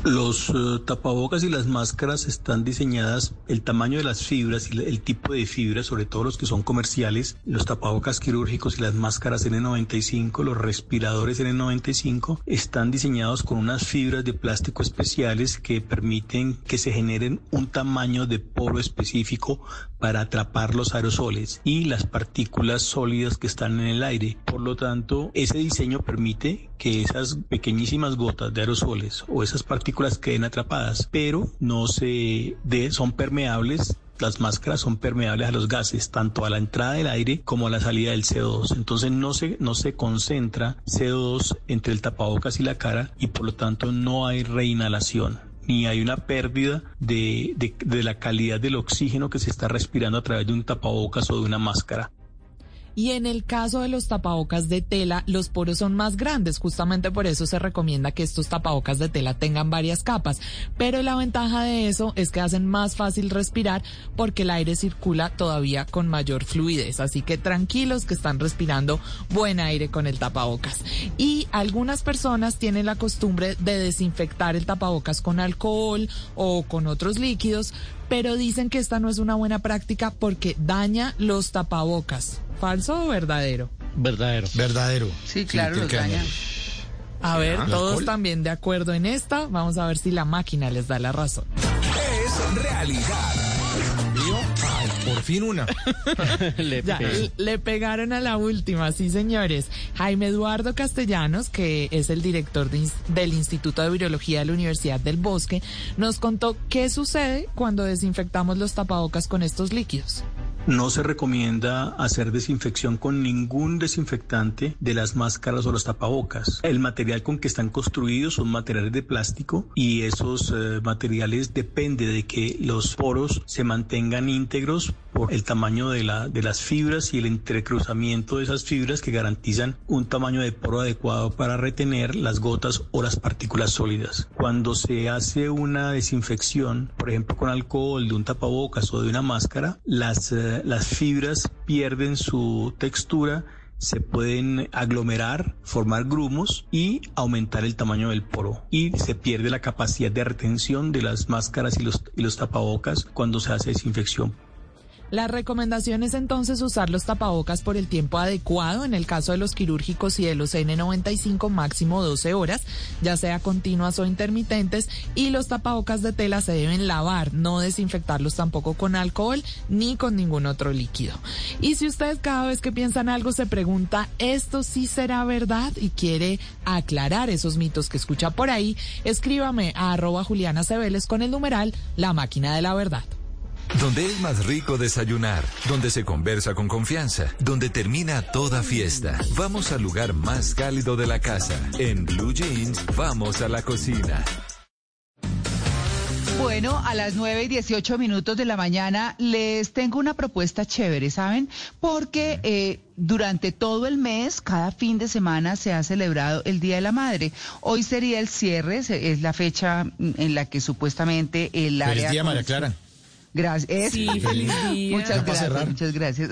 Los eh, tapabocas y las máscaras están diseñadas, el tamaño de las fibras y el tipo de fibras, sobre todo los que son comerciales, los tapabocas quirúrgicos y las máscaras N95, los respiradores N95, están diseñados con unas fibras de plástico especiales que permiten que se generen un tamaño de poro específico para atrapar los aerosoles y las partículas sólidas que están en el aire. Por lo tanto, ese diseño permite que esas pequeñísimas gotas de aerosoles o esas partículas partículas queden atrapadas, pero no se de, son permeables las máscaras son permeables a los gases, tanto a la entrada del aire como a la salida del CO2. Entonces no se, no se concentra CO2 entre el tapabocas y la cara y por lo tanto no hay reinhalación ni hay una pérdida de, de, de la calidad del oxígeno que se está respirando a través de un tapabocas o de una máscara. Y en el caso de los tapabocas de tela, los poros son más grandes. Justamente por eso se recomienda que estos tapabocas de tela tengan varias capas. Pero la ventaja de eso es que hacen más fácil respirar porque el aire circula todavía con mayor fluidez. Así que tranquilos que están respirando buen aire con el tapabocas. Y algunas personas tienen la costumbre de desinfectar el tapabocas con alcohol o con otros líquidos, pero dicen que esta no es una buena práctica porque daña los tapabocas. ¿Falso o verdadero? Verdadero. Verdadero. Sí, claro, los daña. A ver, ¿El todos también de acuerdo en esta. Vamos a ver si la máquina les da la razón. Es realidad. Por fin una. Le Ya, pegaron a la última, sí señores. Jaime Eduardo Castellanos, que es el director de del Instituto de Virología de la Universidad del Bosque, nos contó qué sucede cuando desinfectamos los tapabocas con estos líquidos. No se recomienda hacer desinfección con ningún desinfectante de las máscaras o los tapabocas. El material con que están construidos son materiales de plástico y esos eh, materiales depende de que los poros se mantengan íntegros por el tamaño de, la, de las fibras y el entrecruzamiento de esas fibras que garantizan un tamaño de poro adecuado para retener las gotas o las partículas sólidas. Cuando se hace una desinfección, por ejemplo con alcohol de un tapabocas o de una máscara, las, eh, las fibras pierden su textura se pueden aglomerar, formar grumos y aumentar el tamaño del poro. Y se pierde la capacidad de retención de las máscaras y los, y los tapabocas cuando se hace desinfección. La recomendación es entonces usar los tapabocas por el tiempo adecuado, en el caso de los quirúrgicos y de los N95 máximo 12 horas, ya sea continuas o intermitentes, y los tapabocas de tela se deben lavar, no desinfectarlos tampoco con alcohol ni con ningún otro líquido. Y si usted cada vez que piensan algo se pregunta, ¿esto sí será verdad? y quiere aclarar esos mitos que escucha por ahí, escríbame a arroba Juliana Cebeles con el numeral La Máquina de la Verdad. Donde es más rico desayunar, donde se conversa con confianza, donde termina toda fiesta. Vamos al lugar más cálido de la casa. En Blue Jeans, vamos a la cocina. Bueno, a las 9 y 18 minutos de la mañana les tengo una propuesta chévere, ¿saben? Porque eh, durante todo el mes, cada fin de semana se ha celebrado el Día de la Madre. Hoy sería el cierre, es la fecha mm, en la que supuestamente el Feliz área... día, María Clara. Gracias. Sí, feliz día. Muchas gracias, muchas gracias.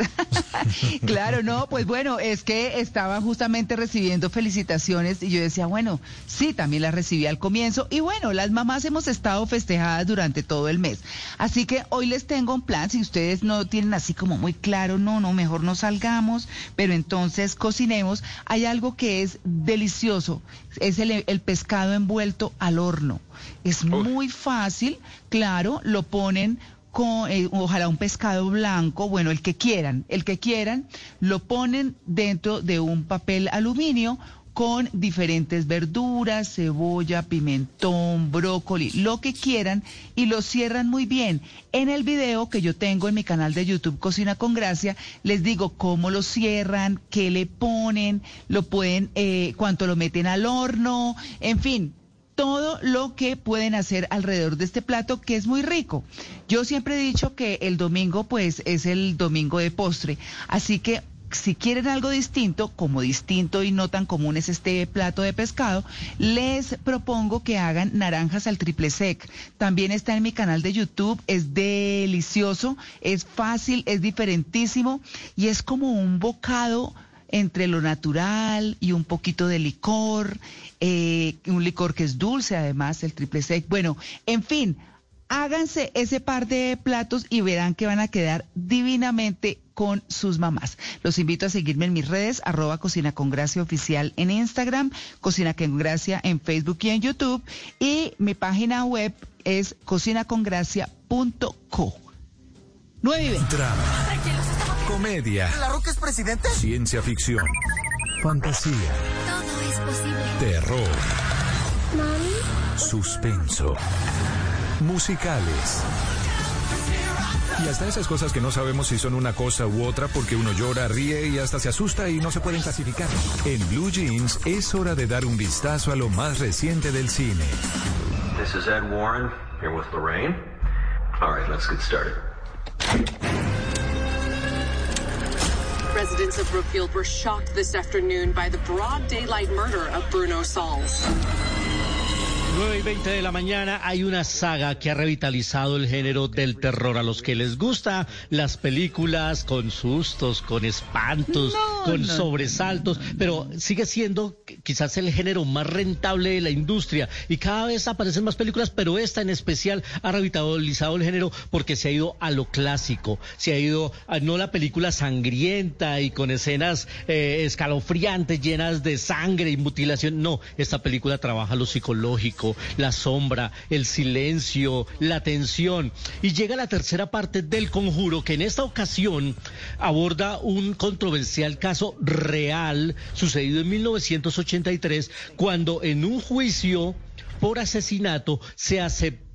claro, no, pues bueno, es que estaba justamente recibiendo felicitaciones y yo decía, bueno, sí, también las recibí al comienzo y bueno, las mamás hemos estado festejadas durante todo el mes. Así que hoy les tengo un plan, si ustedes no tienen así como muy claro, no, no, mejor no salgamos, pero entonces cocinemos. Hay algo que es delicioso, es el, el pescado envuelto al horno. Es muy fácil, claro, lo ponen con, eh, ojalá un pescado blanco, bueno, el que quieran, el que quieran, lo ponen dentro de un papel aluminio con diferentes verduras, cebolla, pimentón, brócoli, lo que quieran, y lo cierran muy bien. En el video que yo tengo en mi canal de YouTube Cocina con Gracia, les digo cómo lo cierran, qué le ponen, lo pueden, eh, cuánto lo meten al horno, en fin, todo lo que pueden hacer alrededor de este plato que es muy rico. Yo siempre he dicho que el domingo pues es el domingo de postre, así que si quieren algo distinto, como distinto y no tan común es este plato de pescado, les propongo que hagan naranjas al triple sec. También está en mi canal de YouTube, es delicioso, es fácil, es diferentísimo y es como un bocado entre lo natural y un poquito de licor, eh, un licor que es dulce además, el triple sec. Bueno, en fin, háganse ese par de platos y verán que van a quedar divinamente con sus mamás. Los invito a seguirme en mis redes, arroba Cocina con Gracia Oficial en Instagram, Cocina con Gracia en Facebook y en YouTube, y mi página web es cocinacongracia.co. 9 y 20. Comedia, ¿La Roca es presidente? ciencia ficción, fantasía, Todo es posible. terror, Mami, suspenso, musicales. Y hasta esas cosas que no sabemos si son una cosa u otra porque uno llora, ríe y hasta se asusta y no se pueden clasificar. En Blue Jeans es hora de dar un vistazo a lo más reciente del cine. This is Ed Warren here with Lorraine. All right, let's get started. Residents of Brookfield were shocked this afternoon by the broad daylight murder of Bruno Sauls. 9 y 20 de la mañana hay una saga que ha revitalizado el género del terror. A los que les gusta las películas con sustos, con espantos, con no. sobresaltos, pero sigue siendo quizás el género más rentable de la industria. Y cada vez aparecen más películas, pero esta en especial ha revitalizado el género porque se ha ido a lo clásico, se ha ido a no la película sangrienta y con escenas eh, escalofriantes, llenas de sangre y mutilación. No, esta película trabaja lo psicológico, la sombra, el silencio, la tensión. Y llega la tercera parte del conjuro que en esta ocasión aborda un controversial caso real sucedido en 1983 cuando en un juicio por asesinato se aceptó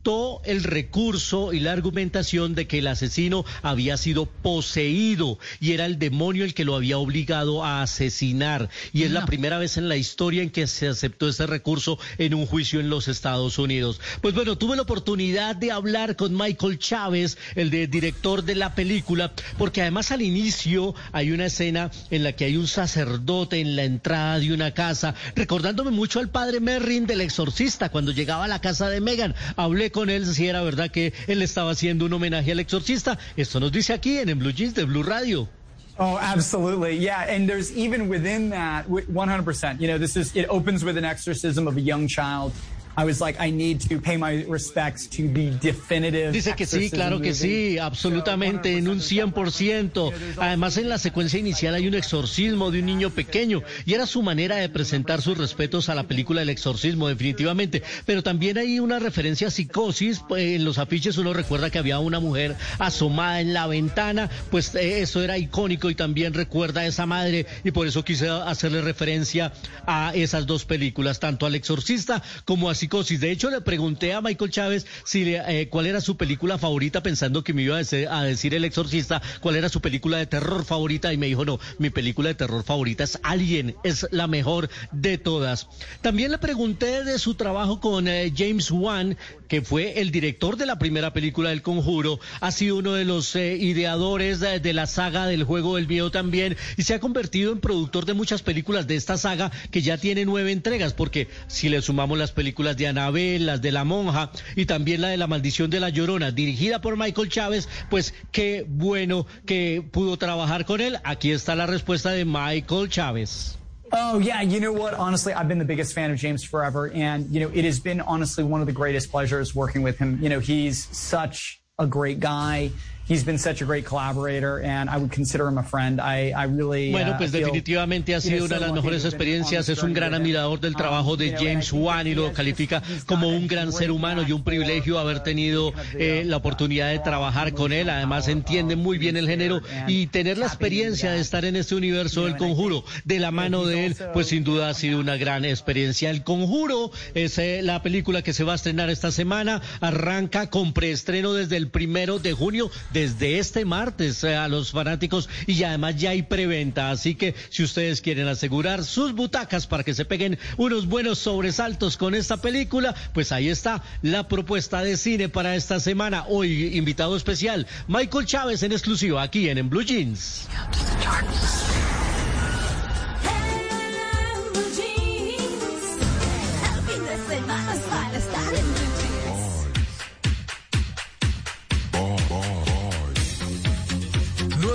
el recurso y la argumentación de que el asesino había sido poseído y era el demonio el que lo había obligado a asesinar. Y es la primera vez en la historia en que se aceptó ese recurso en un juicio en los Estados Unidos. Pues bueno, tuve la oportunidad de hablar con Michael Chávez, el de- director de la película, porque además al inicio hay una escena en la que hay un sacerdote en la entrada de una casa, recordándome mucho al padre Merrin del exorcista cuando llegaba a la casa de Megan. Hablé con él si era verdad que él estaba haciendo un homenaje al exorcista. Esto nos dice aquí en, en Blue Jeans de Blue Radio. Oh, absolutely. Yeah. And there's even within that, wi- 100%. You know, this is, it opens with an exorcism of a young child. I was like, I need to pay my respects to the definitive. Dice que sí, claro que sí, absolutamente, en un 100%. Además, en la secuencia inicial hay un exorcismo de un niño pequeño y era su manera de presentar sus respetos a la película El exorcismo, definitivamente. Pero también hay una referencia a psicosis. pues, En los afiches uno recuerda que había una mujer asomada en la ventana, pues eh, eso era icónico y también recuerda a esa madre y por eso quise hacerle referencia a esas dos películas, tanto al exorcista como a De hecho, le pregunté a Michael Chávez si eh, cuál era su película favorita, pensando que me iba a decir, a decir El Exorcista, cuál era su película de terror favorita, y me dijo, no, mi película de terror favorita es Alien, es la mejor de todas. También le pregunté de su trabajo con eh, James Wan, que fue el director de la primera película del Conjuro, ha sido uno de los eh, ideadores de, de la saga del juego del miedo también, y se ha convertido en productor de muchas películas de esta saga, que ya tiene nueve entregas, porque si le sumamos las películas de Anabel, las de La Monja y también la de La Maldición de la Llorona, dirigida por Michael Chávez, pues qué bueno que pudo trabajar con él. Aquí está la respuesta de Michael Chávez. Oh yeah, you know what? Honestly, I've been the biggest fan of James forever, and you know it has been honestly one of the greatest pleasures working with him. You know he's such a great guy. He's been such a great collaborator, and I would consider him a friend. I, I really. Bueno, uh, pues definitivamente ha sido una de las mejores experiencias. Es un gran admirador del trabajo Um, de and I James Wan y lo califica como un gran ser humano y un privilegio haber tenido eh, la oportunidad de trabajar con él. Además entiende muy bien el género y tener la experiencia de estar en este universo del conjuro de la mano de él, pues sin duda ha sido una gran experiencia. El conjuro es eh, la película que se va a estrenar esta semana. Arranca con preestreno desde el primero de junio, desde este martes eh, a los fanáticos y además ya hay preventa. Así que si ustedes quieren asegurar sus butacas para que se peguen unos buenos sobresaltos con esta película, pues ahí está la propuesta de cine para esta semana. Hoy invitado especial, Michael Chávez en exclusiva aquí en, en Blue Jeans.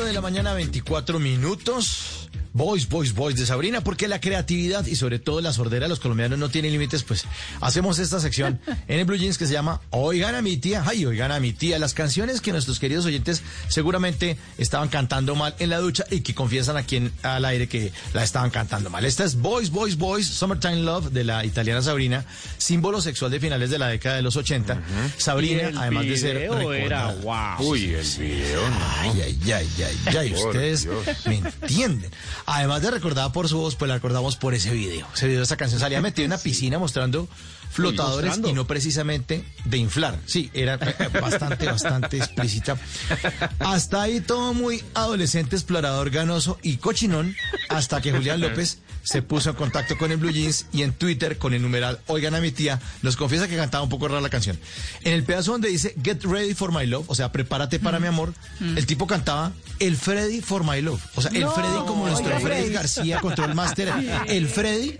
De la mañana, 24 minutos. Boys, boys, boys de Sabrina, porque la creatividad y sobre todo la sordera de los colombianos no tiene límites, pues hacemos esta sección en el Blue Jeans que se llama Oigan a mi tía, ay, oigan a mi tía, las canciones que nuestros queridos oyentes seguramente estaban cantando mal en la ducha y que confiesan aquí en, al aire que la estaban cantando mal. Esta es Boys, Boys, Boys, Summertime Love de la italiana Sabrina, símbolo sexual de finales de la década de los 80. Sabrina, además de ser era wow. Uy, el video, Ay, ay, ay, ay, ay, Por ustedes Dios. me entienden. Además de recordada por su voz, pues la recordamos por ese video. Ese video, esa canción salía metida en una piscina mostrando flotadores y no precisamente de inflar. Sí, era bastante, bastante explícita. Hasta ahí todo muy adolescente, explorador, ganoso y cochinón, hasta que Julián López se puso en contacto con el Blue Jeans y en Twitter con el numeral Oigan a mi tía, nos confiesa que cantaba un poco rara la canción. En el pedazo donde dice Get ready for my love, o sea, prepárate para mi amor, el tipo cantaba el Freddy for my love. O sea, el Freddy como nuestro oiga, Freddy Freddy. García, Control Master. El Freddy,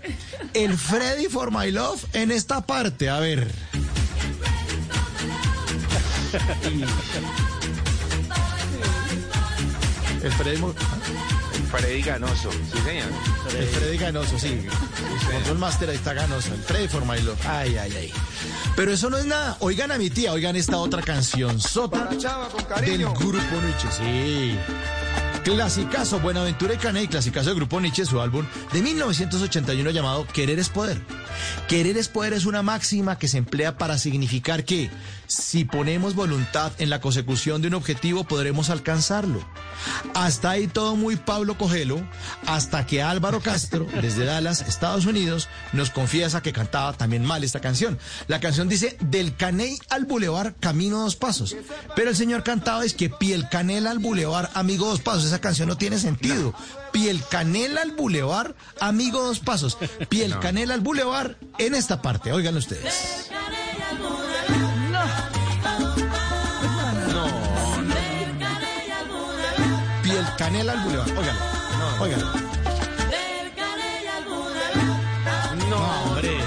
el Freddy for my love en esta parte. A ver. El Freddy, mo- Freddy Ganoso, sí señor. el Freddy Ganoso, sí. Control Master ahí está Ganoso. El Freddy for my love. Ay, ay, ay. Pero eso no es nada. Oigan a mi tía, oigan esta otra canción. Sota del Grupo Nietzsche. Sí. Clasicazo, Buenaventura y Caney, clasicazo del Grupo Nietzsche, su álbum de 1981 llamado Querer es Poder. Querer es poder es una máxima que se emplea para significar que si ponemos voluntad en la consecución de un objetivo podremos alcanzarlo. Hasta ahí todo muy Pablo Cogelo, hasta que Álvaro Castro, desde Dallas, Estados Unidos, nos confiesa que cantaba también mal esta canción. La canción dice, del Caney al Boulevard, camino dos pasos. Pero el señor cantaba es que piel canela al Boulevard, amigo dos pasos. Esa canción no tiene sentido. Piel canela al Boulevard, amigo dos pasos. Piel No. canela al Boulevard en esta parte. Óiganlo ustedes. Canela al Boulevard. Óiganlo. Óiganlo. No, hombre.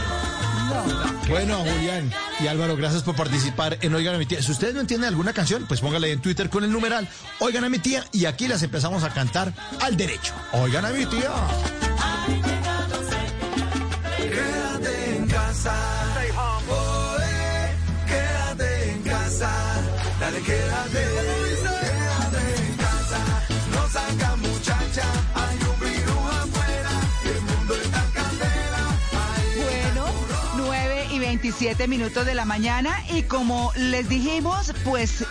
Bueno, Julián y Álvaro, gracias por participar en Oigan a mi tía. Si ustedes no entienden alguna canción, pues póngala ahí en Twitter con el numeral Oigan a mi tía y aquí las empezamos a cantar al derecho. Oigan a mi tía. Quédate en casa. Quédate en casa. Dale, quédate. Quédate 9 y 27 minutos de la mañana y como les dijimos, pues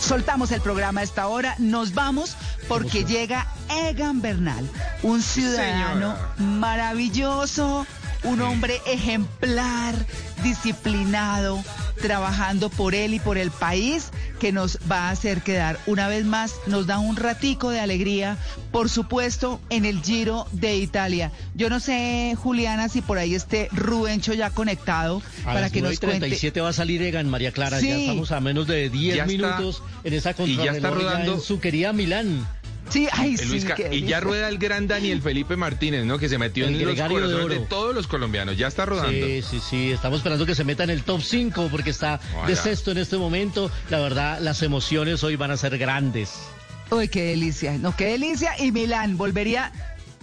soltamos el programa a esta hora, nos vamos porque llega Egan Bernal, un ciudadano maravilloso, un hombre ejemplar, disciplinado, trabajando por él y por el país, que nos va a hacer quedar una vez más, nos da un ratico de alegría, por supuesto, en el Giro de Italia. Yo no sé, Juliana, si por ahí esté Rubencho ya conectado A para las que 9 nos cuente. 37 va a salir Egan, María Clara. Ya Sí. estamos a menos de 10 Ya está. minutos en esa Y ya está contrarreloj ya rodando. en su querida Milán. Sí, ay, El Luis Ca- y ya rueda el gran Daniel Felipe Martínez, ¿no? Que se metió El en los de corazones de, oro. todos los colombianos. Ya está rodando. Sí, sí, sí. Estamos esperando que se meta en el top 5 porque está Ojalá. de sexto en este momento. La verdad, las emociones hoy van a ser grandes. Uy, qué delicia, no, qué delicia. Y Milán, volvería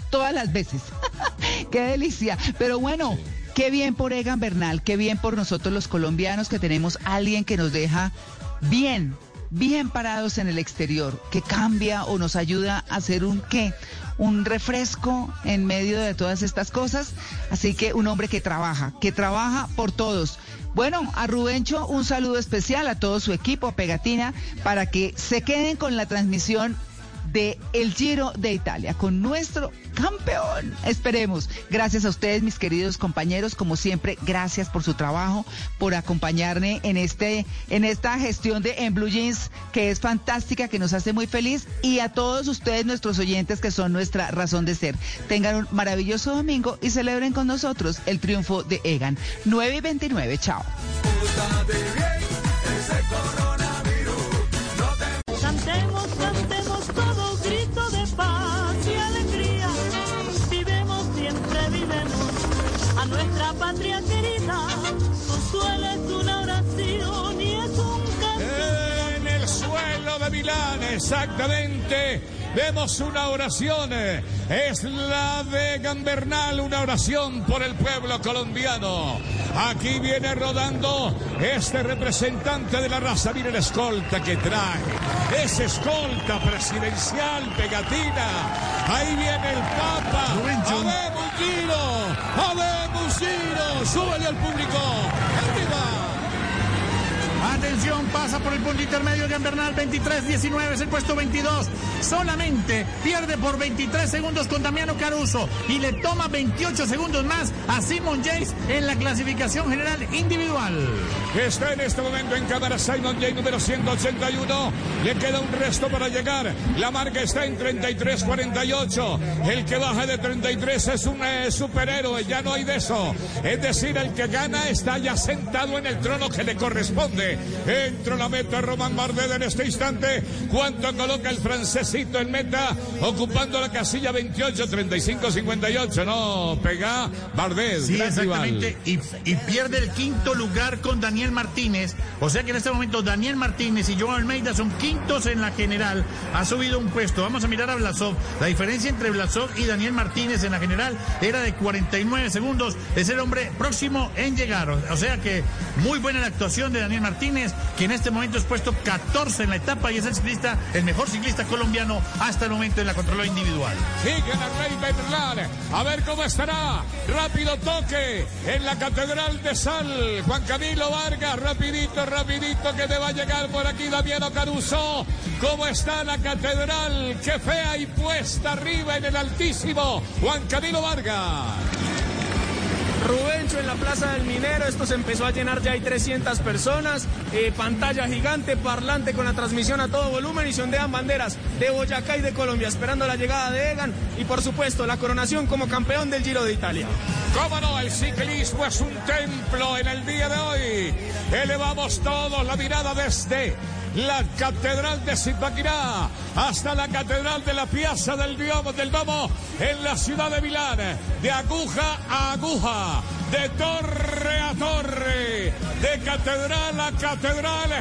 todas las veces. qué delicia. Pero bueno, qué bien por Egan Bernal, qué bien por nosotros los colombianos que tenemos a alguien que nos deja bien, bien parados en el exterior, que cambia o nos ayuda a hacer un qué, un refresco en medio de todas estas cosas. Así que un hombre que trabaja, que trabaja por todos. Bueno, a Rubencho un saludo especial a todo su equipo, Pegatina, para que se queden con la transmisión de el Giro de Italia con nuestro campeón. Esperemos. Gracias a ustedes, mis queridos compañeros, como siempre, gracias por su trabajo, por acompañarme en este en esta gestión de En Blue Jeans que es fantástica, que nos hace muy feliz y a todos ustedes nuestros oyentes que son nuestra razón de ser. Tengan un maravilloso domingo y celebren con nosotros el triunfo de Egan. 9 y 29. Chao. Nuestra patria querida. Consuelo es una oración y es un canto. En el suelo de Milán, exactamente. Vemos una oración. Es la de Gambernal, una oración por el pueblo colombiano. Aquí viene rodando este representante de la raza. Mire la escolta que trae. Es escolta presidencial, pegatina. Ahí viene el Papa. ¡Habemos giro! ¡Habemos giro! ¡Súbele al público! ¡Arriba! Atención, pasa por el punto intermedio de Bernal, 23-19 es el puesto 22. Solamente pierde por 23 segundos con Damiano Caruso y le toma 28 segundos más a Simon Yates en la clasificación general individual. Está en este momento en cámara Simon Yates número 181. Le queda un resto para llegar. La marca está en 33-48. El que baja de 33 es un eh, superhéroe, ya no hay de eso. Es decir, el que gana está ya sentado en el trono que le corresponde. Entra la meta Román Bardet en este instante. ¿Cuánto coloca el francesito en meta? Ocupando la casilla 28, 35, 58. No, pega Bardet. Sí, exactamente. Y, y pierde el quinto lugar con Daniel Martínez. O sea que en este momento Daniel Martínez y Joan Almeida son quintos en la general. Ha subido un puesto. Vamos a mirar a Blasov. La diferencia entre Blasov y Daniel Martínez en la general era de 49 segundos. Es el hombre próximo en llegar. O sea que muy buena la actuación de Daniel Martínez, que en este momento es puesto 14 en la etapa y es el ciclista, el mejor ciclista colombiano hasta el momento en la control individual. Sigue la Rey Bernal. A ver cómo estará. Rápido toque en la Catedral de Sal. Juan Camilo Vargas, rapidito, rapidito que te va a llegar por aquí Damiano Caruso. ¿Cómo está la Catedral? Qué fea y puesta arriba en el altísimo Juan Camilo Vargas. Rubencho en la Plaza del Minero, esto se empezó a llenar, ya hay 300 personas, eh, pantalla gigante, parlante con la transmisión a todo volumen y se ondean banderas de Boyacá y de Colombia, esperando la llegada de Egan y por supuesto la coronación como campeón del Giro de Italia. Cómo no, el ciclismo es un templo en el día de hoy. Elevamos todos la mirada desde la Catedral de Zipaquirá hasta la Catedral de la Piazza del del Domo en la ciudad de Milán, de aguja a aguja, de torre a torre, de catedral a catedral,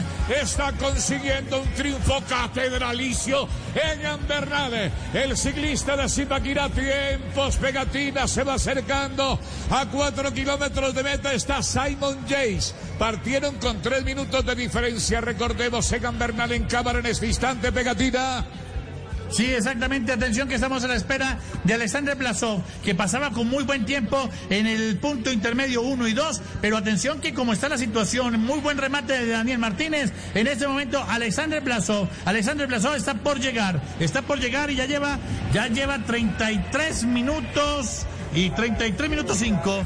está consiguiendo un triunfo catedralicio en Ambernal. El ciclista de Zipaquirá, tiempos pegatinas, se va acercando a cuatro kilómetros de meta. Está Simon Yates. Partieron con tres minutos de diferencia. Recordemos, Egan Bernal en cámara en este instante, pegatina. Sí, exactamente. Atención que estamos a la espera de Alexander Blasov, que pasaba con muy buen tiempo en el punto intermedio 1 y 2. Pero atención que como está la situación, muy buen remate de Daniel Martínez. En este momento, Alexander Blasov. Alexander Blasov está por llegar. Está por llegar y ya lleva, ya lleva 33 minutos y 33 minutos 5.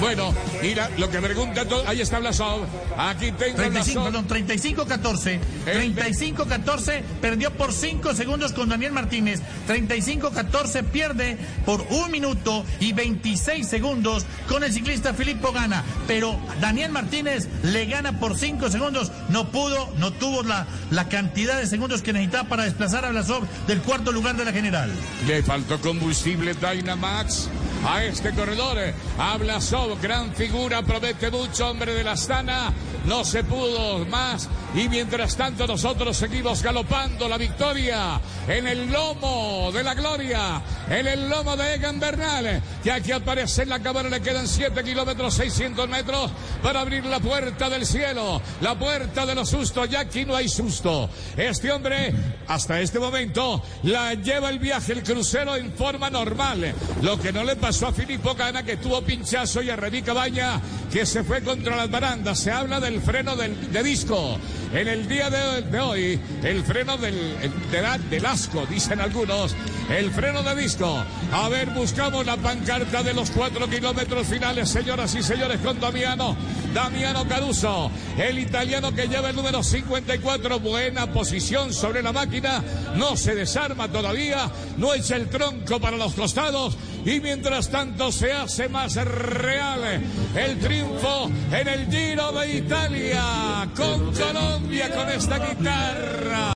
Bueno, mira, lo que pregunta todo, ahí está Blasov. Aquí tengo 35, Blasov. perdón, 35-14. 35-14 perdió por 5 segundos con Daniel Martínez. 35-14 pierde por un minuto y 26 segundos con el ciclista Filippo Gana. Pero Daniel Martínez le gana por 5 segundos. No pudo, no tuvo la, la cantidad de segundos que necesitaba para desplazar a Blasov del cuarto lugar de la general. Le faltó combustible Dynamax a este corredor. Habla Sob, gran figura, promete mucho, hombre de la Astana. No se pudo más. Y mientras tanto nosotros seguimos galopando la victoria en el lomo de la gloria, en el lomo de Egan Bernal, que aquí aparece en la cámara, le quedan 7 kilómetros, 600 metros para abrir la puerta del cielo, la puerta de los sustos, ya aquí no hay susto. Este hombre, hasta este momento, la lleva el viaje, el crucero en forma normal. Lo que no le pasó a Filippo Gana, que tuvo pinchazo, y a Remy Cabaña, que se fue contra las barandas. Se habla del freno del, de disco. En el día de, hoy, el freno del, del asco, dicen algunos, el freno de disco. A ver, buscamos la pancarta de los cuatro kilómetros finales, señoras y señores, con Damiano. Damiano Caruso, el italiano que lleva el número 54, buena posición sobre la máquina, no se desarma todavía, no echa el tronco para los costados y mientras tanto se hace más real el triunfo en el Giro de Italia con Colombia con esta guitarra.